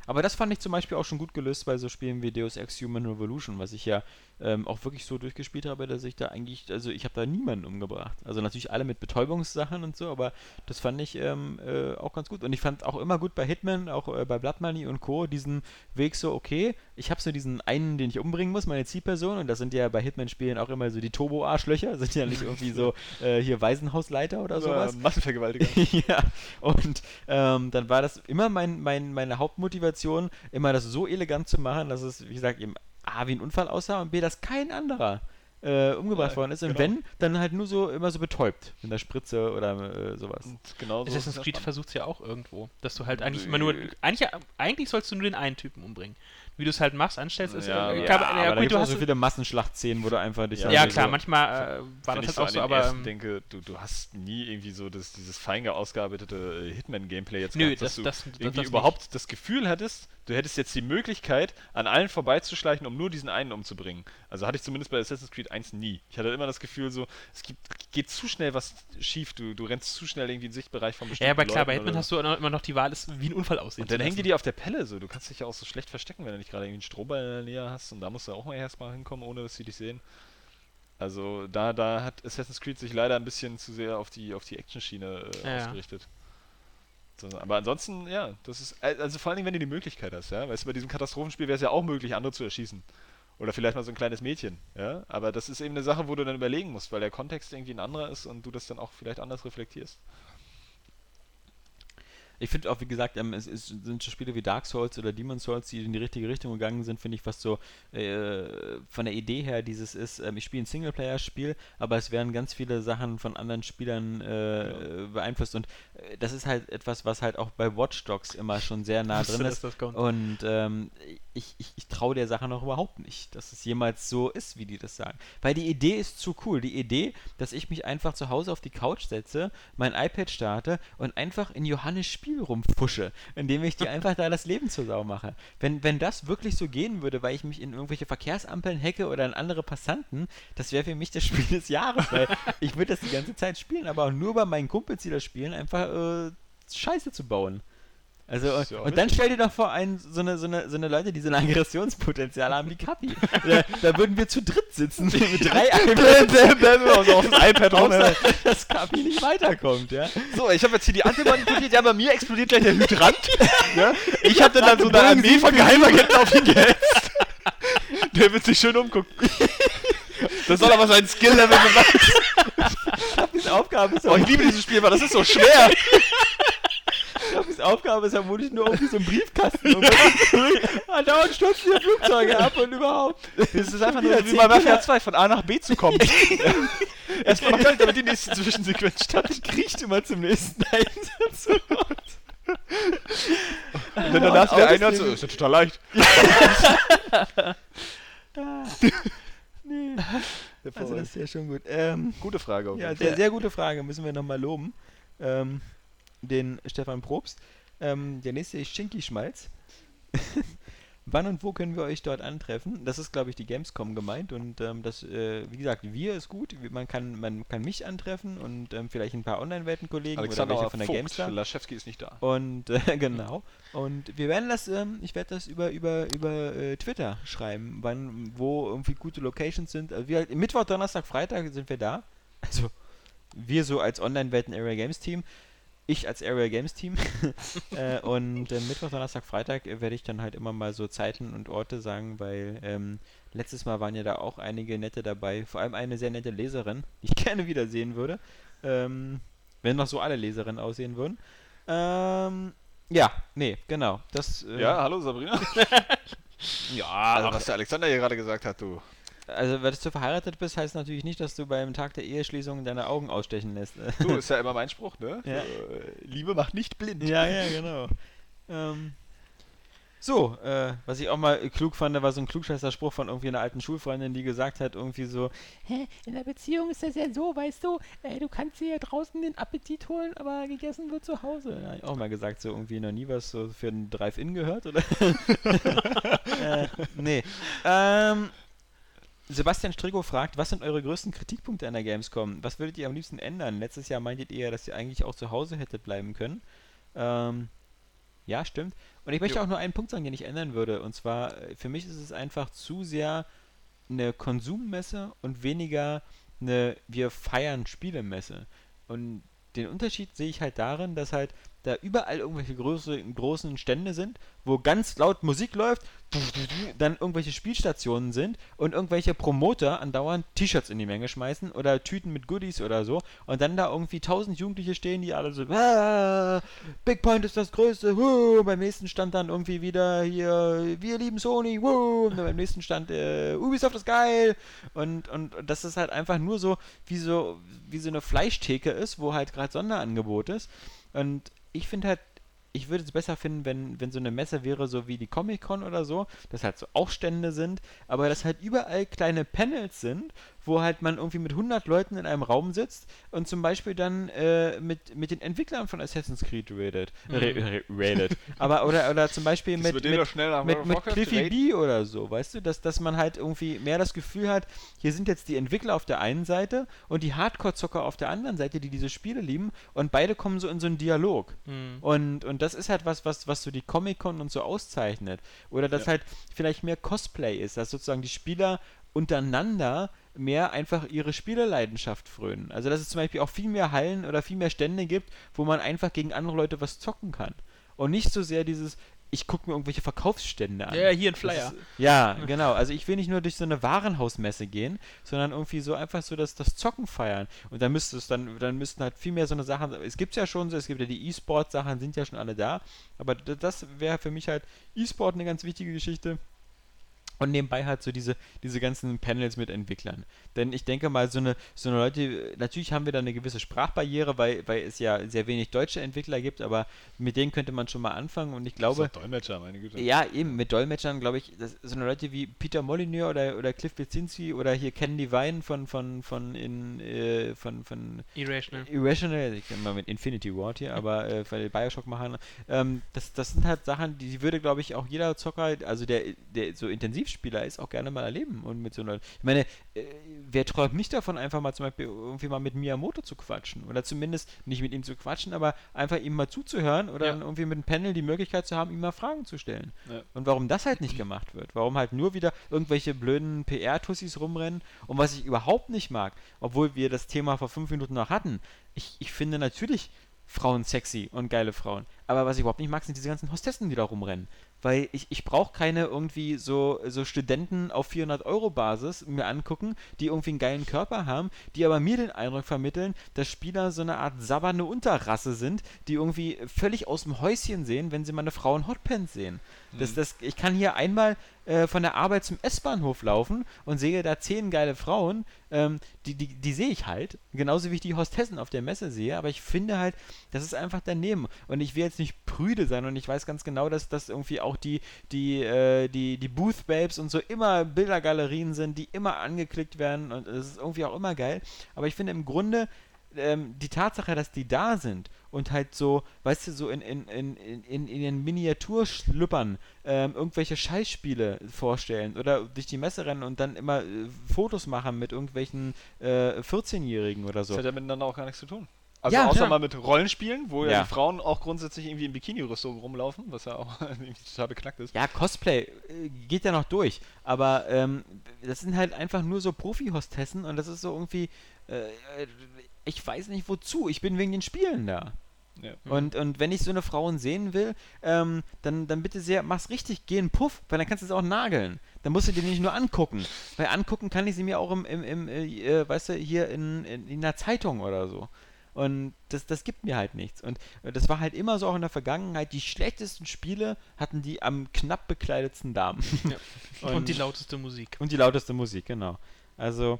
Aber das fand ich zum Beispiel auch schon gut gelöst bei so Spielen wie Deus Ex Human Revolution, was ich ja ähm, auch wirklich so durchgespielt habe, dass ich da eigentlich, also ich habe da niemanden umgebracht. Also natürlich alle mit Betäubungssachen und so, aber das fand ich ähm, äh, auch ganz gut. Und ich fand auch immer gut bei Hitman, auch äh, bei Blood Money und Co., diesen Weg so, okay, ich habe so diesen einen, den ich umbringen muss, meine Zielperson, und das sind ja bei Hitman-Spielen auch immer so die Turbo-Arschlöcher, [laughs] sind ja nicht irgendwie so äh, hier Waisenhausleiter oder sowas. Äh, Massenvergewaltiger. [laughs] ja, und ähm, dann war das immer mein, mein, meine Hauptmotivation, immer das so elegant zu machen, dass es, wie gesagt, eben A, wie ein Unfall aussah und B, dass kein anderer äh, umgebracht Ja, worden ist. Und genau. wenn, dann halt nur so immer so betäubt mit der Spritze oder äh, sowas. Und genau so Assassin's ist Creed versucht es ja auch irgendwo, dass du halt eigentlich immer nur, eigentlich, eigentlich sollst du nur den einen Typen umbringen. Wie du es halt machst, anstellst, ist Ja, äh, ja, klar, aber ja, da gut, du auch hast so viele Massenschlachtszenen, wo du einfach dich Ja, ja so- klar, manchmal äh, war das ich halt so auch so, aber ersten ähm, denke, du, du hast nie irgendwie so das, dieses fein ausgearbeitete äh, Hitman-Gameplay jetzt Nö, gehabt, dass das- du das- irgendwie das überhaupt das Gefühl hattest, du hättest jetzt die Möglichkeit, an allen vorbeizuschleichen, um nur diesen einen umzubringen. Also hatte ich zumindest bei Assassin's Creed 1 nie. Ich hatte immer das Gefühl so, es gibt, geht zu schnell was schief, du, du rennst zu schnell irgendwie in den Sichtbereich von bestimmten Ja, aber klar, bei Leuten Hitman oder hast du immer noch die Wahl, es wie ein Unfall aussehen und dann hängen die dir auf der Pelle so. Du kannst dich ja auch so schlecht verstecken, wenn du nicht gerade irgendwie einen Strohball in der Nähe hast. Und da musst du auch mal erstmal hinkommen, ohne dass sie dich sehen. Also da, da hat Assassin's Creed sich leider ein bisschen zu sehr auf die, auf die Action-Schiene äh, Ja. ausgerichtet. Aber ansonsten, ja, das ist, al- also vor allen Dingen, wenn du die Möglichkeit hast, ja. Weißt du, bei diesem Katastrophenspiel wäre es ja auch möglich, andere zu erschießen. Oder vielleicht mal so ein kleines Mädchen, ja. Aber das ist eben eine Sache, wo du dann überlegen musst, weil der Kontext irgendwie ein anderer ist und du das dann auch vielleicht anders reflektierst. Ich finde auch, wie gesagt, ähm, es, es sind so Spiele wie Dark Souls oder Demon Souls, die in die richtige Richtung gegangen sind, finde ich, was so äh, von der Idee her dieses ist, ähm, ich spiele ein Singleplayer-Spiel, aber es werden ganz viele Sachen von anderen Spielern äh, beeinflusst und äh, das ist halt etwas, was halt auch bei Watch Dogs immer schon sehr nah [laughs] drin ist. Und ähm, ich, ich, ich traue der Sache noch überhaupt nicht, dass es jemals so ist, wie die das sagen. Weil die Idee ist zu cool. Die Idee, dass ich mich einfach zu Hause auf die Couch setze, mein iPad starte und einfach in Johannes Spiel rumfusche, indem ich dir [laughs] einfach da das Leben zur Sau mache. Wenn, wenn das wirklich so gehen würde, weil ich mich in irgendwelche Verkehrsampeln hacke oder in andere Passanten, das wäre für mich das Spiel des Jahres, weil [laughs] ich würde das die ganze Zeit spielen, aber auch nur bei meinen Kumpels, die das spielen, einfach äh, Scheiße zu bauen. Also, ja auch und dann stell dir doch vor, ein, so, eine, so, eine, so eine Leute, die so ein Aggressionspotenzial haben wie Kapi. [laughs] da, da würden wir zu dritt sitzen [laughs] mit drei iPads, auf das iPad außer dass Kapi nicht weiterkommt, ja. So, ich habe jetzt hier die Ampel manipuliert, ja, bei mir explodiert gleich der Hydrant. ja? Ich habe dann, dann so eine Armee von Geheimagenten auf ihn gehetzt. Der wird sich schön umgucken. Das soll aber sein Skill-Level beweisen. Kapis Aufgabe ist, Oh, ich liebe dieses Spiel, weil das ist so schwer. Kapis Aufgabe ist vermutlich nur irgendwie so ein Briefkasten. Und [laughs] ah, dauernd stürzen die Flugzeuge ab und überhaupt. Das ist einfach nur wie bei Mafia Kinder. 2 von A nach B zu kommen. [laughs] Erstmal noch damit die nächste Zwischensequenz statt. Ich kriecht immer zum nächsten Einsatz. Und dann danach Und der eine hat so, ist ja total leicht. [laughs] nee. Also das ist ja schon gut. Ähm, Gute Frage. Auf Ja, sehr, sehr gute Frage, müssen wir nochmal loben. Ähm, den Stefan Probst. Ähm, der nächste ist Schinky Schmalz. [laughs] Wann und wo können wir euch dort antreffen? Das ist, glaube ich, die Gamescom gemeint und ähm, das, äh, wie gesagt, wir ist gut. Man kann, man kann mich antreffen und ähm, vielleicht ein paar Online-Welten-Kollegen oder welche von der Vogt, Gamestar. Laschewski ist nicht da. Und [laughs] äh, genau. Und wir werden das, ähm, ich werde das über über über äh, Twitter schreiben, wann, wo irgendwie gute Locations sind. Also wir Mittwoch, Donnerstag, Freitag sind wir da. Also wir so als Online-Welten Area Games Team. Ich als Area Games Team. [laughs] äh, und äh, Mittwoch, Donnerstag, Freitag äh, werde ich dann halt immer mal so Zeiten und Orte sagen, weil ähm, letztes Mal waren ja da auch einige nette dabei. Vor allem eine sehr nette Leserin, die ich [laughs] gerne wiedersehen würde. Ähm, wenn noch so alle Leserinnen aussehen würden. Ähm, ja, nee, genau. Das, äh, Ja, hallo Sabrina. [laughs] ja Also, was der Alexander hier gerade gesagt hat, du. Also, weil du verheiratet bist, heißt natürlich nicht, dass du beim Tag der Eheschließung deine Augen ausstechen lässt. [laughs] Du, ist ja immer mein Spruch, ne? Ja. Äh, Liebe macht nicht blind. ja, ja, genau. ähm, so, äh, was ich auch mal klug fand, war so ein Klugscheißer-Spruch von irgendwie einer alten Schulfreundin, die gesagt hat, irgendwie so, Hä, in der Beziehung ist das ja so, weißt du, äh, du kannst dir ja draußen den Appetit holen, aber gegessen wird zu Hause. Da hab ich auch mal gesagt, so irgendwie noch nie was so für ein Drive-In gehört, oder? [laughs] [laughs] äh, nee. Ähm, Sebastian Strigo fragt, was sind eure größten Kritikpunkte an der Gamescom? Was würdet ihr am liebsten ändern? Letztes Jahr meintet ihr ja, dass ihr eigentlich auch zu Hause hättet bleiben können. Ähm, ja, stimmt. Und ich möchte Jo. auch nur einen Punkt sagen, den ich ändern würde. Und zwar, äh, für mich ist es einfach zu sehr eine Konsummesse und weniger eine Wir feiern Spielemesse. Und den Unterschied sehe ich halt darin, dass halt da überall irgendwelche große, großen Stände sind, wo ganz laut Musik läuft, dann irgendwelche Spielstationen sind und irgendwelche Promoter andauernd T-Shirts in die Menge schmeißen oder Tüten mit Goodies oder so und dann da irgendwie tausend Jugendliche stehen, die alle so "Ah, Big Point ist das Größte, wuh", beim nächsten stand dann irgendwie wieder hier wir lieben Sony, wuh", und beim nächsten stand äh, Ubisoft ist geil. Und, und, und das ist halt einfach nur so wie so wie so eine Fleischtheke ist, wo halt gerade Sonderangebot ist. Und ich finde halt, ich würde es besser finden, wenn, wenn so eine Messe wäre, so wie die Comic-Con oder so, dass halt so auch Stände sind, aber dass halt überall kleine Panels sind, wo halt man irgendwie mit 100 Leuten in einem Raum sitzt und zum Beispiel dann äh, mit, mit den Entwicklern von Assassin's Creed redet. Mhm. Re, re, redet. aber oder, oder zum Beispiel Das mit, mit, mit, mit Cliffy. B oder so, weißt du, dass, dass man halt irgendwie mehr das Gefühl hat, hier sind jetzt die Entwickler auf der einen Seite und die Hardcore-Zocker auf der anderen Seite, die diese Spiele lieben und beide kommen so in so einen Dialog. Mhm. Und, und das ist halt was, was, was so die Comic-Con und so auszeichnet. Oder dass Ja. halt vielleicht mehr Cosplay ist, dass sozusagen die Spieler untereinander mehr einfach ihre Spieleleidenschaft frönen. Also dass es zum Beispiel auch viel mehr Hallen oder viel mehr Stände gibt, wo man einfach gegen andere Leute was zocken kann. Und nicht so sehr dieses, ich gucke mir irgendwelche Verkaufsstände an. Ja, hier ein Flyer. Ist, ja, genau. Also ich will nicht nur durch so eine Warenhausmesse gehen, sondern irgendwie so einfach so das, das Zocken feiern. Und dann müsste es dann, dann müssten halt viel mehr so eine Sachen. Es gibt ja schon so, es gibt ja die E-Sport-Sachen, sind ja schon alle da. Aber das wäre für mich halt E-Sport eine ganz wichtige Geschichte. Und nebenbei halt so diese, diese ganzen Panels mit Entwicklern. Denn ich denke mal, so eine, so eine Leute, natürlich haben wir da eine gewisse Sprachbarriere, weil, weil es ja sehr wenig deutsche Entwickler gibt, aber mit denen könnte man schon mal anfangen und ich glaube. Das Dolmetscher, meine Güte. Ja, eben, mit Dolmetschern, glaube ich, das, so eine Leute wie Peter Molyneux oder, oder Cliff Bleszinski oder hier Ken Devine von, von, von, in, äh, von, von Irrational. Irrational, ich kann mal mit Infinity Ward hier, aber [laughs] äh, weil Bioshock machen, ähm, das, das sind halt Sachen, die, die würde, glaube ich, auch jeder Zocker, also der, der so Intensivspieler ist, auch gerne mal erleben und mit so Leuten. Ich meine, äh, wer träumt nicht davon, einfach mal zum Beispiel irgendwie mal mit Miyamoto zu quatschen oder zumindest nicht mit ihm zu quatschen, aber einfach ihm mal zuzuhören oder Ja. dann irgendwie mit einem Panel die Möglichkeit zu haben, ihm mal Fragen zu stellen. Ja. Und warum das halt nicht gemacht wird. Warum halt nur wieder irgendwelche blöden PR-Tussis rumrennen. Und was ich überhaupt nicht mag, obwohl wir das Thema vor fünf Minuten noch hatten, ich, ich finde natürlich Frauen sexy und geile Frauen. Aber was ich überhaupt nicht mag, sind diese ganzen Hostessen, die da rumrennen. Weil ich, ich brauche keine irgendwie so, so Studenten auf 400 Euro Basis mir angucken, die irgendwie einen geilen Körper haben, die aber mir den Eindruck vermitteln, dass Spieler so eine Art sabbernde Unterrasse sind, die irgendwie völlig aus dem Häuschen sehen, wenn sie mal eine Frau in Hotpants sehen. Das, das, ich kann hier einmal äh, von der Arbeit zum S-Bahnhof laufen und sehe da zehn geile Frauen, ähm, die, die, die sehe ich halt, genauso wie ich die Hostessen auf der Messe sehe, aber ich finde halt, das ist einfach daneben. Und ich will jetzt nicht prüde sein und ich weiß ganz genau, dass das irgendwie auch die, die, äh, die, die Booth Babes und so immer Bildergalerien sind, die immer angeklickt werden und es ist irgendwie auch immer geil. Aber ich finde im Grunde ähm, die Tatsache, dass die da sind und halt so, weißt du, so in, in, in, in, in ihren Miniaturschlüppern ähm, irgendwelche Scheißspiele vorstellen oder durch die Messe rennen und dann immer äh, Fotos machen mit irgendwelchen äh, 14-Jährigen oder Das so. hat ja miteinander auch gar nichts zu tun. Also Ja, außer klar. mal mit Rollenspielen, wo ja, Ja. die Frauen auch grundsätzlich irgendwie in Bikini-Rüstung rumlaufen, was ja auch [laughs] total beknackt ist. Ja, Cosplay äh, geht ja noch durch, aber ähm, das sind halt einfach nur so Profi-Hostessen und das ist so irgendwie, äh, äh, ich weiß nicht wozu, ich bin wegen den Spielen da. Ja. Und, und wenn ich so eine Frauen sehen will, ähm, dann, dann bitte sehr, mach's richtig, geh in Puff, weil dann kannst du es auch nageln. Dann musst du dir die nicht nur angucken. Weil angucken kann ich sie mir auch im, im, im äh, äh, weißt du, hier in, in, in der Zeitung oder so. Und das, das gibt mir halt nichts. Und äh, das war halt immer so auch in der Vergangenheit, die schlechtesten Spiele hatten die am knapp bekleidetsten Damen. [laughs] Und, Und- die lauteste Musik. Und die lauteste Musik, genau. Also,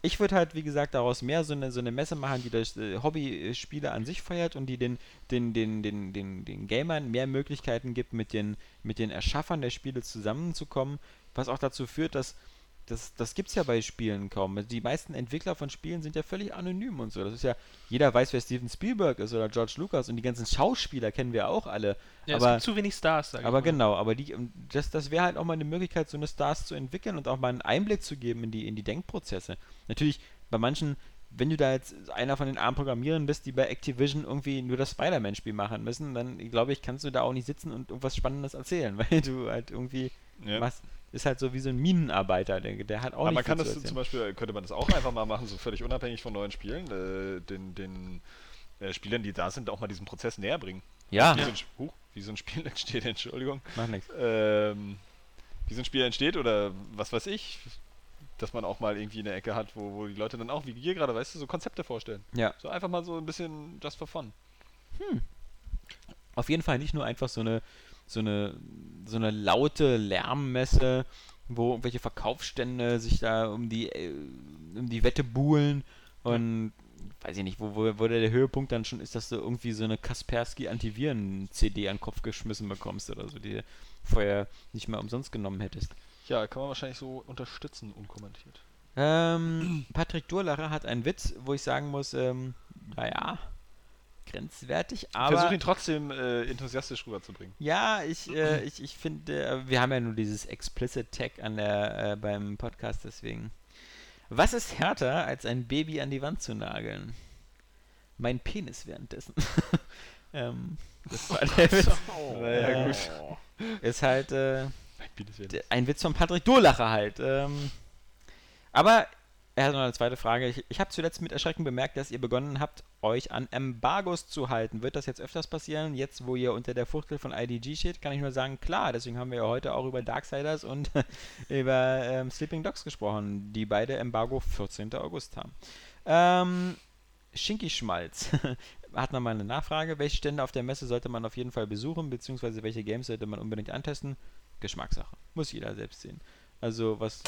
ich würde halt, wie gesagt, daraus mehr so eine, so eine Messe machen, die das äh, Hobby-Spiele an sich feiert und die den, den, den, den, den, den Gamern mehr Möglichkeiten gibt, mit den, mit den Erschaffern der Spiele zusammenzukommen, was auch dazu führt, dass das, das gibt es ja bei Spielen kaum. Also Die meisten Entwickler von Spielen sind ja völlig anonym und so. Das ist ja, jeder weiß, wer Steven Spielberg ist oder George Lucas und die ganzen Schauspieler kennen wir auch alle. Ja, es aber gibt zu wenig Stars, sag ich aber mal. genau, aber die, ähm, das, das wäre halt auch mal eine Möglichkeit, so eine Stars zu entwickeln und auch mal einen Einblick zu geben in die, in die Denkprozesse. Natürlich, bei manchen, wenn du da jetzt einer von den armen Programmierern bist, die bei Activision irgendwie nur das Spider-Man-Spiel machen müssen, dann glaube ich, kannst du da auch nicht sitzen und irgendwas Spannendes erzählen, [laughs] weil du halt irgendwie Ja. machst, ist halt so wie so ein Minenarbeiter, der, der hat auch Aber nicht man kann das zu zum. Beispiel, könnte man das auch einfach mal machen, so völlig unabhängig von neuen Spielen, äh, den, den äh, Spielern, die da sind, auch mal diesen Prozess näher bringen. Ja, Wie, so ein, Huch, wie so ein Spiel [laughs] entsteht, Entschuldigung. macht nichts. Ähm, wie so ein Spiel entsteht oder was weiß ich, dass man auch mal irgendwie eine Ecke hat, wo, wo die Leute dann auch, wie hier gerade, weißt du, so Konzepte vorstellen. Ja. So einfach mal so ein bisschen just for fun. Auf jeden Fall nicht nur einfach so eine, so eine, so eine laute Lärmmesse, wo irgendwelche Verkaufsstände sich da um die, äh, um die Wette buhlen und weiß ich nicht, wo, wo, wo der Höhepunkt dann schon ist, dass du irgendwie so eine Kaspersky Antiviren-CD an den Kopf geschmissen bekommst oder so, die du vorher nicht mehr umsonst genommen hättest. Ja, kann man wahrscheinlich so unterstützen, unkommentiert. Ähm, Patrick Durlacher hat einen Witz, wo ich sagen muss, ähm, naja, grenzwertig, aber. Versuch ihn trotzdem äh, enthusiastisch rüberzubringen. Ja, ich, äh, ich, ich finde, äh, wir haben ja nur dieses Explicit Tag an der, äh, beim Podcast, deswegen. Was ist härter, als ein Baby an die Wand zu nageln? Mein Penis währenddessen. [laughs] ähm, das war der [laughs] Witz. Naja, Äh, gut. Ist halt äh, ein Witz von Patrick Durlacher halt. Ähm, aber er hat noch eine zweite Frage. Ich, ich habe zuletzt mit Erschrecken bemerkt, dass ihr begonnen habt, euch an Embargos zu halten. Wird das jetzt öfters passieren? Jetzt, wo ihr unter der Fuchtel von IDG steht, kann ich nur sagen, klar. Deswegen haben wir ja heute auch über Darksiders und [laughs] über ähm, Sleeping Dogs gesprochen, die beide Embargo 14. August haben. Ähm, Schinky Schmalz [laughs] hat nochmal eine Nachfrage. Welche Stände auf der Messe sollte man auf jeden Fall besuchen, beziehungsweise welche Games sollte man unbedingt antesten? Geschmackssache. Muss jeder selbst sehen. Also, was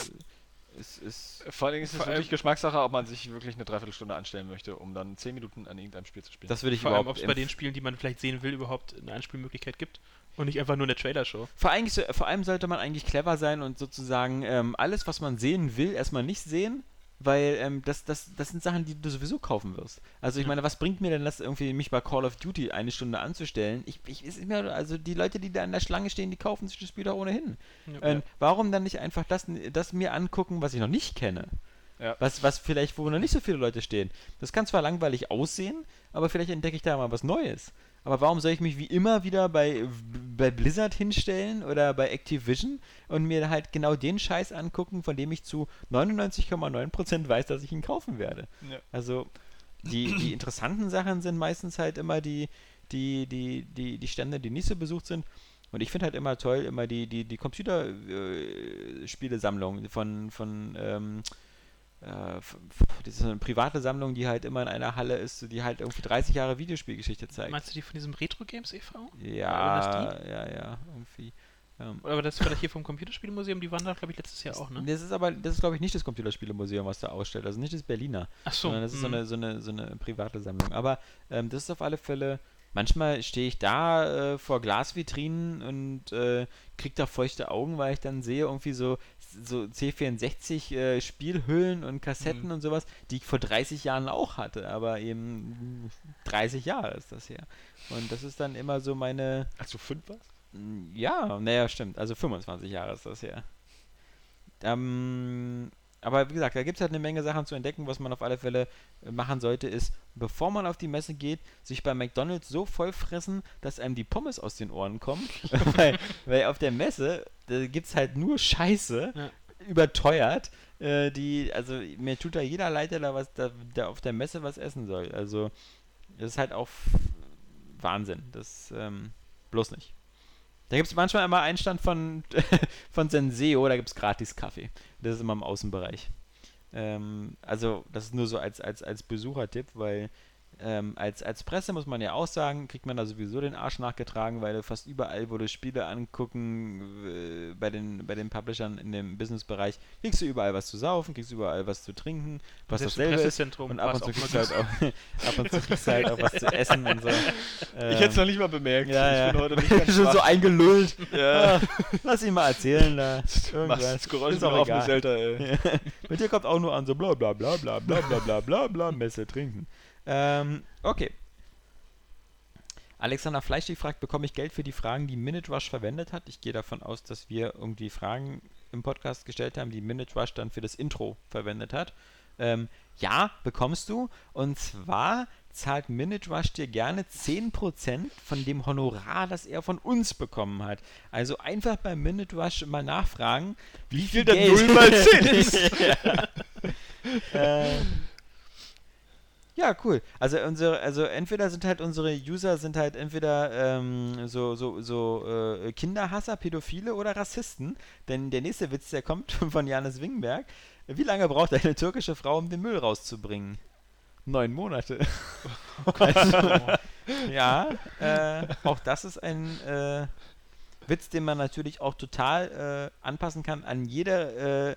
ist. ist Vor allen Dingen ist es wirklich Geschmackssache, ob man sich wirklich eine Dreiviertelstunde anstellen möchte, um dann 10 Minuten an irgendeinem Spiel zu spielen. das würde ich Vor allem, ob es bei den Spielen, die man vielleicht sehen will, überhaupt eine Anspielmöglichkeit gibt und nicht einfach nur eine Trailer-Show. Vor, allem, so- vor allem sollte man eigentlich clever sein und sozusagen ähm, alles, was man sehen will, erstmal nicht sehen, weil ähm, das, das, das sind Sachen, die du sowieso kaufen wirst. Also ich Ja. meine, was bringt mir denn das irgendwie, mich bei Call of Duty eine Stunde anzustellen? Ich, ich ist mir, also die Leute, die da in der Schlange stehen, die kaufen sich das Spiel doch ohnehin. Ja. Ähm, Warum dann nicht einfach das, das mir angucken, was ich noch nicht kenne? Ja. Was, was vielleicht, wo noch nicht so viele Leute stehen. Das kann zwar langweilig aussehen, aber vielleicht entdecke ich da mal was Neues. Aber warum soll ich mich wie immer wieder bei, bei Blizzard hinstellen oder bei Activision und mir halt genau den Scheiß angucken, von dem ich zu 99,9% weiß, dass ich ihn kaufen werde? Ja. Also die, die interessanten Sachen sind meistens halt immer die, die, die, die, die Stände, die nicht so besucht sind. Und ich finde halt immer toll, immer die, die, die Computerspielesammlung von, von ähm, äh, das ist eine private Sammlung, die halt immer in einer Halle ist, die halt irgendwie 30 Jahre Videospielgeschichte zeigt. Meinst du die von diesem Retro Games e.V.? Ja, ja, ja, irgendwie. Ähm, Oder war das vielleicht hier vom Computerspielmuseum? Die waren da, glaube ich, letztes Jahr auch, ne? Das ist aber, das ist glaube ich nicht das Computerspielemuseum, was da ausstellt, also nicht das Berliner. Ach so. sondern das ist so hm. eine, so, eine, so eine private Sammlung. Aber ähm, das ist auf alle Fälle, manchmal stehe ich da äh, vor Glasvitrinen und äh, kriege da feuchte Augen, weil ich dann sehe irgendwie so, so C64 äh, Spielhüllen und Kassetten Mhm. und sowas, die ich vor 30 Jahren auch hatte, aber eben 30 Jahre ist das her. Und das ist dann immer so meine, Als du 5 warst? Mm, Ja, naja, stimmt. Also 25 Jahre ist das her. Ähm, aber wie gesagt, da gibt es halt eine Menge Sachen zu entdecken. Was man auf alle Fälle äh, machen sollte, ist, bevor man auf die Messe geht, sich bei McDonalds so voll fressen, dass einem die Pommes aus den Ohren kommen. [laughs] [laughs] weil, weil auf der Messe, gibt es halt nur Scheiße, Ja. überteuert. Äh, die, also mir tut da jeder Leiter da was, da, der auf der Messe was essen soll. Also das ist halt auch Wahnsinn. Das ähm, bloß nicht. Da gibt es manchmal immer einen Stand von, [laughs] von Senseo, da gibt es gratis Kaffee. Das ist immer im Außenbereich. Ähm, also, das ist nur so als, als, als Besuchertipp, weil ähm, als, als Presse muss man ja auch sagen, kriegt man da sowieso den Arsch nachgetragen, weil du fast überall, wo du Spiele angucken, äh, bei, den, bei den Publishern in dem Businessbereich, kriegst du überall was zu saufen, kriegst überall was zu trinken, was im dasselbe ist. Und ab war's und zu kriegst du halt auch, [laughs] ab und zu kriegst du halt auch was zu [laughs] essen und so. ich hätte es noch nicht mal bemerkt. ja, ja. Ich bin heute nicht [laughs] ganz Schon so eingelullt. Ja. Ah, Lass ihn mal erzählen da. Irgendwas. das Geräusch Ist auch auf, egal. Elter, ey. Mit dir kommt auch nur an so bla bla bla bla bla bla bla bla bla Messe trinken. Ähm, okay. Alexander Fleischig fragt, bekomme ich Geld für die Fragen, die Minute Rush verwendet hat? Ich gehe davon aus, dass wir irgendwie Fragen im Podcast gestellt haben, die Minute Rush dann für das Intro verwendet hat. Ähm, ja, bekommst du. Und zwar zahlt Minute Rush dir gerne 10% von dem Honorar, das er von uns bekommen hat. Also einfach bei Minute Rush mal nachfragen, wie viel Geld Null mal [laughs] 10 ist. [laughs] äh, ja, cool. Also unsere, also entweder sind halt unsere User sind halt entweder ähm, so, so, so äh, Kinderhasser, Pädophile oder Rassisten. Denn der nächste Witz, der kommt [laughs] von Janis Wingberg. Wie lange braucht eine türkische Frau, um den Müll rauszubringen? Neun Monate. [laughs] also, [laughs] ja, äh, auch das ist ein äh, Witz, den man natürlich auch total äh, anpassen kann an jede, äh,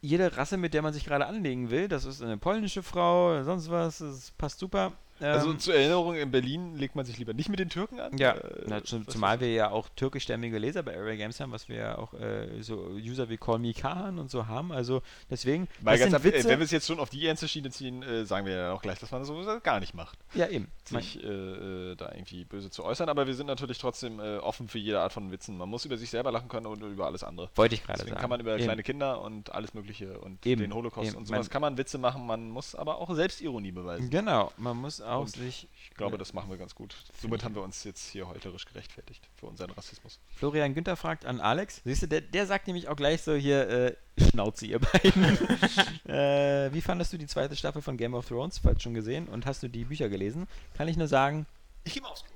jede, Rasse, mit der man sich gerade anlegen will, das ist eine polnische Frau, sonst was, das passt super. Also Ähm, zur Erinnerung, in Berlin legt man sich lieber nicht mit den Türken an. ja, Äh, na, zum, zumal wir ja auch türkischstämmige Leser bei Area Games haben, was wir ja auch äh, so User wie Call Me Kahan und so haben. Also deswegen, das ganz ab, äh, Witze. wenn wir es jetzt schon auf die ernste Schiene ziehen, äh, sagen wir ja auch gleich, dass man sowas gar nicht macht. ja, eben. Sich äh, äh, da irgendwie böse zu äußern, aber wir sind natürlich trotzdem offen für jede Art von Witzen. Man muss über sich selber lachen können und über alles andere. wollte ich gerade Deswegen sagen. kann man über Eben. kleine Kinder und alles Mögliche und Eben, den Holocaust eben. und sowas Man- kann man Witze machen, man muss aber auch Selbstironie beweisen. Genau, man muss auch Und sich. Ich glaube, Ja. das machen wir ganz gut. Somit haben wir uns jetzt hier heuterisch gerechtfertigt für unseren Rassismus. Florian Günther fragt an Alex. Siehst du, der, der sagt nämlich auch gleich so hier, äh, Schnauze, ihr beiden. [laughs] äh, wie fandest du die zweite Staffel von Game of Thrones? Falls schon gesehen und hast du die Bücher gelesen? Kann ich nur sagen, Ich gehe mal aufs Klo.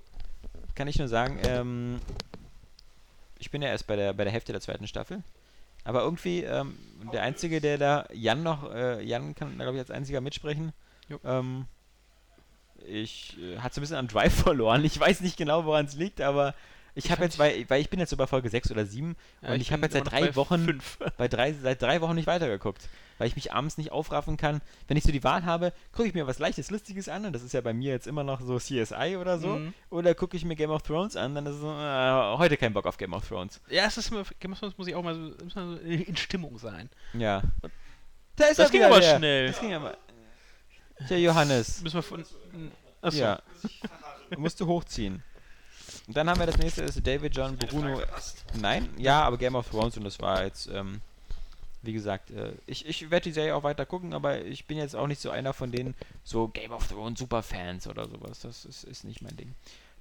kann ich nur sagen, ähm, ich bin ja erst bei der, bei der Hälfte der zweiten Staffel. Aber irgendwie, ähm, der Einzige, der da, Jan noch, äh, Jan kann da glaube ich als einziger mitsprechen. Jo. Ähm, ich äh, hatte so ein bisschen am Drive [laughs] verloren. Ich weiß nicht genau, woran es liegt, aber ich habe jetzt, weil, weil ich bin jetzt so bei Folge 6 oder 7 Ja, und ich, habe bin jetzt seit drei Wochen Fünf. [laughs] bei drei, seit drei Wochen nicht weitergeguckt, weil ich mich abends nicht aufraffen kann. Wenn ich so die Wahl habe, gucke ich mir was leichtes, lustiges an und das ist ja bei mir jetzt immer noch so CSI oder so. Mhm. Oder gucke ich mir Game of Thrones an, dann ist es so, äh, heute kein Bock auf Game of Thrones. Ja, es ist immer, Game of Thrones muss ich auch mal so, in Stimmung sein. Ja. Da ist Das ging aber schnell. Das ging aber. Der Johannes. Müssen wir von. Achso. Ja. Musst du hochziehen. Und dann haben wir das nächste, das ist David John Bruno. Nein, ja, aber Game of Thrones und das war jetzt, ähm, wie gesagt, äh, ich, ich werde die Serie auch weiter gucken, aber ich bin jetzt auch nicht so einer von den so Game of Thrones Superfans oder sowas. Das ist, ist nicht mein Ding.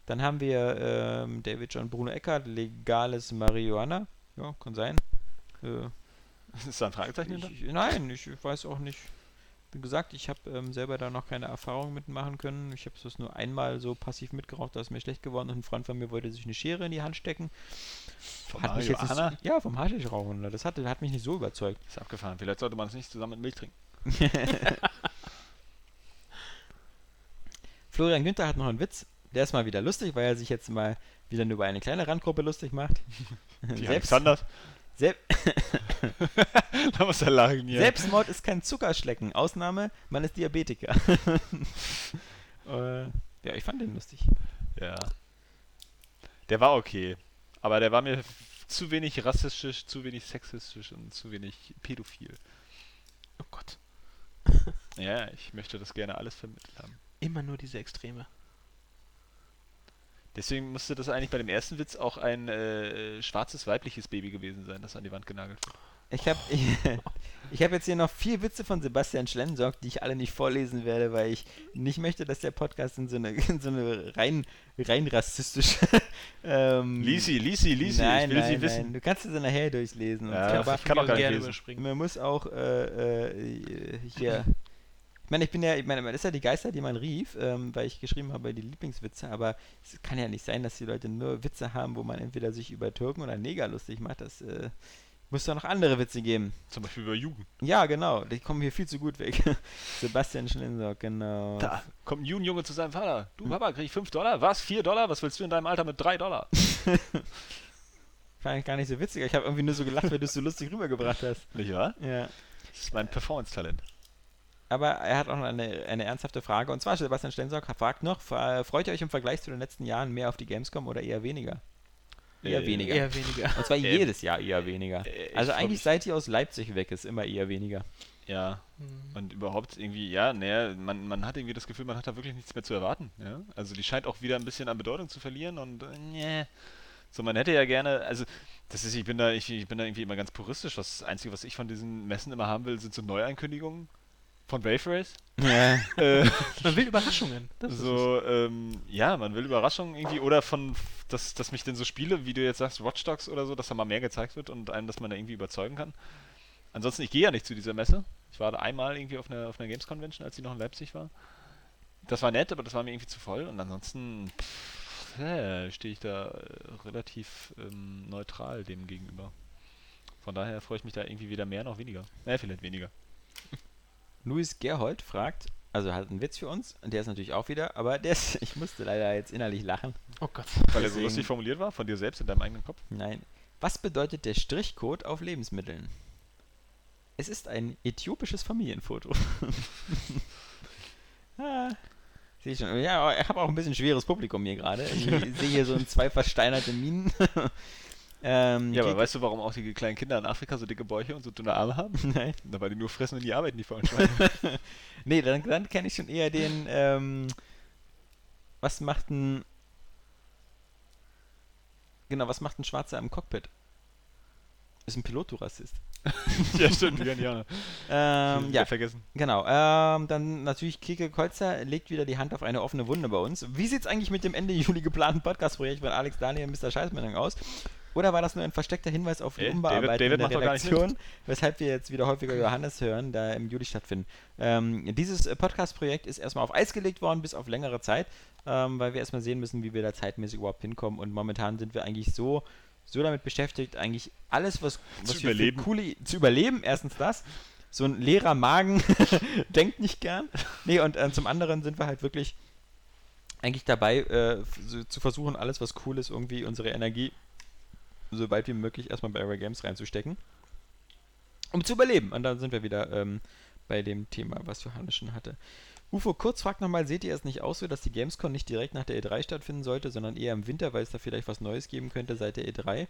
Dann haben wir ähm, David John Bruno Eckert, legales Marihuana. Ja, kann sein. Äh, Ist da ein Fragezeichen ich, nein, ich weiß auch nicht. Wie gesagt, ich habe ähm, selber da noch keine Erfahrung mitmachen können. Ich habe es nur einmal so passiv mitgeraucht, da ist mir schlecht geworden und ein Freund von mir wollte sich eine Schere in die Hand stecken. Vom hat mich jetzt nicht ja, vom Haschischrauchen. Das hat, hat mich nicht so überzeugt. Ist abgefahren. Vielleicht sollte man es nicht zusammen mit Milch trinken. [laughs] [laughs] Florian Günther hat noch einen Witz. Der ist mal wieder lustig, weil er sich jetzt mal wieder nur über eine kleine Randgruppe lustig macht. [laughs] Die Selbst, Alexander. Sel [laughs] da muss er lachen hier. Selbstmord ist kein Zuckerschlecken. Ausnahme, man ist Diabetiker. [laughs] äh, ja, ich fand den lustig. Ja. Der war okay. Aber der war mir zu wenig rassistisch, zu wenig sexistisch und zu wenig pädophil. Oh Gott. Ja, ich möchte das gerne alles vermittelt haben. Immer nur diese Extreme. Deswegen musste das eigentlich bei dem ersten Witz auch ein äh, schwarzes weibliches Baby gewesen sein, das an die Wand genagelt wird. Ich habe ich, [laughs] ich hab jetzt hier noch vier Witze von Sebastian Schlensorg, die ich alle nicht vorlesen werde, weil ich nicht möchte, dass der Podcast in so eine, [laughs] in so eine rein, rein rassistische. [laughs] ähm, Lisi, Lisi, Lisi, nein, ich will nein, sie nein. wissen. Du kannst es dann nachher durchlesen. und Ja, das aber ich kann auch gerne überspringen. man muss auch äh, äh, hier. Ich meine, ich bin ja, ich meine, das ist ja die Geister, die man rief, ähm, weil ich geschrieben habe, die Lieblingswitze, aber es kann ja nicht sein, dass die Leute nur Witze haben, wo man entweder sich über Türken oder Neger lustig macht. Das äh, muss doch noch andere Witze geben. Zum Beispiel über Jugend. Ja, genau. Die kommen hier viel zu gut weg. [laughs] Sebastian Schlensorg, genau. Da kommt ein Jugendjunge zu seinem Vater. Du Papa, krieg ich 5 Dollar? Was? 4 Dollar? Was willst du in deinem Alter mit 3 Dollar? [laughs] Fand ich gar nicht so witzig. Ich habe irgendwie nur so gelacht, weil du es so lustig rübergebracht hast. Nicht wahr? Ja. Das ist mein Performance-Talent. Aber er hat auch noch eine, eine ernsthafte Frage. Und zwar, Sebastian Schlensorg fragt noch, freut ihr euch im Vergleich zu den letzten Jahren mehr auf die Gamescom oder eher weniger? Eher Äh, weniger. Eher weniger. Und zwar Ähm, jedes Jahr eher weniger. Äh, ich Also eigentlich seit ihr aus Leipzig weg ist, immer eher weniger. Ja, und überhaupt irgendwie, ja, naja, man, man hat irgendwie das Gefühl, man hat da wirklich nichts mehr zu erwarten. Ja? Also die scheint auch wieder ein bisschen an Bedeutung zu verlieren und äh, nee. So, man hätte ja gerne, also das ist, ich bin da, ich, ich bin da irgendwie immer ganz puristisch. Was, das Einzige, was ich von diesen Messen immer haben will, sind so Neuankündigungen von Wave Race. Ja. äh, [laughs] Man will Überraschungen. Das so, ähm, ja, man will Überraschungen irgendwie oder von, dass, dass mich denn so Spiele, wie du jetzt sagst, Watch Dogs oder so, dass da mal mehr gezeigt wird und einem, dass man da irgendwie überzeugen kann. Ansonsten, ich gehe ja nicht zu dieser Messe. Ich war da einmal irgendwie auf einer, auf einer Games Convention, als sie noch in Leipzig war. Das war nett, aber das war mir irgendwie zu voll und ansonsten äh, stehe ich da äh, relativ ähm, neutral dem gegenüber. Von daher freue ich mich da irgendwie weder mehr noch weniger. Naja, vielleicht weniger. Luis Gerhold fragt, also hat einen Witz für uns, und der ist natürlich auch wieder, aber der ist, [laughs] ich musste leider jetzt innerlich lachen. Oh Gott. Weil er so lustig formuliert war, von dir selbst in deinem eigenen Kopf. Nein. Was bedeutet der Strichcode auf Lebensmitteln? Es ist ein äthiopisches Familienfoto. [laughs] ah, sehe ich schon. Ja, ich habe auch ein bisschen schweres Publikum hier gerade. Ich [laughs] sehe hier so zwei versteinerte Minen. Ähm, Ja, aber weißt du, warum auch die kleinen Kinder in Afrika so dicke Bäuche und so dünne Arme haben? [laughs] Nein. Na, weil die nur fressen und nie arbeiten, die faulen Schweine. [laughs] Nee, dann, dann kenne ich schon eher den, ähm, was macht ein, genau, was macht ein Schwarzer im Cockpit? Ist ein Pilot, du Rassist. [laughs] ja, stimmt, die Ghanianer. Ähm, ja, vergessen. genau. Ähm, dann natürlich Kike Kolzer legt wieder die Hand auf eine offene Wunde bei uns. Wie sieht es eigentlich mit dem Ende Juli geplanten Podcast-Projekt von Alex Daniel und Mr. Scheißmänner aus? Oder war das nur ein versteckter Hinweis auf die Äh, Umbearbeitung David- David der Redaktion, weshalb wir jetzt wieder häufiger Johannes hören, da im Juli stattfinden? Ähm, dieses Podcast-Projekt ist erstmal auf Eis gelegt worden, bis auf längere Zeit, ähm, weil wir erstmal sehen müssen, wie wir da zeitmäßig überhaupt hinkommen. Und momentan sind wir eigentlich so, so damit beschäftigt, eigentlich alles, was, was wir für überleben. coole, zu überleben, erstens das. So ein leerer Magen [laughs] denkt nicht gern. Nee, und äh, zum anderen sind wir halt wirklich eigentlich dabei, äh, zu versuchen, alles, was cool ist, irgendwie unsere Energie so weit wie möglich erstmal bei Area Games reinzustecken. Um zu überleben. Und dann sind wir wieder ähm, bei dem Thema, was Johannes schon hatte. UFO kurz fragt nochmal, seht ihr es nicht auch so, dass die Gamescom nicht direkt nach der E3 stattfinden sollte, sondern eher im Winter, weil es da vielleicht was Neues geben könnte seit der E E3?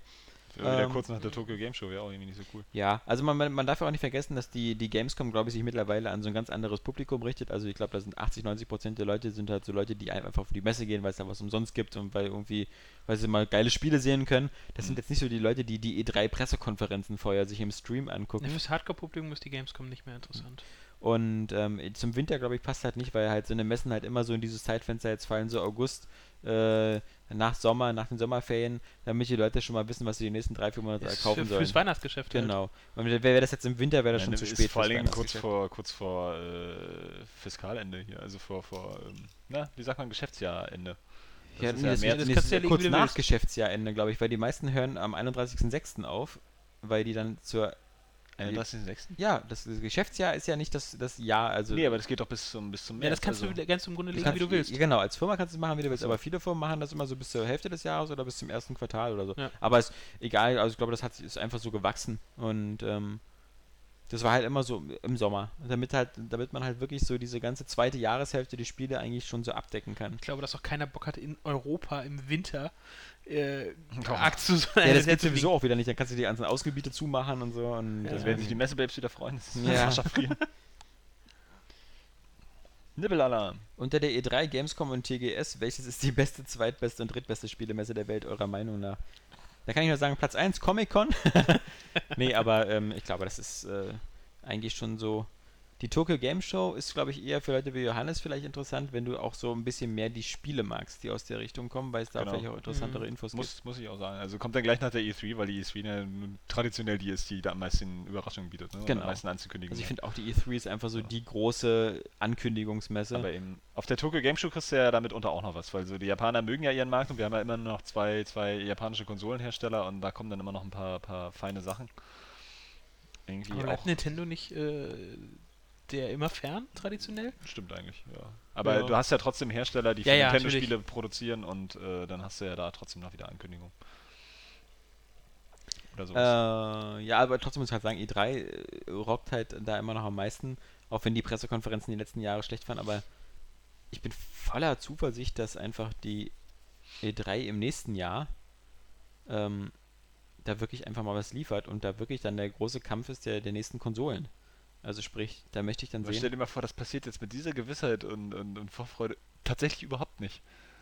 Wieder Ähm, kurz nach der Tokyo Game Show wäre auch irgendwie nicht so cool. Ja, also man, man darf ja auch nicht vergessen, dass die, die Gamescom, glaube ich, sich mittlerweile an so ein ganz anderes Publikum richtet. Also ich glaube, da sind 80, 90 Prozent der Leute sind halt so Leute, die einfach auf die Messe gehen, weil es da was umsonst gibt und weil irgendwie, weil sie mal geile Spiele sehen können. Das sind jetzt nicht so die Leute, die die E3-Pressekonferenzen vorher sich im Stream angucken. Fürs Hardcore-Publikum ist die Gamescom nicht mehr interessant. Und ähm, zum Winter, glaube ich, passt halt nicht, weil halt so eine Messen halt immer so in dieses Zeitfenster jetzt fallen, so August, äh, nach Sommer, nach den Sommerferien, damit die Leute schon mal wissen, was sie die nächsten drei, vier Monate Ist kaufen für, sollen. fürs Weihnachtsgeschäft halt. Genau. Und wäre wär das jetzt im Winter, wäre das Ja, schon zu spät. Vor Dingen kurz vor, kurz vor äh, Fiskalende hier, also vor, vor ähm, na, wie sagt man, Geschäftsjahrende. Das Ja, ist nee, ja das, März. das, das das kannst du ja kurz nach. Geschäftsjahrende, glaube ich, weil die meisten hören am 31.06. auf, weil die dann zur 31.06. Ja, das, das Geschäftsjahr ist ja nicht das, das Jahr, also. Nee, aber das geht doch bis zum, bis zum Ja, das kannst also, du ganz im Grunde legen, wie du willst. Genau, als Firma kannst du es machen, wie du willst, aber viele Firmen machen das immer so bis zur Hälfte des Jahres oder bis zum ersten Quartal oder so. Ja. Aber ist egal, also ich glaube, das hat, ist einfach so gewachsen und ähm, das war halt immer so im Sommer, damit halt, damit man halt wirklich so diese ganze zweite Jahreshälfte die Spiele eigentlich schon so abdecken kann. Ich glaube, dass auch keiner Bock hat, in Europa im Winter äh, zu sein. Ja, das geht sowieso auch wieder nicht, dann kannst du die ganzen Ausgebiete zumachen und so und Ja. Das werden sich die Messebabes wieder freuen. Das ist Ja. [laughs] Nibbelalarm. Unter der E3, Gamescom und TGS, welches ist die beste, zweitbeste und drittbeste Spielemesse der Welt eurer Meinung nach? Da kann ich nur sagen, Platz 1, Comic-Con. [laughs] nee, aber ähm, ich glaube, das ist äh, eigentlich schon so. Die Tokyo Game Show ist, glaube ich, eher für Leute wie Johannes vielleicht interessant, wenn du auch so ein bisschen mehr die Spiele magst, die aus der Richtung kommen, weil es da Genau. vielleicht auch interessantere Mhm. Infos gibt. Muss, muss ich auch sagen. Also kommt dann gleich nach der E3, weil die E3 ja nun traditionell die ist, die da am meisten Überraschungen bietet. Ne? und Genau. Am meisten anzukündigen. Also ich finde auch die E3 ist einfach so die große Ankündigungsmesse. Aber eben, auf der Tokyo Game Show kriegst du ja damit unter auch noch was, weil so die Japaner mögen ja ihren Markt und wir haben ja immer noch zwei, zwei japanische Konsolenhersteller und da kommen dann immer noch ein paar, paar feine Sachen. Irgendwie Aber auch. Nintendo nicht äh, der immer fern, traditionell? Stimmt eigentlich, ja. Aber Ja. du hast ja trotzdem Hersteller, die für Ja, ja, Nintendo-Spiele produzieren und äh, dann hast du ja da trotzdem noch wieder Ankündigungen. Oder sowas. Äh, ja, aber trotzdem muss ich halt sagen, E3 äh, rockt halt da immer noch am meisten, auch wenn die Pressekonferenzen die letzten Jahre schlecht waren, aber ich bin voller Zuversicht, dass einfach die E3 im nächsten Jahr ähm, da wirklich einfach mal was liefert und da wirklich dann der große Kampf ist der, der nächsten Konsolen. Also sprich, da möchte ich dann Aber stell sehen. dir mal vor, das passiert jetzt mit dieser Gewissheit und, und, und Vorfreude tatsächlich überhaupt nicht.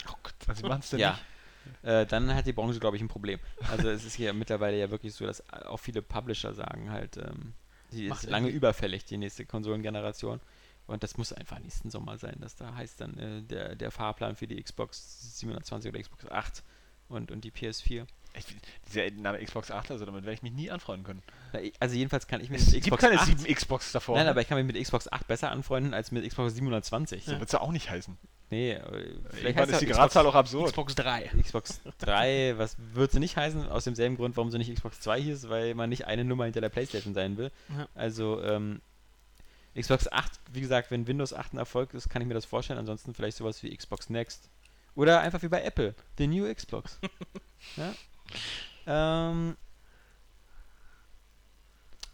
Oh Gott. Also sie machen es denn Ja, nicht. äh, dann hat die Branche, glaube ich, ein Problem. Also es ist hier [laughs] mittlerweile ja wirklich so, dass auch viele Publisher sagen halt, ähm, die Macht ist lange irgendwie- überfällig, die nächste Konsolengeneration. Und das muss einfach nächsten Sommer sein, dass da heißt dann äh, der, der Fahrplan für die Xbox 720 oder Xbox 8 und, und die PS4. Ich, dieser Name Xbox 8, also damit werde ich mich nie anfreuen können. Na, ich- Also jedenfalls kann ich mit Es gibt Xbox keine 8 sieben Xbox davor. Nein, aber ich kann mich mit Xbox 8 besser anfreunden als mit Xbox 720. so wird es ja auch nicht heißen. Nee, äh, vielleicht ist heißt die ja Gradzahl Xbox, auch absurd. Xbox 3. Xbox 3, was würde sie nicht heißen? Aus demselben Grund, warum sie nicht Xbox 2 hieß, weil man nicht eine Nummer hinter der Playstation sein will. Ja. Also, ähm, Xbox 8, wie gesagt, wenn Windows 8 ein Erfolg ist, kann ich mir das vorstellen. Ansonsten vielleicht sowas wie Xbox Next. Oder einfach wie bei Apple, the new Xbox. [laughs] ja? Ähm,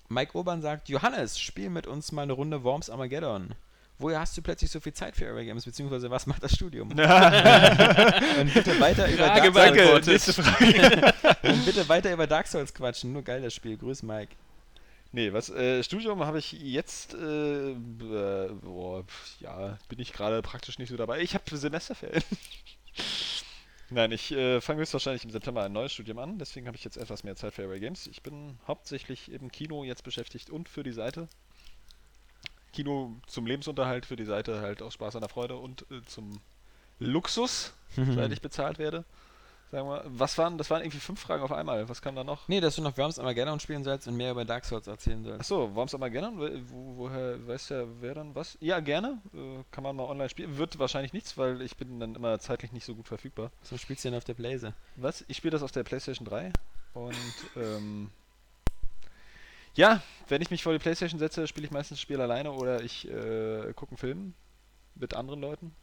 Mike Urban sagt, Johannes, spiel mit uns mal eine Runde Worms Armageddon. Woher hast du plötzlich so viel Zeit für Area Games, beziehungsweise was macht das Studium? [laughs] Und bitte weiter über Frage Dark Souls, Frage. [laughs] und bitte weiter über Dark Souls quatschen. Nur geil das Spiel. Grüß Mike. Nee, was, äh, Studium habe ich jetzt, äh, äh, boah, ja, bin ich gerade praktisch nicht so dabei. Ich habe Semesterferien. Nein, ich äh, fange höchstwahrscheinlich im September ein neues Studium an, deswegen habe ich jetzt etwas mehr Zeit für Area Games. Ich bin hauptsächlich im Kino jetzt beschäftigt und für die Seite. Kino zum Lebensunterhalt, für die Seite halt aus Spaß an der Freude und äh, zum Luxus, [laughs] seit ich bezahlt werde. Sagen wir, was waren, das waren irgendwie fünf Fragen auf einmal. Was kam da noch? Nee, dass du noch Worms Armageddon spielen sollst und mehr über Dark Souls erzählen sollst. Achso, Worms Armageddon? Wo, woher weiß der wer dann was? Ja, gerne. Äh, kann man mal online spielen. Wird wahrscheinlich nichts, weil ich bin dann immer zeitlich nicht so gut verfügbar. So spielst du denn auf der Blaze. Was? Ich spiele das auf der PlayStation 3 und ähm, ja, wenn ich mich vor die PlayStation setze, spiele ich meistens ein Spiel alleine oder ich äh, gucke einen Film mit anderen Leuten.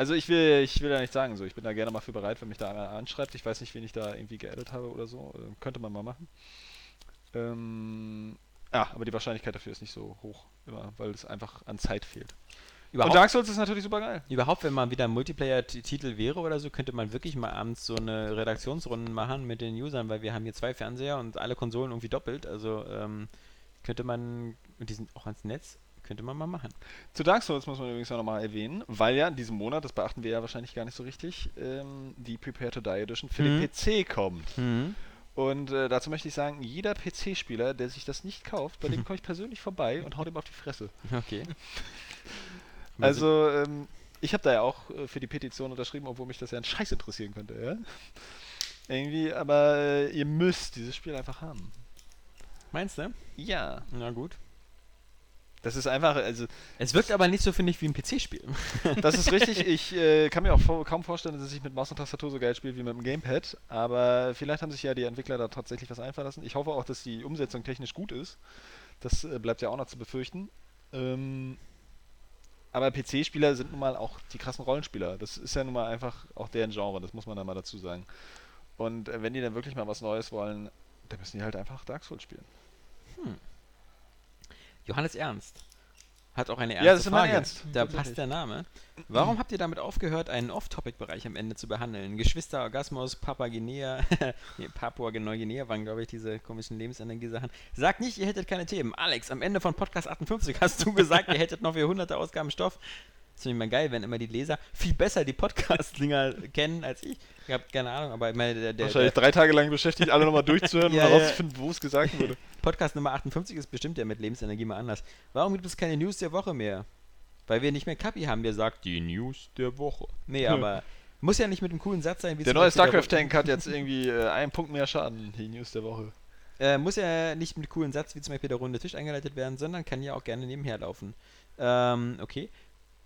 Also ich will, ich will da nicht sagen so, ich bin da gerne mal für bereit, wenn mich da einer anschreibt. Ich weiß nicht, wen ich da irgendwie geaddet habe oder so. Äh, könnte man mal machen. Ähm, ja, aber die Wahrscheinlichkeit dafür ist nicht so hoch immer, weil es einfach an Zeit fehlt. Und Überhaupt, Dark Souls ist natürlich super geil. überhaupt, wenn mal wieder ein Multiplayer-Titel wäre oder so, könnte man wirklich mal abends so eine Redaktionsrunde machen mit den Usern, weil wir haben hier zwei Fernseher und alle Konsolen irgendwie doppelt. Also ähm, könnte man, und die sind auch ans Netz, könnte man mal machen. Zu Dark Souls muss man übrigens auch nochmal erwähnen, weil ja in diesem Monat, das beachten wir ja wahrscheinlich gar nicht so richtig, ähm, die Prepare to Die Edition für Mhm. den PC kommt. Und äh, dazu möchte ich sagen, jeder PC-Spieler, der sich das nicht kauft, bei dem [laughs] komme ich persönlich vorbei und hau dem auf die Fresse. Okay. [laughs] Also, ähm, ich habe da ja auch äh, für die Petition unterschrieben, obwohl mich das ja ein Scheiß interessieren könnte, ja? Irgendwie, aber äh, ihr müsst dieses Spiel einfach haben. Meinst du? Ja. Na gut. Das ist einfach, also Es wirkt aber nicht so, finde ich, wie ein PC-Spiel. [laughs] Das ist richtig. Ich äh, kann mir auch vor, kaum vorstellen, dass ich mit Maus und Tastatur so geil spiele wie mit dem Gamepad. Aber vielleicht haben sich ja die Entwickler da tatsächlich was einfallen lassen. Ich hoffe auch, dass die Umsetzung technisch gut ist. Das äh, bleibt ja auch noch zu befürchten. Ähm, aber PC-Spieler sind nun mal auch die krassen Rollenspieler. Das ist ja nun mal einfach auch deren Genre. Das muss man da mal dazu sagen. Und äh, wenn die dann wirklich mal was Neues wollen, dann müssen die halt einfach Dark Souls spielen. Johannes Ernst hat auch eine ernste Ja, das ist mein Frage. Ernst. Da passt der Name. Warum habt ihr damit aufgehört, einen Off-Topic-Bereich am Ende zu behandeln? Geschwister, Orgasmus, Papua Guinea, [laughs] nee, Papua Neuguinea waren, glaube ich, diese komischen Lebensenergie-Sachen. Sagt nicht, ihr hättet keine Themen. Alex, am Ende von Podcast 58 hast du gesagt, ihr hättet noch für hunderte Ausgaben Stoff. Das finde ich mal geil, wenn immer die Leser viel besser die Podcast-Dinger [laughs] kennen als ich. Ich habe keine Ahnung, aber ich meine, der, der, Wahrscheinlich der drei Tage lang beschäftigt, alle nochmal durchzuhören Ja, [laughs] und ja. herauszufinden, wo es gesagt wurde. Podcast Nummer 58 ist bestimmt ja mit Lebensenergie mal anders. Warum gibt es keine News der Woche mehr? Weil wir nicht mehr Kapi haben, der sagt, die News der Woche. Nee, aber muss ja nicht mit einem coolen Satz sein. Wie Der neue StarCraft-Tank hat jetzt irgendwie äh, einen Punkt mehr Schaden, die News der Woche. Äh, muss ja nicht mit coolen Satz wie zum Beispiel der runde Tisch eingeleitet werden, sondern kann ja auch gerne nebenher laufen. Ähm, okay.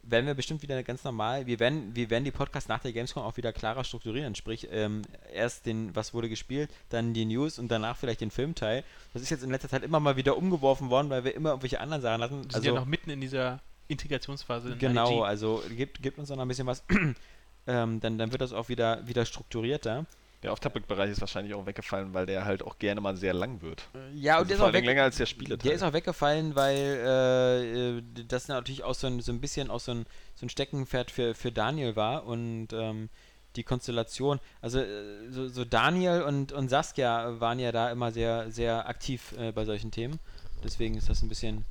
Werden wir bestimmt wieder ganz normal. Wir werden, wir werden die Podcasts nach der Gamescom auch wieder klarer strukturieren. Sprich, ähm, erst den, was wurde gespielt, dann die News und danach vielleicht den Filmteil. Das ist jetzt in letzter Zeit immer mal wieder umgeworfen worden, weil wir immer irgendwelche anderen Sachen hatten. Wir sind ja noch mitten in dieser Integrationsphase. in Genau, IDG. also gibt, gibt uns noch ein bisschen was. [clears throat] ähm, dann, dann wird das auch wieder, wieder strukturierter. Der Off-Topic-Bereich ist wahrscheinlich auch weggefallen, weil der halt auch gerne mal sehr lang wird. Ja, Also vor allen Dingen länger als der Spiele. Der ist auch weggefallen, weil äh, äh, das natürlich auch so ein, so ein bisschen auch so ein, so ein Steckenpferd für, für Daniel war und ähm, die Konstellation, also äh, so, so Daniel und, und Saskia waren ja da immer sehr, sehr aktiv äh, bei solchen Themen. Deswegen ist das ein bisschen.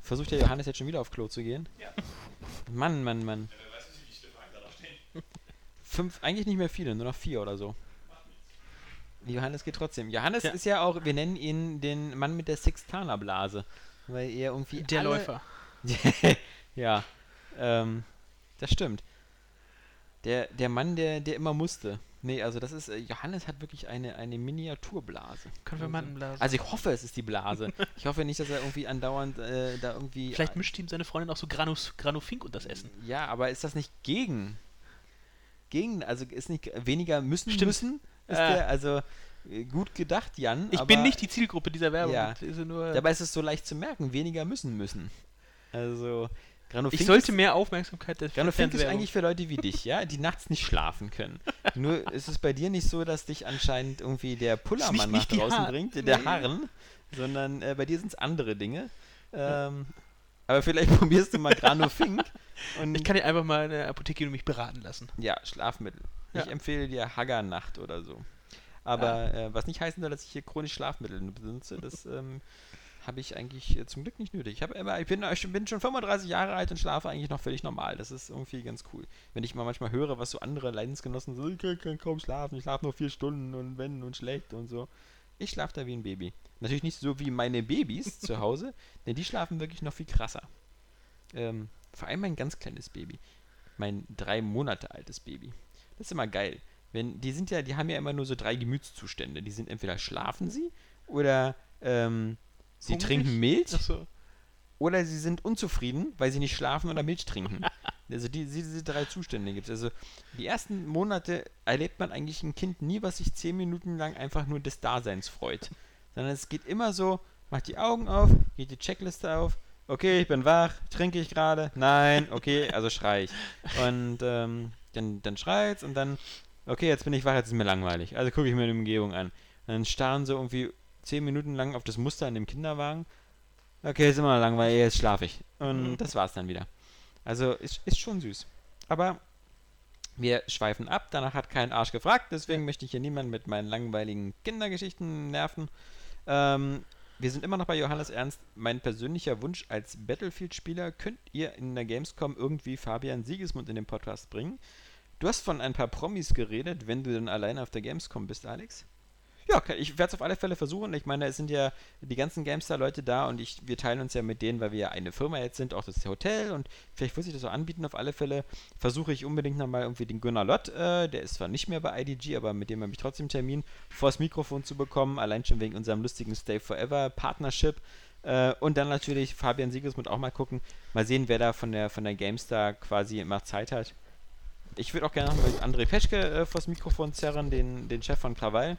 Versucht der Johannes jetzt schon wieder auf Klo zu gehen? Ja. Mann, Mann, Mann. Fünf, eigentlich nicht mehr viele, nur noch vier oder so. Johannes geht trotzdem. Johannes Ja. ist ja auch, wir nennen ihn den Mann mit der Sixtaner-Blase. Weil er irgendwie. Der Läufer. [laughs] ja, ähm, das stimmt. Der, der Mann, der, der immer musste. Nee, also das ist, äh, Johannes hat wirklich eine, eine Miniaturblase. Können wir mal einen Blasen? Also ich hoffe, es ist die Blase. [laughs] Ich hoffe nicht, dass er irgendwie andauernd äh, da irgendwie... Vielleicht mischt ihm seine Freundin auch so Granus, Granufink und das Essen. Ja, aber ist das nicht gegen? Gegen, also ist nicht weniger müssen Stimmt. müssen? Ist Äh. der, also äh, gut gedacht, Jan. Ich bin nicht die Zielgruppe dieser Werbung. Ja. Ist Dabei ist es so leicht zu merken, weniger müssen müssen. Also Grano Ich sollte mehr Aufmerksamkeit der Grano Fink ist eigentlich für Leute wie dich, ja, die nachts nicht schlafen können. Nur ist es bei dir nicht so, dass dich anscheinend irgendwie der Pullermann nach draußen Haar- bringt, der Nee. Harren, sondern äh, bei dir sind es andere Dinge. Ähm, aber vielleicht [laughs] probierst du mal Grano Fink und Ich kann dir einfach mal in der Apotheke mich beraten lassen. ja, Schlafmittel. Ich Ja. empfehle dir Haggernacht oder so. Aber äh, was nicht heißen soll, dass ich hier chronisch Schlafmittel benutze, das ähm, habe ich eigentlich äh, zum Glück nicht nötig. Ich, hab immer, ich bin, ich bin schon 35 Jahre alt und schlafe eigentlich noch völlig normal. Das ist irgendwie ganz cool. Wenn ich mal manchmal höre, was so andere Leidensgenossen so, ich kann, kann kaum schlafen, ich schlafe nur vier Stunden und wenn und schlecht und so. Ich schlafe da wie ein Baby. Natürlich nicht so wie meine Babys [laughs] zu Hause, denn die schlafen wirklich noch viel krasser. Ähm, vor allem mein ganz kleines Baby. Mein drei Monate altes Baby. Das ist immer geil. Wenn, die sind ja, die haben ja immer nur so drei Gemütszustände. Die sind entweder schlafen sie oder ähm, sie Hungrig? trinken Milch Achso. oder sie sind unzufrieden, weil sie nicht schlafen oder Milch trinken. [laughs] Also die, diese drei Zustände gibt es. Also die ersten Monate erlebt man eigentlich ein Kind nie, was sich zehn Minuten lang einfach nur des Daseins freut. Sondern es geht immer so, macht die Augen auf, geht die Checkliste auf, okay, ich bin wach, trinke ich gerade, nein, okay, also schrei ich. Und ähm, dann, dann schreit's und dann, okay, jetzt bin ich wach, jetzt ist mir langweilig. Also gucke ich mir die Umgebung an. Und dann starren so irgendwie zehn Minuten lang auf das Muster in dem Kinderwagen. Okay, ist immer noch langweilig, jetzt schlafe ich. Und Mhm. das war's dann wieder. Also ist, ist schon süß. Aber wir schweifen ab, danach hat kein Arsch gefragt, deswegen möchte ich hier niemanden mit meinen langweiligen Kindergeschichten nerven. Ähm, wir sind immer noch bei Johannes Ernst. Mein persönlicher Wunsch als Battlefield-Spieler könnt ihr in der Gamescom irgendwie Fabian Siegesmund in den Podcast bringen. Du hast von ein paar Promis geredet, wenn du dann alleine auf der Gamescom bist, Alex. Ja, ich werde es auf alle Fälle versuchen. Ich meine, es sind ja die ganzen GameStar-Leute da und ich, wir teilen uns ja mit denen, weil wir ja eine Firma jetzt sind, auch das Hotel und vielleicht wird sich das so anbieten. Auf alle Fälle versuche ich unbedingt nochmal irgendwie den Gunnar Lott, äh, der ist zwar nicht mehr bei IDG, aber mit dem habe ich trotzdem Termin, vors Mikrofon zu bekommen, allein schon wegen unserem lustigen Stay Forever Partnership. Äh, und dann natürlich Fabian Siegesmund auch mal gucken. Mal sehen, wer da von der, von der GameStar quasi immer Zeit hat. Ich würde auch gerne noch mit André Peschke äh, vors Mikrofon zerren, den, den Chef von Krawall,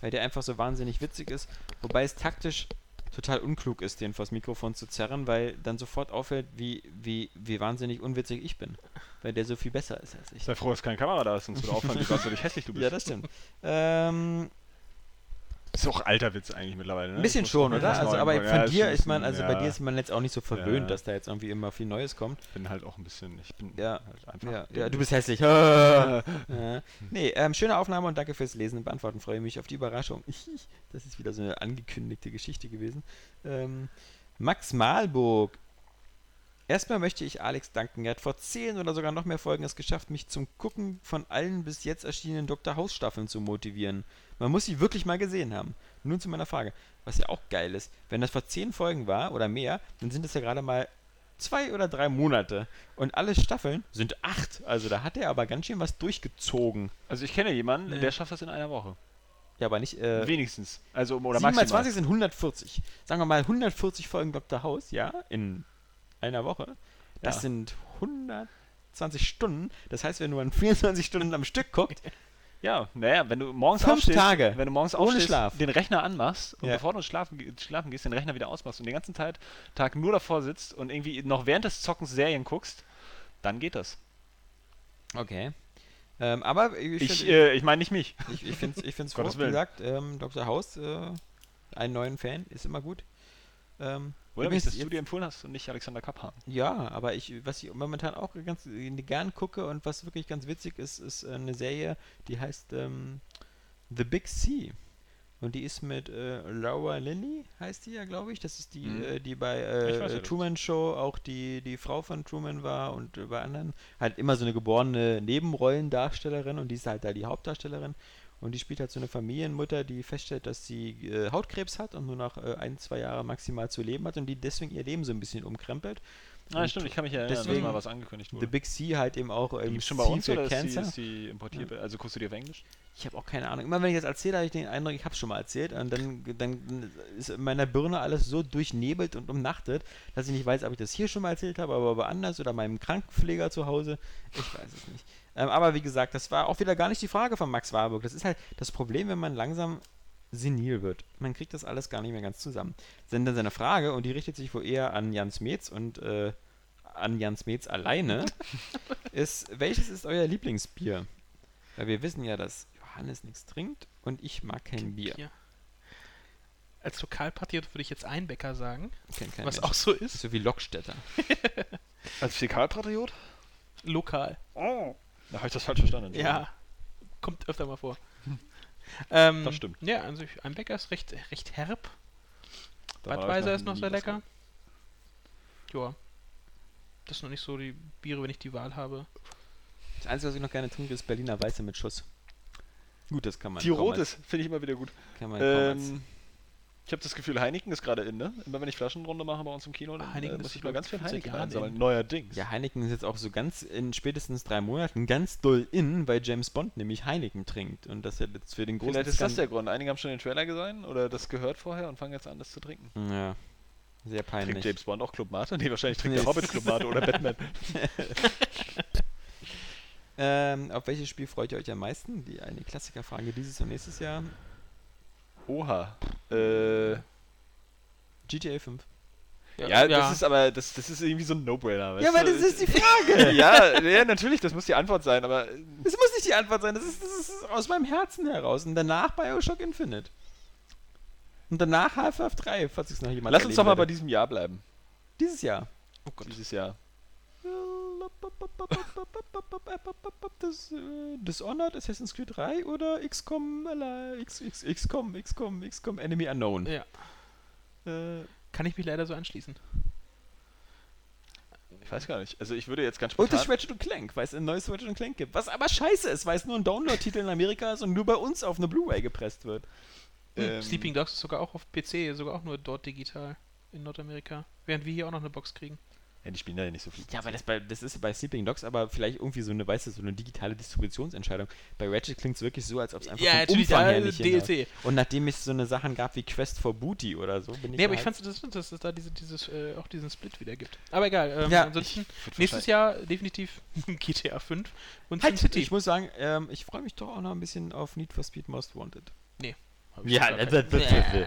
weil der einfach so wahnsinnig witzig ist. Wobei es taktisch total unklug ist, den vors Mikrofon zu zerren, weil dann sofort auffällt, wie, wie, wie wahnsinnig unwitzig ich bin. Weil der so viel besser ist als ich. Sei froh, dass keine Kamera da ist, sonst würde auffallen, wie [laughs] hässlich du bist. Ja, das stimmt. ähm, ist auch alter Witz eigentlich mittlerweile, ne? ein bisschen Ich schon, oder? Also, aber von ja, dir man, ein also bisschen, bei ja. dir ist man jetzt auch nicht so verwöhnt, Ja. dass da jetzt irgendwie immer viel Neues kommt. Ich bin halt auch ein bisschen, ich bin Ja. halt einfach. Ja, ja du bist hässlich. [laughs] ja. [laughs] Nee, ähm, schöne Aufnahme und danke fürs Lesen und Beantworten. Freue mich auf die Überraschung. [laughs] Das ist wieder so eine angekündigte Geschichte gewesen. Ähm, Max Malburg. Erstmal möchte ich Alex danken. Er hat vor zehn oder sogar noch mehr Folgen es geschafft, mich zum Gucken von allen bis jetzt erschienenen Dr. House Staffeln zu motivieren. Man muss sie wirklich mal gesehen haben. Nun zu meiner Frage. Was ja auch geil ist, wenn das vor zehn Folgen war oder mehr, dann sind es ja gerade mal zwei oder drei Monate. Und alle Staffeln sind acht. Also da hat er aber ganz schön was durchgezogen. Also ich kenne jemanden, Nee. der schafft das in einer Woche. Ja, aber nicht. Äh, Wenigstens. Also oder 27 maximal. sind 140. Sagen wir mal 140 Folgen Dr. House, ja, in einer Woche. Das Ja. sind 120 Stunden. Das heißt, wenn du an 24 Stunden am Stück guckst, [laughs] Ja, naja, wenn du morgens Fünf aufstehst, Tage. wenn du morgens Ohne aufstehst, Schlaf. den Rechner anmachst und Ja. bevor du schlafen, schlafen gehst, den Rechner wieder ausmachst und den ganzen Tag, Tag nur davor sitzt und irgendwie noch während des Zockens Serien guckst, dann geht das. okay. Ähm, aber ich, Ich, äh, ich meine nicht mich. ich, ich finde es ich find's [laughs] groß, wie gesagt, ähm, Dr. House, äh, einen neuen Fan, ist immer gut. Ähm, Oder dass du dir empfohlen hast und nicht Alexander Kappan. Ja, aber ich, was ich momentan auch ganz gern gucke und was wirklich ganz witzig ist, ist äh, eine Serie, die heißt ähm, The Big C. Und die ist mit äh, Laura Linney, heißt die ja, glaube ich. Das ist die, Mhm. äh, die bei äh, weiß, Truman Show auch die, die Frau von Truman war und äh, bei anderen halt immer so eine geborene Nebenrollendarstellerin und die ist halt da die Hauptdarstellerin. Und die spielt halt so eine Familienmutter, die feststellt, dass sie äh, Hautkrebs hat und nur noch äh, ein, zwei Jahre maximal zu leben hat und die deswegen ihr Leben so ein bisschen umkrempelt. Ah, stimmt, ich kann mich erinnern, dass deswegen- mal was angekündigt The wurde. Big C halt eben auch ähm, schon bei C uns oder Cancer. ist die importiert? Also guckst du die auf Englisch? Ich habe auch keine Ahnung. Immer wenn ich das erzähle, habe ich den Eindruck, ich habe es schon mal erzählt. Und dann, dann ist in meiner Birne alles so durchnebelt und umnachtet, dass ich nicht weiß, ob ich das hier schon mal erzählt habe, aber woanders oder meinem Krankenpfleger zu Hause. Ich weiß es nicht. Ähm, aber wie gesagt, das war auch wieder gar nicht die Frage von Max Warburg. Das ist halt das Problem, wenn man langsam senil wird. Man kriegt das alles gar nicht mehr ganz zusammen. Denn dann seine Frage, und die richtet sich wohl eher an Jans Metz und äh, an Jan Smets alleine, [laughs] ist, welches ist euer Lieblingsbier? Weil wir wissen ja, dass Johannes nichts trinkt und ich mag kein Bier. Bier. Als Lokalpatriot würde ich jetzt Einbecker sagen, was Mensch. auch so ist. So wie Lockstädter. [laughs] Als Fäkalpatriot? Lokal. Oh. Da habe ich das falsch verstanden. Ja. Kommt öfter mal vor. [laughs] ähm, Das stimmt. Ja, also ich, Einbecker ist recht, recht herb. Budweiser ist noch sehr lecker. Joa. Das sind noch nicht so die Biere, wenn ich die Wahl habe. Das Einzige, was ich noch gerne trinke, ist Berliner Weiße mit Schuss. Gut, das kann man Die Rotes finde ich immer wieder gut. Kann man Ähm, ich habe das Gefühl, Heineken ist gerade in, ne? Immer wenn ich Flaschenrunde mache bei uns im Kino, dann Heineken äh, muss ist ich mal ganz viel 40 Heineken einsammeln. in. Neuerdings. ja, Heineken ist jetzt auch so ganz in spätestens drei Monaten ganz doll in, weil James Bond nämlich Heineken trinkt. Und das jetzt für den großen Vielleicht ist das der Grund. Einige haben schon den Trailer gesehen oder das gehört vorher und fangen jetzt an, das zu trinken. Ja, sehr Trinkt peinlich. James Bond auch Club Mate? Nee, wahrscheinlich trinkt der Hobbit Club Mate oder [laughs] Batman. [laughs] Ähm, auf welches Spiel freut ihr euch am meisten? Die eine Klassikerfrage dieses und nächstes Jahr. Oha. Äh, GTA 5. ja, das ist aber, das, das ist irgendwie so ein No-Brainer. Ja, aber das ist die Frage. [laughs] ja, ja, natürlich, das muss die Antwort sein, aber äh, Das muss nicht die Antwort sein. Das ist, das ist aus meinem Herzen heraus. Und danach Bioshock Infinite. Und danach Half-Life 3, falls es noch jemand lass uns doch mal bei diesem Jahr bleiben. Dieses Jahr. Oh Gott. Dieses Jahr. Das, äh, Dishonored, Assassin's Creed 3 oder XCOM, Ally- X, X, XCOM, XCOM, XCOM Enemy Unknown? Ja. Äh, Kann ich mich leider so anschließen. ich weiß gar nicht. Also ich würde jetzt ganz Und das spontan... Ratchet und Clank, weil es ein neues Ratchet und Clank gibt. Was aber scheiße ist, weil es nur ein Download-Titel in Amerika ist und nur bei uns auf eine Blu-ray gepresst wird. Ähm, Sleeping Dogs ist sogar auch auf PC, sogar auch nur dort digital in Nordamerika. Während wir hier auch noch eine Box kriegen. Ja, die spielen da ja nicht so viel. Ja, aber das, bei, das ist bei Sleeping Dogs aber vielleicht irgendwie so eine, weißt du, so eine digitale Distributionsentscheidung. Bei Ratchet klingt es wirklich so, als ob es einfach vom Umfang her nicht. DLC. Und nachdem es so eine Sachen gab wie Quest for Booty oder so, bin ich Nee, aber da ich halt- fand es interessant, dass es da diese, dieses, äh, auch diesen Split wieder gibt. Aber egal, ähm, Ja, ansonsten nächstes Jahr definitiv [laughs] GTA 5 und Halt, SimCity. ich muss sagen, ähm, ich freue mich doch auch noch ein bisschen auf Need for Speed Most Wanted. Ich Ja, das- das- das- Nee.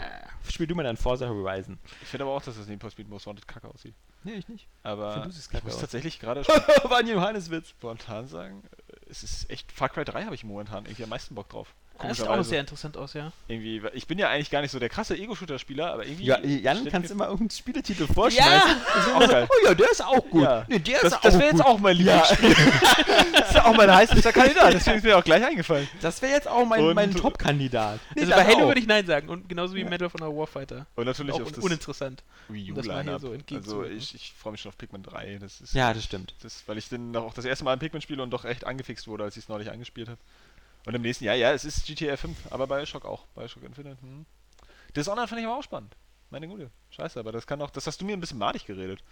Spiel du mal dann Forza Horizon. Ich finde aber auch, dass das Need for Speed Most Wanted kacke aussieht. Nee, ich nicht. Aber Find ich kacke muss tatsächlich gerade [laughs] War ein Johanneswitz. spontan sagen, äh, es ist echt Far Cry 3 habe ich momentan irgendwie am meisten Bock drauf. Das sieht auch sehr interessant aus, ja. Irgendwie, ich bin ja eigentlich gar nicht so der krasse Ego-Shooter-Spieler, aber irgendwie. Ja, Jan kannst mir- immer irgendeinen Spieletitel vorschmeißen. [laughs] ist auch geil. Oh ja, der ist auch gut. Ja. Nee, der Das, ist das wäre jetzt auch mein Lieblingsspiel. [laughs] das ist ja auch mein heißester Kandidat, deswegen ist mir auch gleich eingefallen. Das wäre jetzt auch mein, Und- mein Top-Kandidat. Nee, also bei Halo auch. würde ich Nein sagen. Und genauso wie Medal of Honor Warfighter. Und natürlich Auch auf un das uninteressant. Wii um das so also ich, ich freue mich schon auf Pikmin 3. Das ist, Ja, das stimmt. das, weil ich dann auch das erste Mal ein Pikmin spiele und doch echt angefixt wurde, als ich es neulich angespielt habe. Und im nächsten Jahr, ja, es ist GTA 5, aber Bioshock auch. Bioshock Infinite. Hm. Dishonored fand ich aber auch spannend. Meine Gute. Scheiße, aber das kann auch, das hast du mir ein bisschen madig geredet.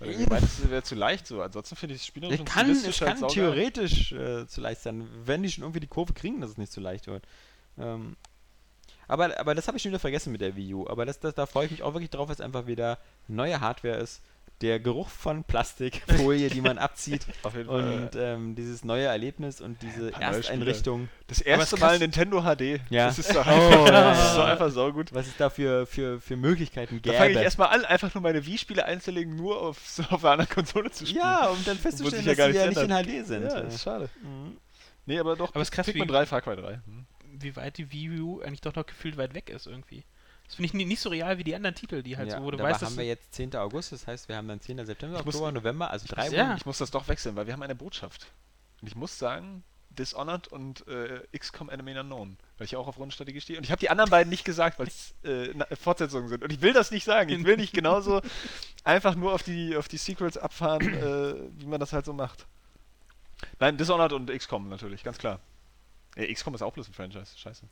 Weil du meintest, es wäre zu leicht so. Ansonsten finde ich das Spiel Es kann, es halt kann theoretisch äh, zu leicht sein, wenn die schon irgendwie die Kurve kriegen, dass es nicht zu leicht wird. Ähm, aber, aber das habe ich schon wieder vergessen mit der Wii U. Aber das, das, da freue ich mich auch wirklich drauf, weil es einfach wieder neue Hardware ist. Der Geruch von Plastikfolie, die man [laughs] abzieht Auf jeden Fall. und ähm, dieses neue Erlebnis und diese Ersteinrichtung. Das erste Mal Nintendo HD. Ja. Das ist so, Oh, einfach, ja, [laughs] das ist so ja. einfach saugut. Was es da für, für, für Möglichkeiten Da gäbe. fange ich erstmal an, einfach nur meine Wii-Spiele einzulegen, nur auf, so auf einer anderen Konsole zu spielen. ja, um dann festzustellen, ja dass gar sie ja nicht in HD sind. ja, das ist schade. Mhm. Nee, aber doch. Aber es ist krass, wie- 3, Far Cry 3. Hm. Wie weit die Wii U eigentlich doch noch gefühlt weit weg ist irgendwie. Das finde ich nie- nicht so real wie die anderen Titel, die halt ja, so, wo du weißt, haben wir jetzt 10. August, das heißt, wir haben dann 10. September, Ich muss- Oktober, November, also drei Ja. Wochen. Ich muss das doch wechseln, weil wir haben eine Botschaft. Und ich muss sagen, Dishonored und äh, XCOM Enemy Unknown, weil ich ja auch auf Rundenstrategie stehe. Und ich habe die anderen beiden nicht gesagt, weil es äh, Fortsetzungen sind. Und ich will das nicht sagen. Ich will nicht genauso [laughs] einfach nur auf die, auf die Sequels abfahren, äh, wie man das halt so macht. Nein, Dishonored und XCOM natürlich, ganz klar. Äh, XCOM ist auch bloß ein Franchise. Scheiße.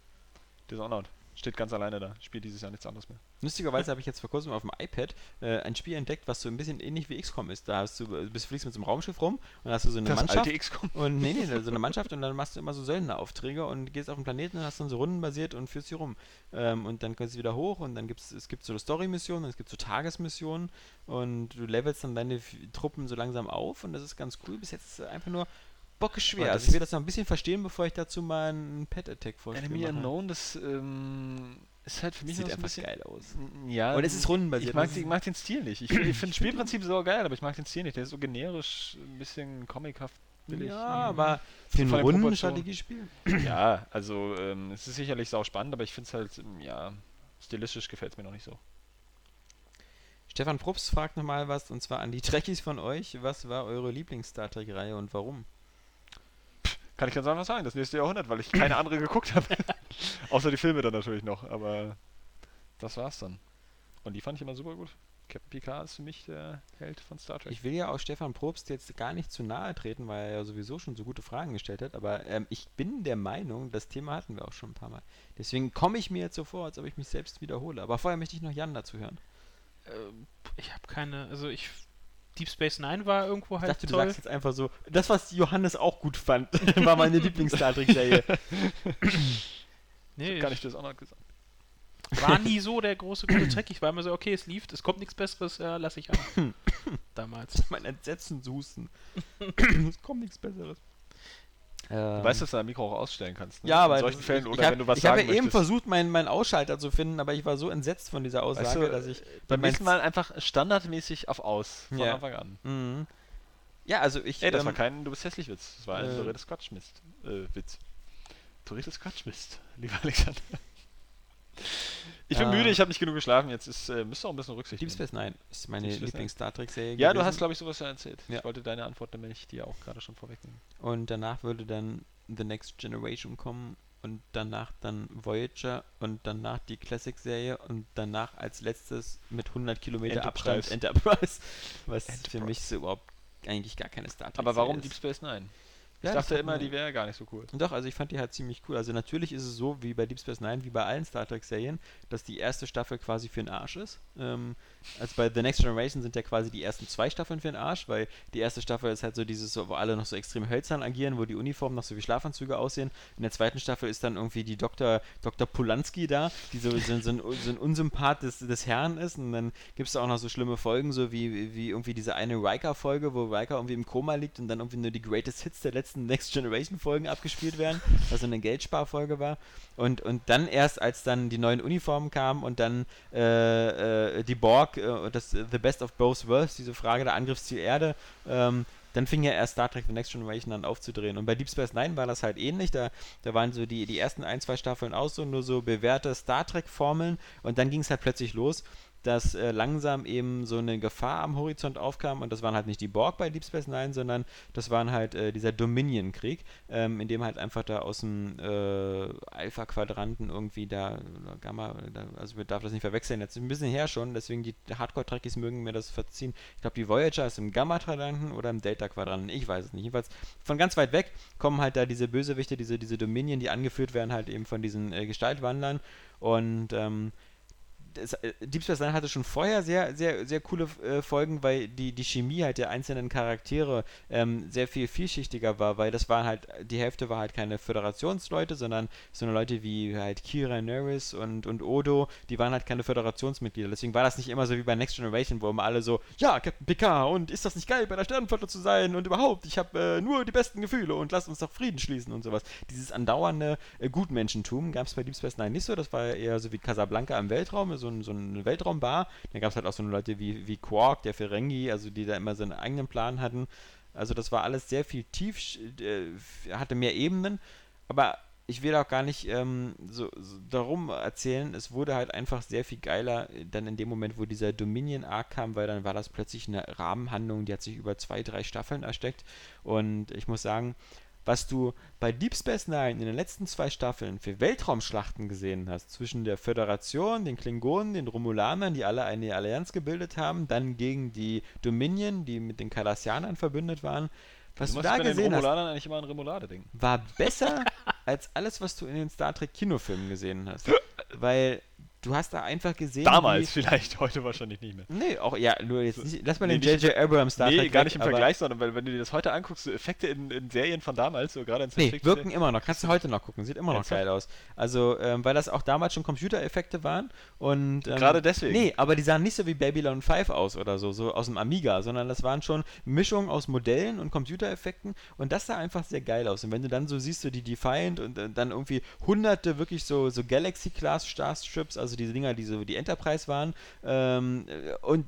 Dishonored. Steht ganz alleine da. Spielt dieses Jahr nichts anderes mehr. Lustigerweise habe ich jetzt vor kurzem auf dem iPad äh, ein Spiel entdeckt, was so ein bisschen ähnlich wie XCOM ist. Da hast du, du bist fliegst mit so einem Raumschiff rum und dann hast du so eine Das Mannschaft. alte XCOM. Und nee, nee, so eine Mannschaft und dann machst du immer so Söldneraufträge und gehst auf den Planeten und hast dann so rundenbasiert und führst sie rum. Ähm, und dann kommst du wieder hoch und dann gibt es, es gibt so Story-Missionen, es gibt so Tagesmissionen und du levelst dann deine Truppen so langsam auf und das ist ganz cool. Bis jetzt einfach nur bockeschwer. Aber Also das ich will das noch ein bisschen verstehen, bevor ich dazu mal einen Pet-Attack vorstelle. Enemy Unknown, das, ähm, ist halt für mich Sieht noch ein einfach bisschen geil aus. Ja, Und es ist rundenbasiert. Ich mag, ist- mag den Stil nicht. Ich, ich finde das Spielprinzip so geil, aber ich mag den Stil nicht. Der ist so generisch, ein bisschen comichaft billig. Ja, aber für ein. Rundenstrategiespiel. Ja, also ähm, es ist sicherlich sau spannend, aber ich finde es halt, ähm, ja, stilistisch gefällt es mir noch nicht so. Stefan Probst fragt nochmal was, und zwar an die Trekkies von euch. Was war eure Lieblings-Star Trek-Reihe und warum? Kann ich ganz einfach sagen, das nächste Jahrhundert, weil ich keine andere geguckt habe. [laughs] Außer die Filme dann natürlich noch, aber das war's dann. Und die fand ich immer super gut. Captain Picard ist für mich der Held von Star Trek. Ich will ja auch Stefan Probst jetzt gar nicht zu nahe treten, weil er ja sowieso schon so gute Fragen gestellt hat, aber ähm, ich bin der Meinung, das Thema hatten wir auch schon ein paar Mal. Deswegen komme ich mir jetzt so vor, als ob ich mich selbst wiederhole. Aber vorher möchte ich noch Jan dazu hören. Ähm, ich habe keine, also ich. Deep Space Nine war irgendwo Ich halt dachte, du toll. sagst jetzt einfach so, das, was Johannes auch gut fand, [laughs] war meine Lieblings-Star Trek-Serie. [laughs] [laughs] nee, Kann ich das auch noch gesagt. ich war nie so der große gute Track. Ich war immer so, okay, es lief, es kommt nichts Besseres, ja, lass ich an. Damals. mein Entsetzen susten. es kommt nichts Besseres. Du weißt, dass du dein Mikro auch ausstellen kannst. Ne? Ja, aber In solchen Fällen ich, oder hab, wenn du was ich habe ja eben versucht, meinen meinen Ausschalter zu finden, aber ich war so entsetzt von dieser Aussage, Weißt du, dass ich beim nächsten Mal einfach standardmäßig auf aus von Ja. Anfang an. Mhm. Ja, also ich. Ey, das ähm, war kein Du bist hässlich Witz. Das war ein äh, redest Quatschmist. Äh, Witz. Redest Quatschmist, [laughs] lieber Alexander. Ich bin Ah. müde, ich habe nicht genug geschlafen. Jetzt ist, äh, müsst ihr auch ein bisschen Rücksicht Deep nehmen. Space Nine ist meine Deep Nine. Lieblings-Star Trek-Serie. Ja, du gewesen. hast, glaube ich, sowas ja erzählt. Ja. Ich wollte deine Antwort nämlich dir auch gerade schon vorwegnehmen. Und danach würde dann The Next Generation kommen und danach dann Voyager und danach die Classic-Serie und danach als letztes mit 100 Kilometer Abstand Enterprise, [laughs] was für Enterprise. mich so überhaupt eigentlich gar keine Star Trek Aber warum ist. Deep Space Nine? Ich Ja, das dachte immer, die wäre gar nicht so cool. Doch, also ich fand die halt ziemlich cool. Also natürlich ist es so, wie bei Deep Space Nine, wie bei allen Star Trek-Serien, dass die erste Staffel quasi für den Arsch ist. Ähm, also bei The Next Generation sind ja quasi die ersten zwei Staffeln für den Arsch, weil die erste Staffel ist halt so dieses, wo alle noch so extrem hölzern agieren, wo die Uniformen noch so wie Schlafanzüge aussehen. In der zweiten Staffel ist dann irgendwie die Dr. Dr. Polanski da, die so, so, so, ein, so ein Unsympath des, des Herrn ist. Und dann gibt es auch noch so schlimme Folgen, so wie, wie irgendwie diese eine Riker-Folge, wo Riker irgendwie im Koma liegt und dann irgendwie nur die Greatest Hits der letzten Next Generation Folgen abgespielt werden, was so eine Geldsparfolge war. Und, und dann erst, als dann die neuen Uniformen kamen und dann äh, äh, die Borg, äh, und das äh, The Best of Both Worlds, diese Frage der Angriffsziel Erde, ähm, dann fing ja erst Star Trek The Next Generation an aufzudrehen. Und bei Deep Space Nine war das halt ähnlich. Da, da waren so die, die ersten ein, zwei Staffeln auch so nur so bewährte Star Trek-Formeln und dann ging es halt plötzlich los dass äh, langsam eben so eine Gefahr am Horizont aufkam und das waren halt nicht die Borg bei Deep Space Nine, sondern das waren halt äh, dieser Dominion-Krieg, ähm, in dem halt einfach da aus dem äh, Alpha-Quadranten irgendwie da, oder Gamma, da, also man darf das nicht verwechseln, jetzt ein bisschen her schon, deswegen die Hardcore-Trekkies mögen mir das verziehen. Ich glaube, die Voyager ist im Gamma-Quadranten oder im Delta-Quadranten, ich weiß es nicht. Jedenfalls von ganz weit weg kommen halt da diese Bösewichte, diese, diese Dominion, die angeführt werden halt eben von diesen äh, Gestaltwandlern und ähm, das, äh, Deep Space Nine hatte schon vorher sehr, sehr, sehr coole äh, Folgen, weil die, die Chemie halt der einzelnen Charaktere ähm, sehr viel vielschichtiger war, weil das waren halt, die Hälfte war halt keine Föderationsleute, sondern so eine Leute wie halt Kira Nerys und, und Odo, die waren halt keine Föderationsmitglieder. Deswegen war das nicht immer so wie bei Next Generation, wo immer alle so, ja, Captain Picard und ist das nicht geil, bei der Sternenflotte zu sein und überhaupt, ich habe äh, nur die besten Gefühle und lasst uns doch Frieden schließen und sowas. Dieses andauernde äh, Gutmenschentum gab es bei Deep Space Nine nicht so, das war eher so wie Casablanca im Weltraum, so, ein, so eine Weltraumbar. Dann gab es halt auch so Leute wie, wie Quark, der Ferengi, also die da immer so einen eigenen Plan hatten. Also das war alles sehr viel tief, äh, hatte mehr Ebenen, aber ich will auch gar nicht ähm, so, so darum erzählen, es wurde halt einfach sehr viel geiler äh, dann in dem Moment, wo dieser Dominion-Arc kam, weil dann war das plötzlich eine Rahmenhandlung, die hat sich über zwei, drei Staffeln ersteckt und ich muss sagen, was du bei Deep Space Nine in den letzten zwei Staffeln für Weltraumschlachten gesehen hast, zwischen der Föderation, den Klingonen, den Romulanern, die alle eine Allianz gebildet haben, dann gegen die Dominion, die mit den Cardassianern verbündet waren, was du du da bei den gesehen hast, eigentlich immer an Remolade denken. war besser [laughs] als alles, was du in den Star Trek Kinofilmen gesehen hast. [laughs] Weil du hast da einfach gesehen. Damals vielleicht, [laughs] heute wahrscheinlich nicht mehr. Nee, auch, ja, nur jetzt nicht, lass mal Nee, den J.J. Abrams Star nee, Trek gar nicht im Vergleich, sondern weil, wenn du dir das heute anguckst, so Effekte in, in Serien von damals, so gerade in Nee, Science wirken immer noch. Kannst du heute noch gucken. Sieht immer noch geil aus. Also, ähm, weil das auch damals schon Computereffekte waren und. Ähm, Gerade deswegen. Nee, aber die sahen nicht so wie Babylon 5 aus oder so, so aus dem Amiga, sondern das waren schon Mischungen aus Modellen und Computereffekten und das sah einfach sehr geil aus. Und wenn du dann so siehst, so die Defiant und äh, dann irgendwie hunderte wirklich so, so Galaxy-Class Starships, also diese Dinger, die so die Enterprise waren, ähm, äh, und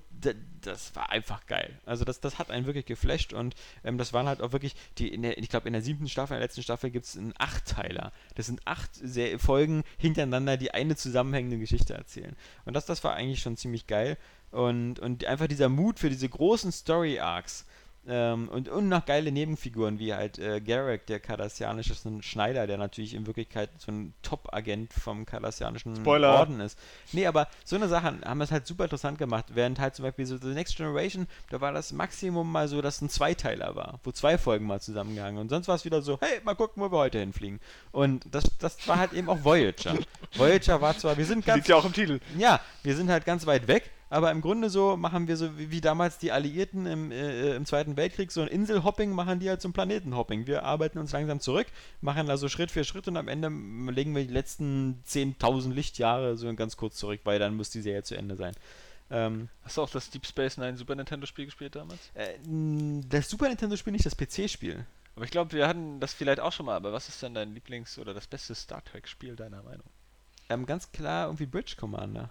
das war einfach geil. Also das, das hat einen wirklich geflasht und ähm, das waren halt auch wirklich, die der, ich glaube in der siebten Staffel, in der letzten Staffel gibt es einen Achtteiler. Das sind acht sehr Folgen hintereinander, die eine zusammenhängende Geschichte erzählen. Und das, das war eigentlich schon ziemlich geil. Und, und einfach dieser Mut für diese großen Story-Arcs. Ähm, und, und noch geile Nebenfiguren, wie halt äh, Garrick, der kardassianische Schneider, der natürlich in Wirklichkeit so ein Top-Agent vom kardassianischen Spoiler. Orden ist. Nee, aber so eine Sache haben es halt super interessant gemacht, während halt zum Beispiel so The Next Generation, da war das Maximum mal so, dass ein Zweiteiler war, wo zwei Folgen mal zusammengehangen und sonst war es wieder so, hey, mal gucken, wo wir heute hinfliegen. Und das, das war halt eben auch Voyager. [laughs] Voyager war zwar, wir sind ganz Liegt ja auch im Titel. ja, wir sind halt ganz weit weg, aber im Grunde so machen wir so wie, wie damals die Alliierten im, äh, im Zweiten Weltkrieg, so ein Inselhopping machen die halt zum Planetenhopping. Wir arbeiten uns langsam zurück, machen da so Schritt für Schritt und am Ende legen wir die letzten 10.000 Lichtjahre so ganz kurz zurück, weil dann muss die Serie zu Ende sein. Ähm, Hast du auch das Deep Space Nine Super Nintendo Spiel gespielt damals? äh, das Super Nintendo-Spiel, nicht das PC-Spiel. Aber ich glaube, wir hatten das vielleicht auch schon mal. Aber was ist denn dein Lieblings- oder das beste Star Trek-Spiel deiner Meinung? Ähm, ganz klar irgendwie Bridge Commander.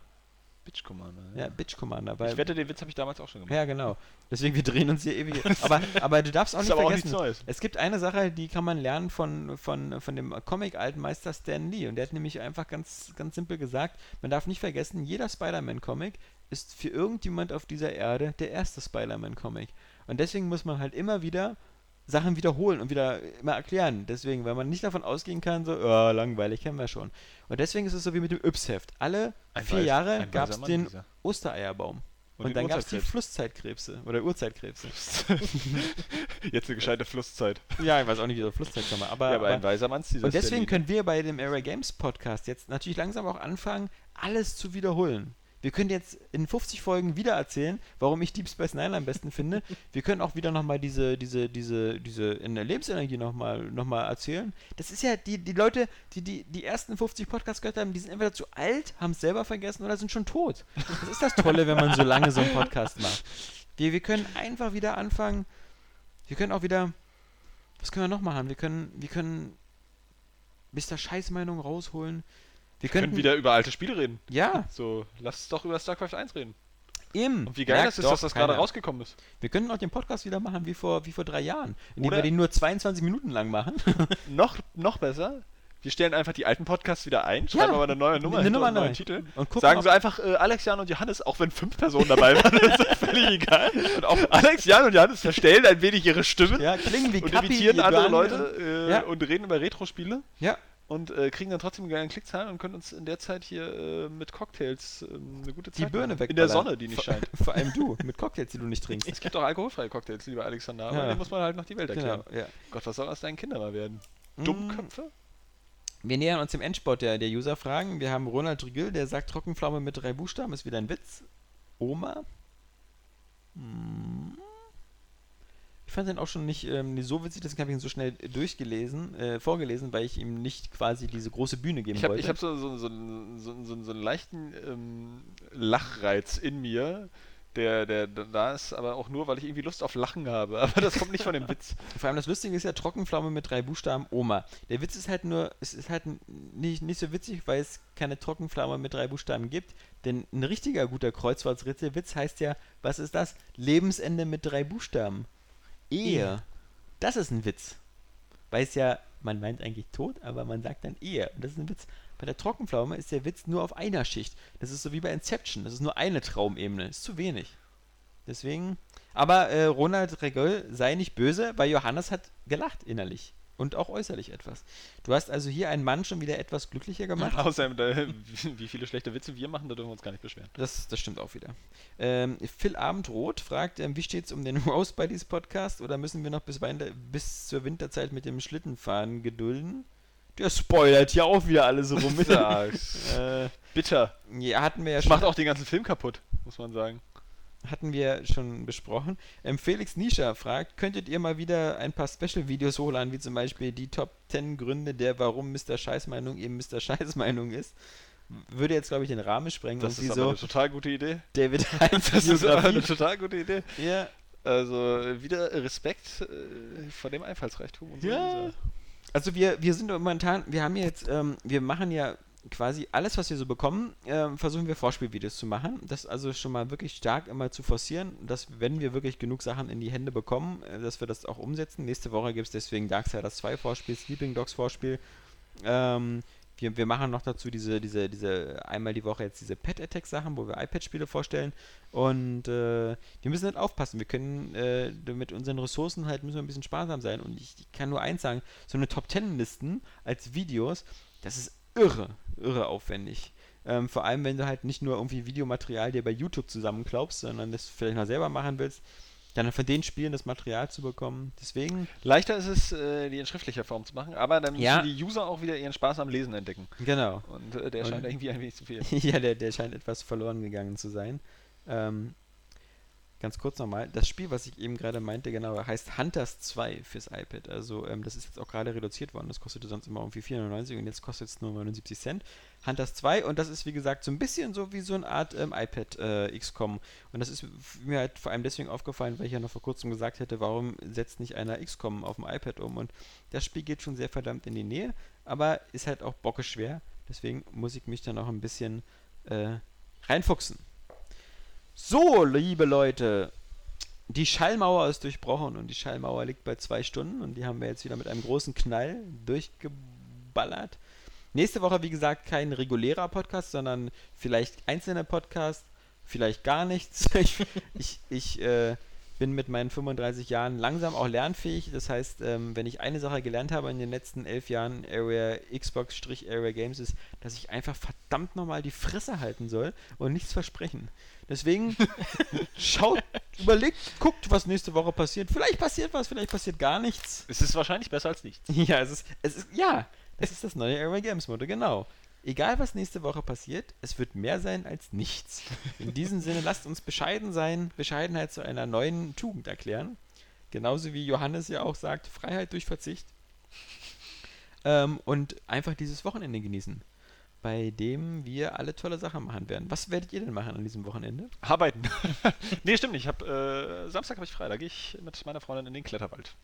Bitch Commander. Ja, Bridge Commander. Weil, ich wette, den Witz habe ich damals auch schon gemacht. ja, genau. Deswegen, wir drehen uns hier ewig. aber, [laughs] aber du darfst auch nicht auch vergessen, Neues. Es gibt eine Sache, die kann man lernen von, von, von dem Comic-alten Meister Stan Lee. Und der hat nämlich einfach ganz, ganz simpel gesagt, man darf nicht vergessen, jeder Spider-Man-Comic ist für irgendjemand auf dieser Erde der erste Spider-Man-Comic. Und deswegen muss man halt immer wieder Sachen wiederholen und wieder immer erklären. Deswegen, weil man nicht davon ausgehen kann, so, ja, langweilig, kennen wir schon. Und deswegen ist es so wie mit dem Yps-Heft. Alle Ein vier weiß- Jahre gab es den dieser. Ostereierbaum. Und, den dann gab es die. Flusszeitkrebse oder Uhrzeitkrebse. [laughs] Jetzt eine gescheite Flusszeit. ja, ich weiß auch nicht, wie so Flusszeit kommen, aber, ja, aber aber ein weiser Mann und deswegen können wir bei dem Area Games Podcast jetzt natürlich langsam auch anfangen, alles zu wiederholen. Wir können jetzt in 50 Folgen wieder erzählen, warum ich Deep Space Nine am besten finde. [laughs] Wir können auch wieder nochmal diese, diese, diese, diese in der Lebensenergie nochmal noch mal erzählen. Das ist ja die, die Leute, die, die die ersten 50 Podcasts gehört haben, die sind entweder zu alt, haben es selber vergessen oder sind schon tot. Das ist das Tolle, wenn man so lange so einen Podcast macht. Wir, wir können einfach wieder anfangen. Wir können auch wieder. Was können wir noch machen? Wir können, wir können Mr. Scheißmeinung rausholen. Wir Wir können könnten wieder über alte Spiele reden. Ja, [laughs] So, lass uns doch über StarCraft 1 reden. eben. Und wie geil das ist, dass das gerade rausgekommen ist. Wir könnten auch den Podcast wieder machen wie vor, wie vor drei Jahren. Indem Oder- wir den nur 22 Minuten lang machen. [laughs] Noch, noch besser, wir stellen einfach die alten Podcasts wieder ein, schreiben Ja, aber eine neue Nummer eine Nummer und einen neuen neu. Titel. Und gucken, Sagen sie einfach äh, Alex, Jan und Johannes, auch wenn fünf Personen dabei waren, [laughs] das ist völlig egal. Und auch Alex, Jan und Johannes verstellen ein wenig ihre Stimmen Ja, klingen wie und Kappi, imitieren andere. Leute äh, Ja. und reden über Retro-Spiele Ja, und äh, kriegen dann trotzdem geile Klickzahlen und können uns in der Zeit hier äh, mit Cocktails ähm, eine gute die Zeit Birne machen. weg. In der Sonne, die nicht scheint. [laughs] Vor allem du, mit Cocktails, die du nicht trinkst. Es gibt auch alkoholfreie Cocktails, lieber Alexander, aber Ja. den muss man halt noch die Welt erklären. Genau, ja. Gott, was soll aus deinen Kindern mal werden? Mm, Dummköpfe? Wir nähern uns dem Endsport der, der User-Fragen. Wir haben Ronald Rigül, der sagt, Trockenpflaume mit drei Buchstaben ist wieder ein Witz. Oma. Hm. Ich fand den auch schon nicht, ähm, nicht so witzig, deswegen habe ich ihn so schnell durchgelesen, äh, vorgelesen, weil ich ihm nicht quasi diese große Bühne geben Ich habe wollte. ich hab so, so, so, so, einen leichten ähm, Lachreiz in mir, der, der da ist, aber auch nur, weil ich irgendwie Lust auf Lachen habe. [laughs] Aber das kommt nicht von dem Witz. Vor allem das Lustige ist ja Trockenpflaume mit drei Buchstaben Oma. Der Witz ist halt nur, es ist halt nicht, nicht so witzig, weil es keine Trockenpflaume mit drei Buchstaben gibt. Denn ein richtiger guter Kreuzworträtselwitz heißt ja, was ist das? Lebensende mit drei Buchstaben. Ehe. Ehe. Das ist ein Witz. Weil es ja, man meint eigentlich tot, aber man sagt dann Ehe. Und das ist ein Witz. Bei der Trockenpflaume ist der Witz nur auf einer Schicht. Das ist so wie bei Inception. Das ist nur eine Traumebene. Ist zu wenig. Deswegen. Aber äh, Ronald Regöll sei nicht böse, weil Johannes hat gelacht innerlich. Und auch äußerlich etwas. Du hast also hier einen Mann schon wieder etwas glücklicher gemacht. [laughs] Außerdem, da, wie viele schlechte Witze wir machen, da dürfen wir uns gar nicht beschweren. Das, das stimmt auch wieder. Ähm, Phil Abendroth fragt, ähm, wie steht es um den [laughs] Rose Buddies Podcast oder müssen wir noch bis, Wein bis zur Winterzeit mit dem Schlittenfahren gedulden? Der spoilert hier auch wieder alles rum. [laughs] Ja, äh, bitter. ja, hatten wir ja schon, macht auch den ganzen Film kaputt, muss man sagen. Hatten wir schon besprochen. Ähm, Felix Nischer fragt, könntet ihr mal wieder ein paar Special-Videos hochladen, wie zum Beispiel die Top 10 Gründe, der warum Mr. Scheißmeinung eben Mr. Scheißmeinung ist? Würde jetzt, glaube ich, den Rahmen sprengen. Das ist so eine total gute Idee. David [laughs] Heinz Das ist aber eine total gute Idee. Ja, Also wieder Respekt äh, vor dem Einfallsreichtum. Und so Ja. dieser- Also wir, wir sind momentan, wir haben ja jetzt, ähm, wir machen ja quasi alles, was wir so bekommen, ähm, versuchen wir Vorspielvideos zu machen. Das also schon mal wirklich stark immer zu forcieren, dass wenn wir wirklich genug Sachen in die Hände bekommen, äh, dass wir das auch umsetzen. Nächste Woche gibt es deswegen Darksiders 2 Vorspiel, Sleeping Dogs Vorspiel. Ähm, wir, wir machen noch dazu diese, diese, diese einmal die Woche jetzt diese Pet Attack Sachen, wo wir iPad-Spiele vorstellen. Und äh, wir müssen halt aufpassen. Wir können äh, mit unseren Ressourcen halt müssen wir ein bisschen sparsam sein. Und ich, ich kann nur eins sagen, so eine Top Ten Listen als Videos, das ist irre, irre aufwendig. Ähm, vor allem, wenn du halt nicht nur irgendwie Videomaterial dir bei YouTube zusammenklaubst, sondern das vielleicht mal selber machen willst, dann von den Spielen das Material zu bekommen. Deswegen, Leichter ist es, äh, die in schriftlicher Form zu machen, aber dann müssen Ja. die User auch wieder ihren Spaß am Lesen entdecken. genau. Und äh, der Und- scheint irgendwie ein wenig zu viel. [laughs] ja, der, der scheint etwas verloren gegangen zu sein. Ähm, ganz kurz nochmal, das Spiel, was ich eben gerade meinte, genau, heißt Hunters 2 fürs iPad. Also ähm, das ist jetzt auch gerade reduziert worden. Das kostete sonst immer irgendwie 4,99 und jetzt kostet es nur 79 Cent. Hunters 2 und das ist wie gesagt so ein bisschen so wie so eine Art ähm, iPad äh, XCOM. Und das ist mir halt vor allem deswegen aufgefallen, weil ich ja noch vor kurzem gesagt hätte, warum setzt nicht einer XCOM auf dem iPad um? Und das Spiel geht schon sehr verdammt in die Nähe, aber ist halt auch bockeschwer. Deswegen muss ich mich dann auch ein bisschen äh, reinfuchsen. So, liebe Leute, die Schallmauer ist durchbrochen und die Schallmauer liegt bei zwei Stunden und die haben wir jetzt wieder mit einem großen Knall durchgeballert. Nächste Woche, wie gesagt, kein regulärer Podcast, sondern vielleicht einzelne Podcasts, vielleicht gar nichts. [laughs] ich ich, ich äh, bin mit meinen 35 Jahren langsam auch lernfähig. Das heißt, ähm, wenn ich eine Sache gelernt habe in den letzten elf Jahren Area Xbox-Area Games ist, dass ich einfach verdammt nochmal die Fresse halten soll und nichts versprechen. Deswegen schaut, überlegt, guckt, was nächste Woche passiert. Vielleicht passiert was, vielleicht passiert gar nichts. Es ist wahrscheinlich besser als nichts. [laughs] Ja, es ist, es ist, ja, das ist das neue Area Games Motto, genau. Egal, was nächste Woche passiert, es wird mehr sein als nichts. In diesem Sinne, lasst uns bescheiden sein, Bescheidenheit zu einer neuen Tugend erklären. Genauso wie Johannes ja auch sagt, Freiheit durch Verzicht. Ähm, und einfach dieses Wochenende genießen, bei dem wir alle tolle Sachen machen werden. Was werdet ihr denn machen an diesem Wochenende? Arbeiten. [laughs] nee, stimmt nicht. Ich hab, äh, Samstag habe ich frei. Da gehe ich mit meiner Freundin in den Kletterwald.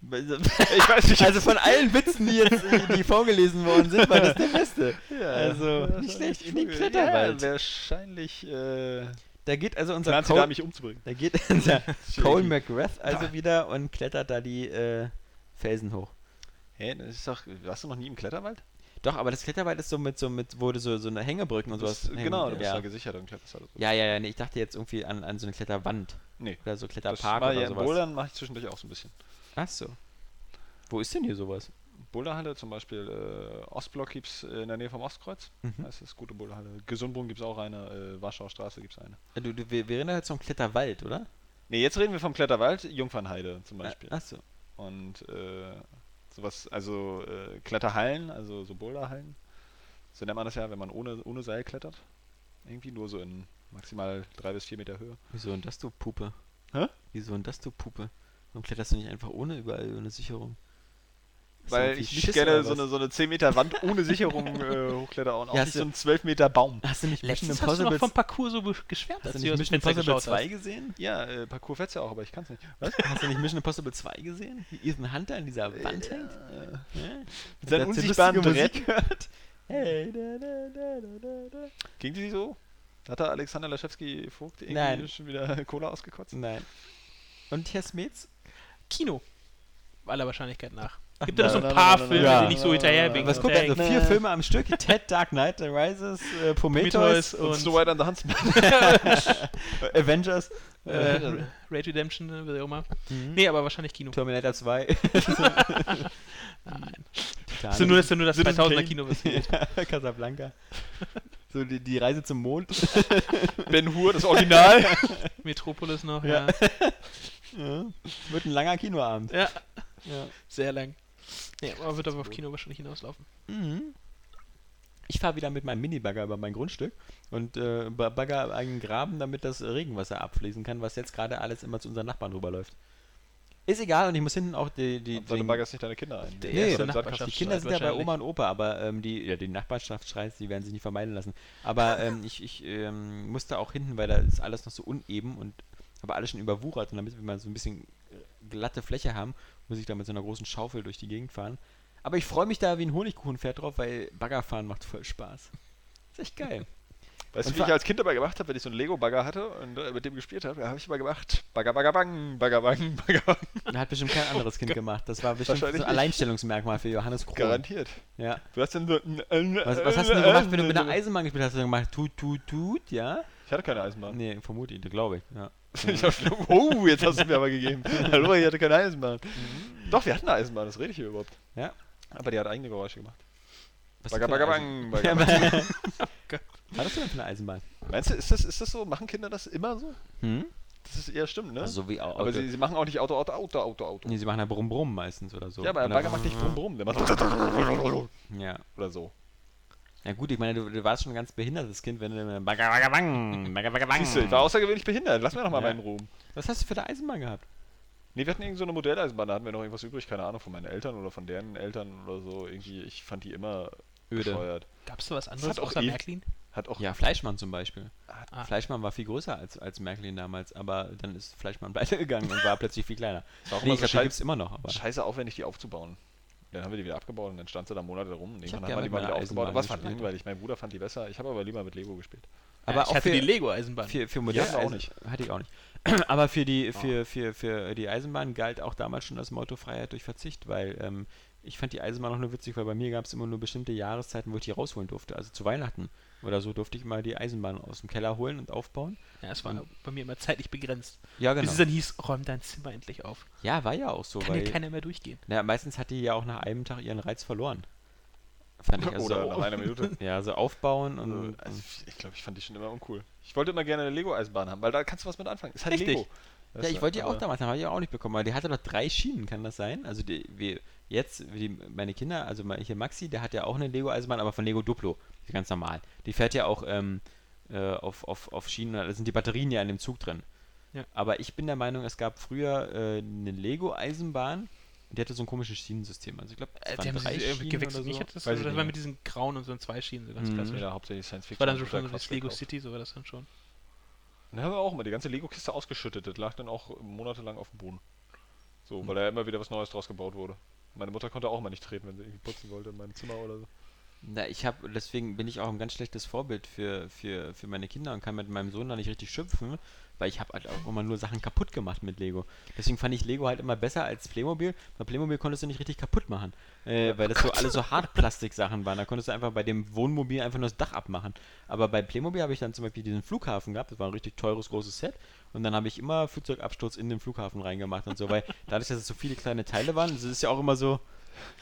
[laughs] Ich weiß nicht. Also von allen Witzen, die jetzt äh, die vorgelesen worden sind, war das der beste. Ja, also, nicht schlecht, echt in den. Kletterwald. Ja, wahrscheinlich äh, Da geht also unser sie da, Cole, mich umzubringen. da geht [laughs] unser Cole McGrath also wieder und klettert da die äh, Felsen hoch. Hä, das ist doch, warst du noch nie im Kletterwald? Doch, aber das Kletterwald ist so mit so mit wurde so so eine Hängebrücken und Du sowas. genau, du bist ja. da gesichert und kletterst halt. ja, ja, ja, nee, ich dachte jetzt irgendwie an, an so eine Kletterwand Nee. oder so Das Kletterpark war oder ja in sowas. Bouldern mache ich zwischendurch auch so ein bisschen. Ach so. Wo ist denn hier sowas? Boulderhalle zum Beispiel, äh, Ostblock gibt es in der Nähe vom Ostkreuz. Mhm. Das ist gute Boulderhalle. Gesundbrunn gibt es auch eine, äh, Warschauer Straße gibt es eine. Äh, Du, du, wir, wir reden jetzt vom Kletterwald, oder? Nee, jetzt reden wir vom Kletterwald, Jungfernheide zum Beispiel. Äh, Ach so. Und äh, sowas, also äh, Kletterhallen, also so Boulderhallen. So nennt man das ja, wenn man ohne, ohne Seil klettert. Irgendwie nur so in maximal drei bis vier Meter Höhe. Wieso und das du Puppe? Hä? Wieso und das du Puppe? Warum kletterst du nicht einfach ohne überall ohne Sicherung? Weil ich nicht Schiss gerne so eine, so eine 10 Meter Wand ohne Sicherung [laughs] äh, hochkletter und auch Ja, nicht so einen 12 Meter Baum. Hast du nicht Mission Letztens hast du Impossible, noch vom Parcours so geschwärmt, hast du nicht Mission Impossible geschaut 2 hast. gesehen? Ja, äh, Parcours fährt's ja auch, aber ich kann's nicht. Was? [laughs] Hast du nicht Mission Impossible 2 gesehen? Wie Ethan Hunter an dieser Wand hängt? Äh, Ja? Mit seinem Dazu unsichtbaren. Musik hört. [laughs] Hey, da, da, da, da, da, da. Ging die so? Hat da Alexander Laschewski Vogt irgendwie Nein. schon wieder Cola ausgekotzt? Nein. Und Herr Smets? Kino. Aller Wahrscheinlichkeit nach. Gibt ja noch so ein na, paar na, na, Filme, na, die nicht so hinterher winken. Was guckt also vier Filme am Stück? Ted, Dark Knight Rises, äh, [laughs] Prometheus, Prometheus Und und Snow White and the [laughs] Huntsman. Avengers, äh, äh, Raid Redemption, äh, wie auch immer. mhm. Nee, aber wahrscheinlich Kino. Terminator 2. [laughs] Nein. Das ist nur, das ist nur das Citizen 2000er Kane. Kino, was hier ja, Casablanca. So die, die Reise zum Mond. Ben Hur, das Original. Metropolis noch, Ja. ja. ja. Wird ein langer Kinoabend. Ja, Ja. sehr lang. Nee, aber wird aber auf Kino wahrscheinlich hinauslaufen. Mhm. Ich fahre wieder mit meinem Minibagger über mein Grundstück und äh, ba- bagger einen Graben, damit das Regenwasser abfließen kann, was jetzt gerade alles immer zu unseren Nachbarn rüberläuft. Ist egal und ich muss hinten auch die, die, seine den- baggerst nicht deine Kinder ein. Der Nee, erste die Kinder sind ja bei. Oma und Opa, aber ähm, die, ja, die Nachbarschaftsstreits, die werden sich nicht vermeiden lassen. Aber [laughs] ähm, ich, ich ähm, musste auch hinten, weil da ist alles noch so uneben und aber alles schon überwuchert und damit wir mal so ein bisschen glatte Fläche haben, muss ich da mit so einer großen Schaufel durch die Gegend fahren. Aber ich freue mich da wie ein Honigkuchenpferd drauf, weil Baggerfahren macht voll Spaß. Ist echt geil. [laughs] Weißt du, wie ich als Kind dabei gemacht habe, wenn ich so einen Lego-Bagger hatte und äh, mit dem gespielt habe? Da habe ich immer gemacht, Bagger, Bagger, bang, Bagger, bang, [laughs] Bagger, bang. Da hat bestimmt kein anderes Kind [laughs] gemacht. Das war bestimmt so ein. Alleinstellungsmerkmal für Johannes Krohn. Garantiert. Ja. Du hast dann so... Was, was hast du denn gemacht, wenn du mit einer Eisenbahn gespielt hast? Hast du gemacht, tut, tut, tut, ja? Ich hatte keine Eisenbahn. Nee, vermute ich, glaube ich. Ja. [laughs] Schon, oh, jetzt hast du mir aber gegeben. [laughs] Hallo, ich hatte keine Eisenbahn. Mhm. Doch, wir hatten eine Eisenbahn, das rede ich hier überhaupt. Ja. Aber die hat eigene Geräusche gemacht. Was Bagger, bagger, eine bang, bagger, bang. [laughs] Eisenbahn? Was hast du denn für eine Eisenbahn? Meinst du, ist das, ist das so? Machen Kinder das immer so? Hm? Das ist eher stimmt, ne? Also so wie Auto. aber sie, sie machen auch nicht Auto, Auto, Auto, Auto, Auto. nee, sie machen ja Brumm Brumm meistens oder so. ja, aber ein Bagger macht nicht brumm brumm, der macht Ja. oder so. Ja gut, ich meine, du, du warst schon ein ganz behindertes Kind, wenn du. Siehst du, ich war außergewöhnlich behindert. Lass mir doch mal Ja. meinen Ruhm. Was hast du für eine Eisenbahn gehabt? Nee, wir hatten irgend so eine Modelleisenbahn, da hatten wir noch irgendwas übrig, keine Ahnung, von meinen Eltern oder von deren Eltern oder so. Irgendwie, ich fand die immer Öde. bescheuert. Gab es da was hat anderes auch außer eh- Märklin? Hat auch Ja, Fleischmann zum Beispiel. Ah. Fleischmann war viel größer als, als Märklin damals, aber dann ist Fleischmann [laughs] pleite gegangen und war plötzlich viel kleiner. ist auch Nee, immer ich so glaube, die scheiß, gibt es immer noch, aber. scheiße aufwendig, die aufzubauen. Dann haben wir die wieder abgebaut und dann stand sie da Monate rum. Und Ich gerne haben wir die mal wieder Aber es fand gespielt. langweilig. Mein Bruder fand die besser. Ich habe aber lieber mit Lego gespielt. Aber ja, auch ich hatte für, die Lego-Eisenbahn. für, für hatten wir auch nicht. Hatte ich auch nicht. [clears throat] Aber für die, für, für, für die Eisenbahn galt auch damals schon das Motto Freiheit durch Verzicht, weil ähm, ich fand die Eisenbahn auch nur witzig, weil bei mir gab es immer nur bestimmte Jahreszeiten, wo ich die rausholen durfte. Also zu Weihnachten oder so durfte ich mal die Eisenbahn aus dem Keller holen und aufbauen. Ja, es war bei mir immer zeitlich begrenzt. Ja, Bis genau. es dann hieß, räum dein Zimmer endlich auf. Ja, war ja auch so, Kann weil dir keiner mehr durchgehen. na, meistens hat die ja auch nach einem Tag ihren Reiz verloren. Fand ich [laughs] also Oder so, nach einer Minute. [laughs] Ja, so aufbauen und, Also, ich glaube, ich fand die schon immer uncool. Ich wollte immer gerne eine Lego-Eisenbahn haben, weil da kannst du was mit anfangen. Ist halt Richtig. Lego. Ja, ich wollte die auch damals haben, habe ich auch nicht bekommen, weil die hatte doch drei Schienen, kann das sein? Also die, wir, jetzt, wie die, meine Kinder, also mein- hier Maxi, der hat ja auch eine Lego-Eisenbahn, aber von Lego Duplo, die ganz normal. Die fährt ja auch ähm, äh, auf, auf, auf Schienen, da sind die Batterien ja in dem Zug drin. Ja. Aber ich bin der Meinung, es gab früher äh, eine Lego-Eisenbahn, die hatte so ein komisches Schienensystem. Also ich glaube, Äh, die haben sie irgendwie gewechselt. Nicht, das, Weiß das ich war mit diesen grauen und so zwei Schienen, so ganz Mhm. klassisch. Ja, hauptsächlich Science Das Fiction. war dann so schon so das Lego gekauft. City, so war das dann schon. Dann haben wir auch immer die ganze Lego-Kiste ausgeschüttet. Das lag dann auch monatelang auf dem Boden. So, weil da immer wieder was Neues draus gebaut wurde. Meine Mutter konnte auch mal nicht treten, wenn sie irgendwie putzen wollte in meinem Zimmer oder so. Na, ich habe, deswegen bin ich auch ein ganz schlechtes Vorbild für, für, für meine Kinder und kann mit meinem Sohn da nicht richtig schimpfen, weil ich habe halt auch immer nur Sachen kaputt gemacht mit Lego. Deswegen fand ich Lego halt immer besser als Playmobil. Bei Playmobil konntest du nicht richtig kaputt machen, äh, weil das so alle so Hartplastik-Sachen waren. Da konntest du einfach bei dem Wohnmobil einfach nur das Dach abmachen. Aber bei Playmobil habe ich dann zum Beispiel diesen Flughafen gehabt, das war ein richtig teures, großes Set. Und dann habe ich immer Flugzeugabsturz in den Flughafen reingemacht und so, weil dadurch, dass es so viele kleine Teile waren, das ist ja auch immer so,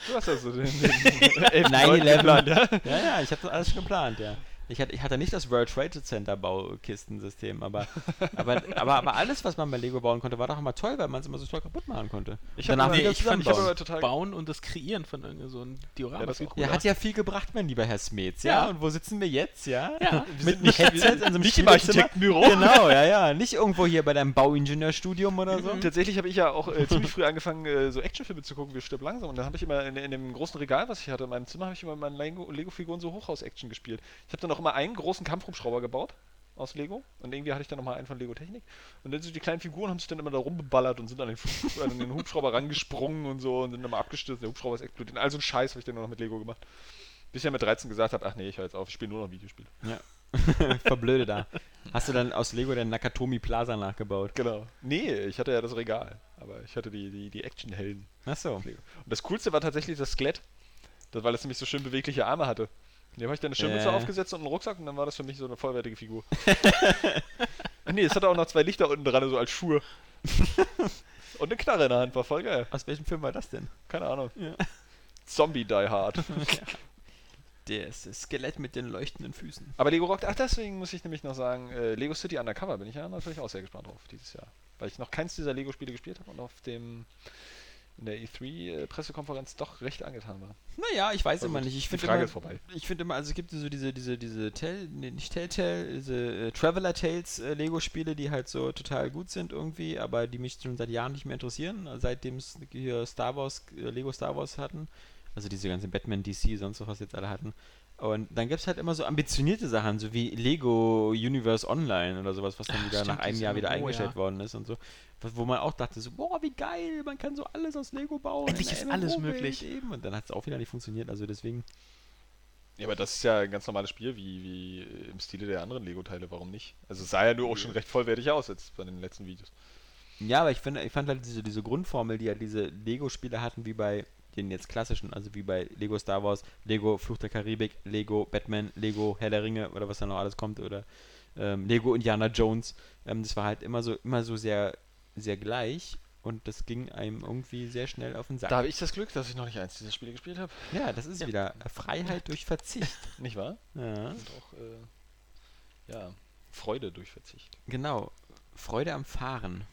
Du hast also den, den [laughs] 11. 9/11. geplant, ja? Ja, ja, ich habe das alles schon geplant, ja. Ich hatte, ich hatte nicht das World Trade Center Baukistensystem, aber, [laughs] aber, aber, aber alles, was man bei Lego bauen konnte, war doch immer toll, weil man es immer so toll kaputt machen konnte. Ich Danach hab immer- wieder ich fand- ich hab total Bauen und das Kreieren von irgend so einem Diorama. Ja, das cooler. Ja, hat ja viel gebracht, mein lieber Herr Smets, ja? Ja. Und wo sitzen wir jetzt, ja? Ja, Mit einem Headset in so einem nicht im? Architektenbüro. Genau, ja, ja. [laughs] Nicht irgendwo hier bei deinem Bauingenieurstudium oder so. Tatsächlich habe ich ja auch äh, ziemlich früh angefangen, äh, so Actionfilme zu gucken, wie Stirb langsam. Und dann habe ich immer in, in dem großen Regal, was ich hatte in meinem Zimmer, habe ich immer mit meinen Lego- Lego-Figuren so Hochhaus-Action gespielt. Ich habe dann auch immer einen großen Kampfhubschrauber gebaut aus Lego. Und irgendwie hatte ich dann nochmal einen von Lego Technik. Und dann so die kleinen Figuren haben sich dann immer da rumgeballert und sind an den, Fu- [laughs] an den Hubschrauber rangesprungen und so und sind dann mal abgestürzt. Der Hubschrauber ist explodiert. Also ein Scheiß habe ich dann nur noch mit Lego gemacht. Bis ich ja mit 13 gesagt habe, ach nee, ich höre jetzt auf, ich spiele nur noch Videospiele. [laughs] Verblöde da. Hast du dann aus Lego den Nakatomi Plaza nachgebaut? Genau. Nee, ich hatte ja das Regal. Aber ich hatte die, die, die Action-Helden. Achso. Und das Coolste war tatsächlich das Skelett, das, weil es nämlich so schön bewegliche Arme hatte. Dem habe ich dann eine Schirmmütze Äh. aufgesetzt und einen Rucksack und dann war das für mich so eine vollwertige Figur. [laughs] nee, es hatte auch noch zwei Lichter unten dran, so als Schuhe. [laughs] und eine Knarre in der Hand, war voll geil. Aus welchem Film war das denn? Keine Ahnung. Ja. Zombie Die Hard. [laughs] Das Skelett mit den leuchtenden Füßen. Aber Lego rockt, ach deswegen muss ich nämlich noch sagen, äh, Lego City Undercover bin ich ja natürlich auch sehr gespannt drauf dieses Jahr. Weil ich noch keins dieser Lego-Spiele gespielt habe und auf dem in der E3-Pressekonferenz doch recht angetan war. Naja, ich weiß Aber immer gut, nicht. Ich die finde Frage immer, ist vorbei. Ich finde immer, also es gibt so diese, diese, diese Tell, nee, nicht Telltale, diese äh, Traveler Tales äh, Lego-Spiele, die halt so total gut sind irgendwie, aber die mich schon seit Jahren nicht mehr interessieren, äh, seitdem es hier Star Wars, äh, Lego Star Wars hatten. Also diese ganzen Batman, DC, sonst was jetzt alle hatten. Und dann gibt es halt immer so ambitionierte Sachen, so wie Lego Universe Online oder sowas, was dann wieder stimmt, nach einem Jahr wieder oh, eingestellt ja. worden ist und so. Wo man auch dachte, so, boah, wie geil, man kann so alles aus Lego bauen. Endlich ist alles möglich. Eben. Und dann hat es auch wieder nicht funktioniert, also deswegen. Ja, aber das ist ja ein ganz normales Spiel, wie, wie im Stile der anderen Lego-Teile, warum nicht? Also es sah ja nur auch schon recht vollwertig aus jetzt bei den letzten Videos. Ja, aber ich finde, ich fand halt diese, diese Grundformel, die ja diese Lego-Spiele hatten, wie bei den jetzt klassischen, also wie bei Lego Star Wars, Lego Fluch der Karibik, Lego Batman, Lego Herr der Ringe oder was da noch alles kommt oder ähm, Lego Indiana Jones. Ähm, das war halt immer so, immer so sehr, sehr gleich und das ging einem irgendwie sehr schnell auf den Sack. Da habe ich das Glück, dass ich noch nicht eins dieser Spiele gespielt habe. ja, das ist Ja. wieder Freiheit durch Verzicht. [laughs] Nicht wahr? Ja, Und auch, äh, ja, Freude durch Verzicht. genau. Freude am Fahren.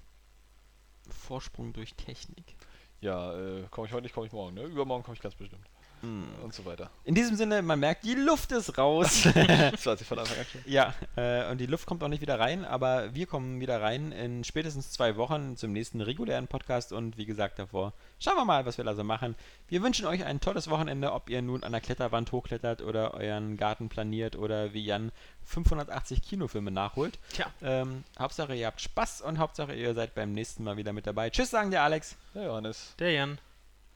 Vorsprung durch Technik. Ja, äh, komme ich heute nicht, komme ich morgen, ne? Übermorgen komme ich ganz bestimmt. Hm. Und so weiter. In diesem Sinne, man merkt, die Luft ist raus. [laughs] Das war sich von Anfang an schon. Ja, äh, und die Luft kommt auch nicht wieder rein, aber wir kommen wieder rein in spätestens zwei Wochen zum nächsten regulären Podcast und wie gesagt davor, schauen wir mal, was wir da so machen. Wir wünschen euch ein tolles Wochenende, ob ihr nun an der Kletterwand hochklettert oder euren Garten planiert oder wie Jan 580 Kinofilme nachholt. Tja. Ähm, Hauptsache ihr habt Spaß und Hauptsache ihr seid beim nächsten Mal wieder mit dabei. Tschüss, sagen der Alex. Ja, Johannes. Der Jan.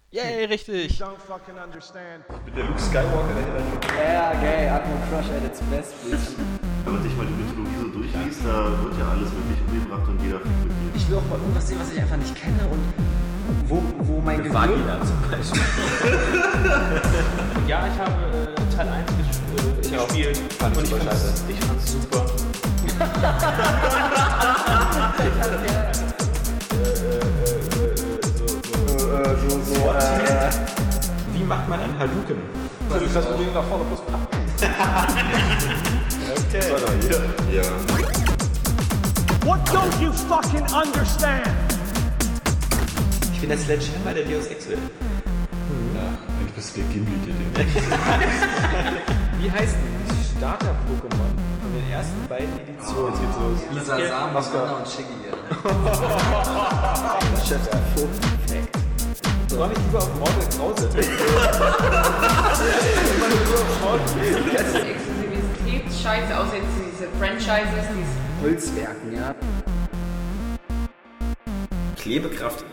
Yay, richtig. don't fucking understand. Der Luke Skywalker, der hinter Ja, geil, Atmo Crush at its best, please. Wenn man sich mal die Mythologie so durchliest, da wird ja alles wirklich umgebracht und jeder fliegt mit dir. Ich will auch mal irgendwas sehen, was ich einfach nicht kenne und wo, wo mein Gehirn... zum Beispiel. Ja, ich habe äh, Teil 1 ges äh, gespielt. und ich fand's, ich fand's super. [laughs] [laughs] Wie macht man einen Hadouken? Du kannst unbedingt nach vorne plus [laughs] What don't you fucking understand? Ich bin der Sledgehammer der Deus Ex will. Eigentlich bist du der Gimli, der den [laughs] Wie heißt das Starter-Pokémon von den ersten beiden Editionen? Jetzt geht's los. Lisa Sam, Anna und Shiggy. [laughs] Chef, Soll ich lieber auf Mortal Krause? [laughs] Exklusivitätsscheiße, außer jetzt diese Franchises, diese Holzwerken, ja. Klebekraft